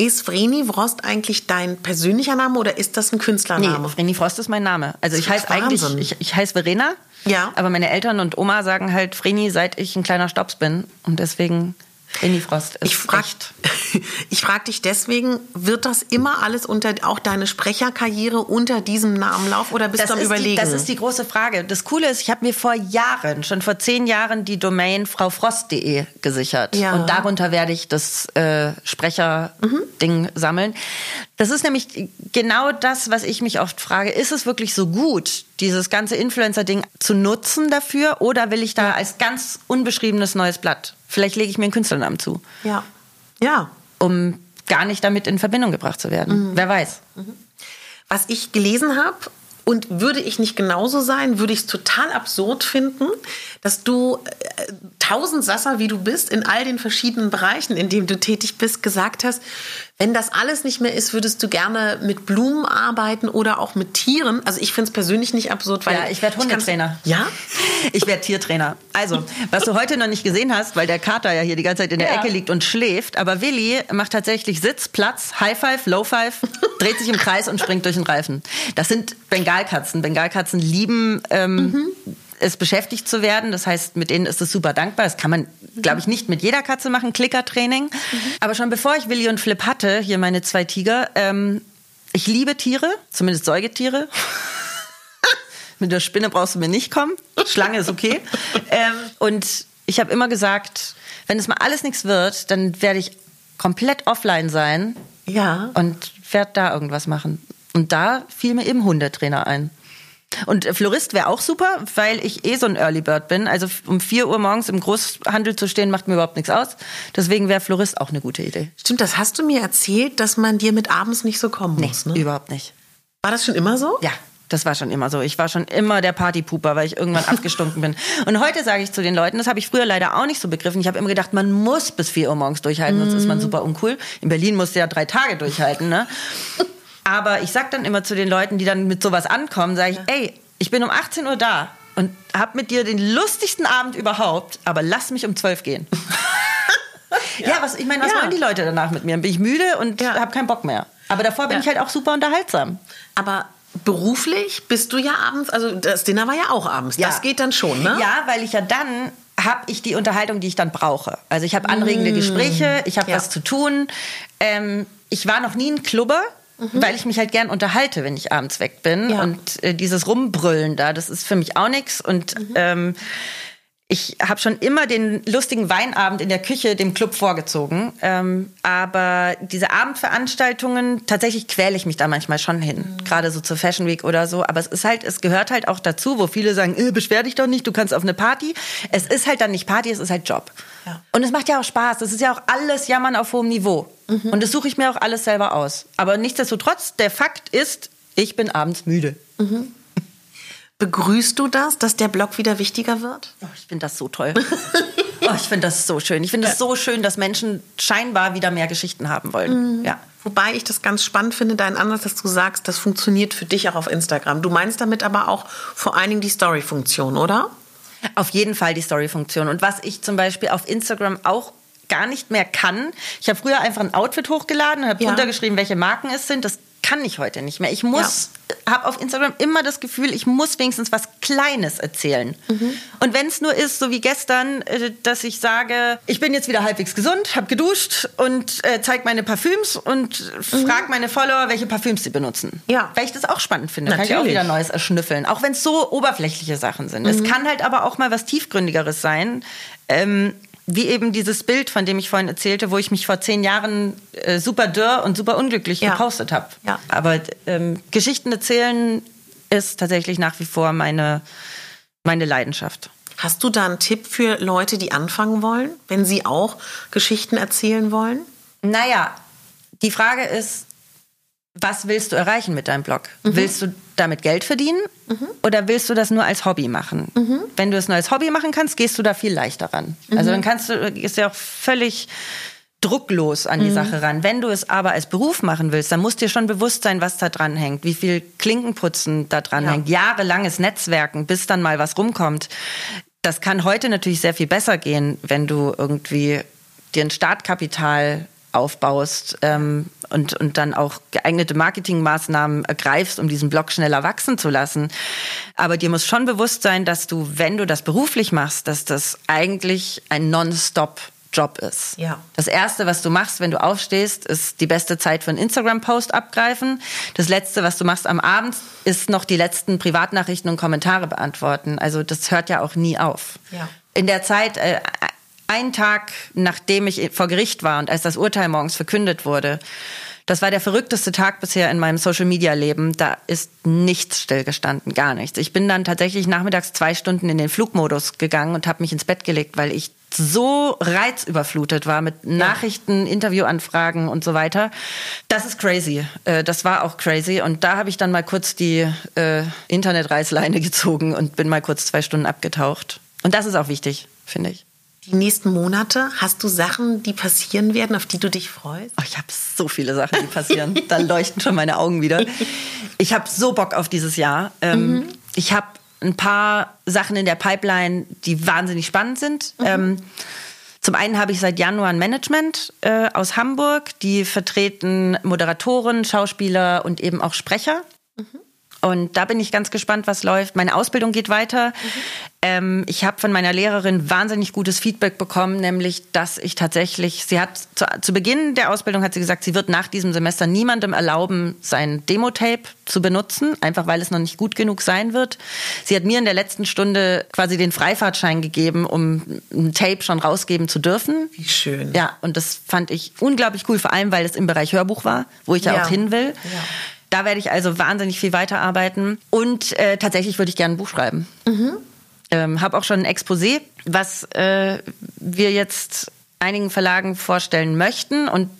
Speaker 1: Ist Vreni Frost eigentlich dein persönlicher Name oder ist das ein Künstlername?
Speaker 2: Nee, Vreni Frost ist mein Name. Also ich heiße eigentlich, ich, ich heiße Verena.
Speaker 1: Ja.
Speaker 2: Aber meine Eltern und Oma sagen halt Vreni, seit ich ein kleiner Stops bin. Und deswegen Rini Frost ist
Speaker 1: ich frag, echt. Ich frage dich deswegen, wird das immer alles unter, auch deine Sprecherkarriere unter diesem Namen laufen oder bist das du am Überlegen?
Speaker 2: Die, das ist die große Frage. Das Coole ist, ich habe mir vor Jahren, schon vor zehn Jahren, die Domain fraufrost.de gesichert. Ja. Und darunter werde ich das äh, Sprecher-Ding mhm. sammeln. Das ist nämlich genau das, was ich mich oft frage. Ist es wirklich so gut, dieses ganze Influencer-Ding zu nutzen dafür oder will ich da als ganz unbeschriebenes neues Blatt Vielleicht lege ich mir einen Künstlernamen zu.
Speaker 1: Ja. Ja.
Speaker 2: Um gar nicht damit in Verbindung gebracht zu werden. Mhm. Wer weiß. Mhm.
Speaker 1: Was ich gelesen habe, und würde ich nicht genauso sein, würde ich es total absurd finden, dass du äh, tausend Sasser, wie du bist, in all den verschiedenen Bereichen, in denen du tätig bist, gesagt hast, wenn das alles nicht mehr ist, würdest du gerne mit Blumen arbeiten oder auch mit Tieren. Also ich finde es persönlich nicht absurd, weil
Speaker 2: ja, ich werde Hundetrainer.
Speaker 1: Ja,
Speaker 2: ich werde Tiertrainer. Also was du heute noch nicht gesehen hast, weil der Kater ja hier die ganze Zeit in der ja. Ecke liegt und schläft, aber Willi macht tatsächlich Sitz, Platz, High Five, Low Five, dreht sich im Kreis und springt durch den Reifen. Das sind Bengalkatzen. Bengalkatzen lieben ähm, mhm es beschäftigt zu werden. Das heißt, mit denen ist es super dankbar. Das kann man, glaube ich, nicht mit jeder Katze machen, Klickertraining. Mhm. Aber schon bevor ich Willi und Flip hatte, hier meine zwei Tiger, ähm, ich liebe Tiere, zumindest Säugetiere. mit der Spinne brauchst du mir nicht kommen. Schlange ist okay. ähm, und ich habe immer gesagt, wenn es mal alles nichts wird, dann werde ich komplett offline sein.
Speaker 1: Ja.
Speaker 2: Und werde da irgendwas machen. Und da fiel mir eben Hundetrainer ein. Und Florist wäre auch super, weil ich eh so ein Early Bird bin. Also um 4 Uhr morgens im Großhandel zu stehen, macht mir überhaupt nichts aus. Deswegen wäre Florist auch eine gute Idee.
Speaker 1: Stimmt, das hast du mir erzählt, dass man dir mit abends nicht so kommen
Speaker 2: nee,
Speaker 1: muss. Ne?
Speaker 2: überhaupt nicht.
Speaker 1: War das schon immer so?
Speaker 2: Ja. Das war schon immer so. Ich war schon immer der Partypuper, weil ich irgendwann abgestunken bin. Und heute sage ich zu den Leuten, das habe ich früher leider auch nicht so begriffen. Ich habe immer gedacht, man muss bis 4 Uhr morgens durchhalten, sonst ist man mhm. super uncool. In Berlin musst du ja drei Tage durchhalten, ne? Aber ich sag dann immer zu den Leuten, die dann mit sowas ankommen, sage ich, ey, ich bin um 18 Uhr da und hab mit dir den lustigsten Abend überhaupt, aber lass mich um 12 gehen. ja. ja. was ich meine, was ja. wollen die Leute danach mit mir? Bin ich müde und ja. habe keinen Bock mehr. Aber davor bin ja. ich halt auch super unterhaltsam.
Speaker 1: Aber beruflich bist du ja abends, also das Dinner war ja auch abends. Ja. Das geht dann schon, ne?
Speaker 2: Ja, weil ich ja dann habe ich die Unterhaltung, die ich dann brauche. Also ich habe anregende mm. Gespräche, ich habe was zu tun. Ähm, ich war noch nie ein Klubber. Mhm. Weil ich mich halt gern unterhalte, wenn ich abends weg bin. Ja. Und äh, dieses Rumbrüllen da, das ist für mich auch nichts. Und mhm. ähm, ich habe schon immer den lustigen Weinabend in der Küche dem Club vorgezogen. Ähm, aber diese Abendveranstaltungen, tatsächlich quäle ich mich da manchmal schon hin. Mhm. Gerade so zur Fashion Week oder so. Aber es ist halt, es gehört halt auch dazu, wo viele sagen, äh, beschwer dich doch nicht, du kannst auf eine Party. Es ist halt dann nicht Party, es ist halt Job. Ja. Und es macht ja auch Spaß. Es ist ja auch alles Jammern auf hohem Niveau. Mhm. Und das suche ich mir auch alles selber aus. Aber nichtsdestotrotz, der Fakt ist, ich bin abends müde. Mhm.
Speaker 1: Begrüßt du das, dass der Blog wieder wichtiger wird?
Speaker 2: Oh, ich finde das so toll. oh, ich finde das so schön. Ich finde es ja. so schön, dass Menschen scheinbar wieder mehr Geschichten haben wollen. Mhm. Ja.
Speaker 1: Wobei ich das ganz spannend finde, dein Ansatz, dass du sagst, das funktioniert für dich auch auf Instagram. Du meinst damit aber auch vor allen Dingen die Story-Funktion, oder?
Speaker 2: Auf jeden Fall die Story-Funktion. Und was ich zum Beispiel auf Instagram auch gar nicht mehr kann. Ich habe früher einfach ein Outfit hochgeladen und habe ja. drunter geschrieben, welche Marken es sind. Das kann ich heute nicht mehr. Ich muss, ja. habe auf Instagram immer das Gefühl, ich muss wenigstens was Kleines erzählen. Mhm. Und wenn es nur ist, so wie gestern, äh, dass ich sage, ich bin jetzt wieder halbwegs gesund, habe geduscht und äh, zeige meine Parfüms und mhm. frage meine Follower, welche Parfüms sie benutzen. Ja. Weil ich das auch spannend finde. Natürlich. Kann ich auch wieder Neues erschnüffeln. Auch wenn es so oberflächliche Sachen sind. Mhm. Es kann halt aber auch mal was Tiefgründigeres sein. Ähm, wie eben dieses Bild, von dem ich vorhin erzählte, wo ich mich vor zehn Jahren äh, super dürr und super unglücklich ja. gepostet habe. Ja. Aber ähm, Geschichten erzählen ist tatsächlich nach wie vor meine, meine Leidenschaft.
Speaker 1: Hast du da einen Tipp für Leute, die anfangen wollen, wenn sie auch Geschichten erzählen wollen?
Speaker 2: Naja, die Frage ist, was willst du erreichen mit deinem Blog? Mhm. Willst du damit Geld verdienen mhm. oder willst du das nur als Hobby machen? Mhm. Wenn du es nur als Hobby machen kannst, gehst du da viel leichter ran. Also mhm. dann kannst du, ist ja auch völlig drucklos an die mhm. Sache ran. Wenn du es aber als Beruf machen willst, dann muss dir schon bewusst sein, was da dran hängt, wie viel Klinkenputzen da dran ja. hängt, jahrelanges Netzwerken, bis dann mal was rumkommt. Das kann heute natürlich sehr viel besser gehen, wenn du irgendwie dir ein Startkapital aufbaust ähm, und, und dann auch geeignete Marketingmaßnahmen ergreifst, um diesen Blog schneller wachsen zu lassen. Aber dir muss schon bewusst sein, dass du, wenn du das beruflich machst, dass das eigentlich ein Non-Stop Job ist. Ja. Das erste, was du machst, wenn du aufstehst, ist die beste Zeit für einen Instagram-Post abgreifen. Das letzte, was du machst am Abend, ist noch die letzten Privatnachrichten und Kommentare beantworten. Also das hört ja auch nie auf. Ja. In der Zeit, äh, einen Tag nachdem ich vor Gericht war und als das Urteil morgens verkündet wurde, das war der verrückteste Tag bisher in meinem Social-Media-Leben. Da ist nichts stillgestanden, gar nichts. Ich bin dann tatsächlich nachmittags zwei Stunden in den Flugmodus gegangen und habe mich ins Bett gelegt, weil ich so reizüberflutet war mit Nachrichten, ja. Interviewanfragen und so weiter. Das ist crazy. Äh, das war auch crazy. Und da habe ich dann mal kurz die äh, Internetreißleine gezogen und bin mal kurz zwei Stunden abgetaucht. Und das ist auch wichtig, finde ich
Speaker 1: die nächsten Monate? Hast du Sachen, die passieren werden, auf die du dich freust?
Speaker 2: Oh, ich habe so viele Sachen, die passieren. da leuchten schon meine Augen wieder. Ich habe so Bock auf dieses Jahr. Ähm, mhm. Ich habe ein paar Sachen in der Pipeline, die wahnsinnig spannend sind. Mhm. Ähm, zum einen habe ich seit Januar ein Management äh, aus Hamburg. Die vertreten Moderatoren, Schauspieler und eben auch Sprecher. Mhm. Und da bin ich ganz gespannt, was läuft. Meine Ausbildung geht weiter. Mhm. Ähm, ich habe von meiner Lehrerin wahnsinnig gutes Feedback bekommen, nämlich, dass ich tatsächlich, sie hat zu, zu, Beginn der Ausbildung hat sie gesagt, sie wird nach diesem Semester niemandem erlauben, sein Demo-Tape zu benutzen, einfach weil es noch nicht gut genug sein wird. Sie hat mir in der letzten Stunde quasi den Freifahrtschein gegeben, um ein Tape schon rausgeben zu dürfen.
Speaker 1: Wie schön.
Speaker 2: Ja, und das fand ich unglaublich cool, vor allem, weil es im Bereich Hörbuch war, wo ich ja, ja auch hin will. Ja. Da werde ich also wahnsinnig viel weiterarbeiten. Und äh, tatsächlich würde ich gerne ein Buch schreiben. Mhm. Ähm, habe auch schon ein Exposé, was äh, wir jetzt einigen Verlagen vorstellen möchten. Und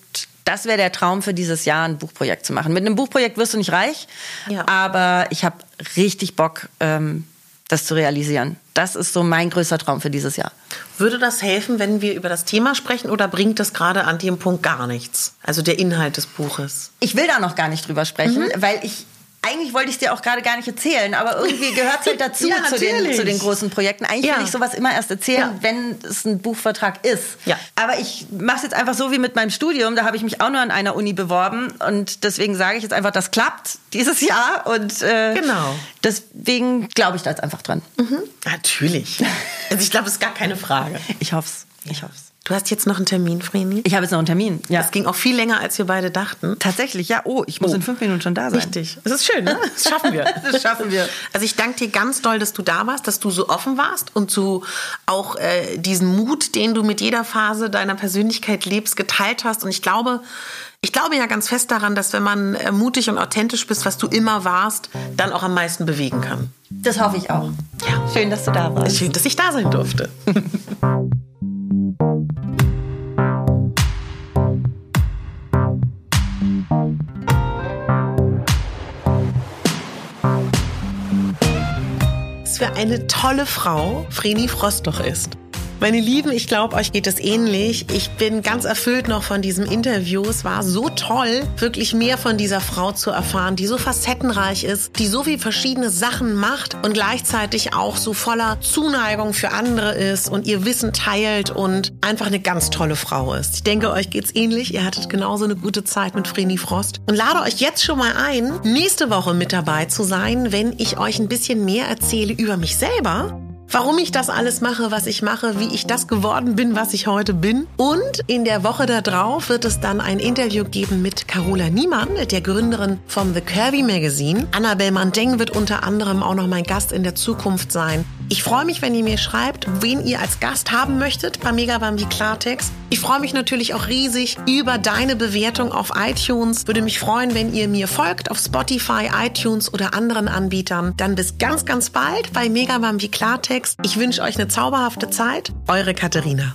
Speaker 2: das wäre der Traum für dieses Jahr, ein Buchprojekt zu machen. Mit einem Buchprojekt wirst du nicht reich, ja. aber ich habe richtig Bock, ähm, das zu realisieren. Das ist so mein größter Traum für dieses Jahr.
Speaker 1: Würde das helfen, wenn wir über das Thema sprechen oder bringt das gerade an dem Punkt gar nichts? Also der Inhalt des Buches.
Speaker 2: Ich will da noch gar nicht drüber sprechen, mhm. weil ich eigentlich wollte ich es dir auch gerade gar nicht erzählen, aber irgendwie gehört es halt dazu ja, zu, den, zu den großen Projekten. Eigentlich ja. will ich sowas immer erst erzählen, ja. wenn es ein Buchvertrag ist. Ja. Aber ich mache es jetzt einfach so wie mit meinem Studium. Da habe ich mich auch nur an einer Uni beworben und deswegen sage ich jetzt einfach, das klappt dieses Jahr und äh, genau. deswegen glaube ich da jetzt einfach dran.
Speaker 1: Mhm. Natürlich. Also ich glaube, es ist gar keine Frage.
Speaker 2: Ich hoffe es. Ich hoffe es.
Speaker 1: Du hast jetzt noch einen Termin, Vreni?
Speaker 2: Ich habe jetzt noch einen Termin.
Speaker 1: Ja. Es ging auch viel länger, als wir beide dachten.
Speaker 2: Tatsächlich, ja. Oh, ich muss oh. in fünf Minuten schon da sein.
Speaker 1: Richtig. Das ist schön, ne? Das schaffen wir. das schaffen wir. Also ich danke dir ganz doll, dass du da warst, dass du so offen warst und so auch äh, diesen Mut, den du mit jeder Phase deiner Persönlichkeit lebst, geteilt hast. Und ich glaube, ich glaube ja ganz fest daran, dass wenn man äh, mutig und authentisch bist, was du immer warst, dann auch am meisten bewegen kann.
Speaker 2: Das hoffe ich auch. Ja. Schön, dass du da warst.
Speaker 1: Schön, dass ich da sein durfte. für eine tolle Frau Vreni Frost doch ist. Meine Lieben, ich glaube, euch geht es ähnlich. Ich bin ganz erfüllt noch von diesem Interview. Es war so toll, wirklich mehr von dieser Frau zu erfahren, die so facettenreich ist, die so viel verschiedene Sachen macht und gleichzeitig auch so voller Zuneigung für andere ist und ihr Wissen teilt und einfach eine ganz tolle Frau ist. Ich denke, euch geht's ähnlich. Ihr hattet genauso eine gute Zeit mit Vreni Frost und lade euch jetzt schon mal ein, nächste Woche mit dabei zu sein, wenn ich euch ein bisschen mehr erzähle über mich selber warum ich das alles mache, was ich mache, wie ich das geworden bin, was ich heute bin. Und in der Woche darauf wird es dann ein Interview geben mit Carola Niemann, der Gründerin vom The Curvy Magazine. Annabelle Mandeng wird unter anderem auch noch mein Gast in der Zukunft sein. Ich freue mich, wenn ihr mir schreibt, wen ihr als Gast haben möchtet bei Megabambi Klartext. Ich freue mich natürlich auch riesig über deine Bewertung auf iTunes. Würde mich freuen, wenn ihr mir folgt auf Spotify, iTunes oder anderen Anbietern. Dann bis ganz, ganz bald bei Megabambi Klartext. Ich wünsche euch eine zauberhafte Zeit. Eure Katharina.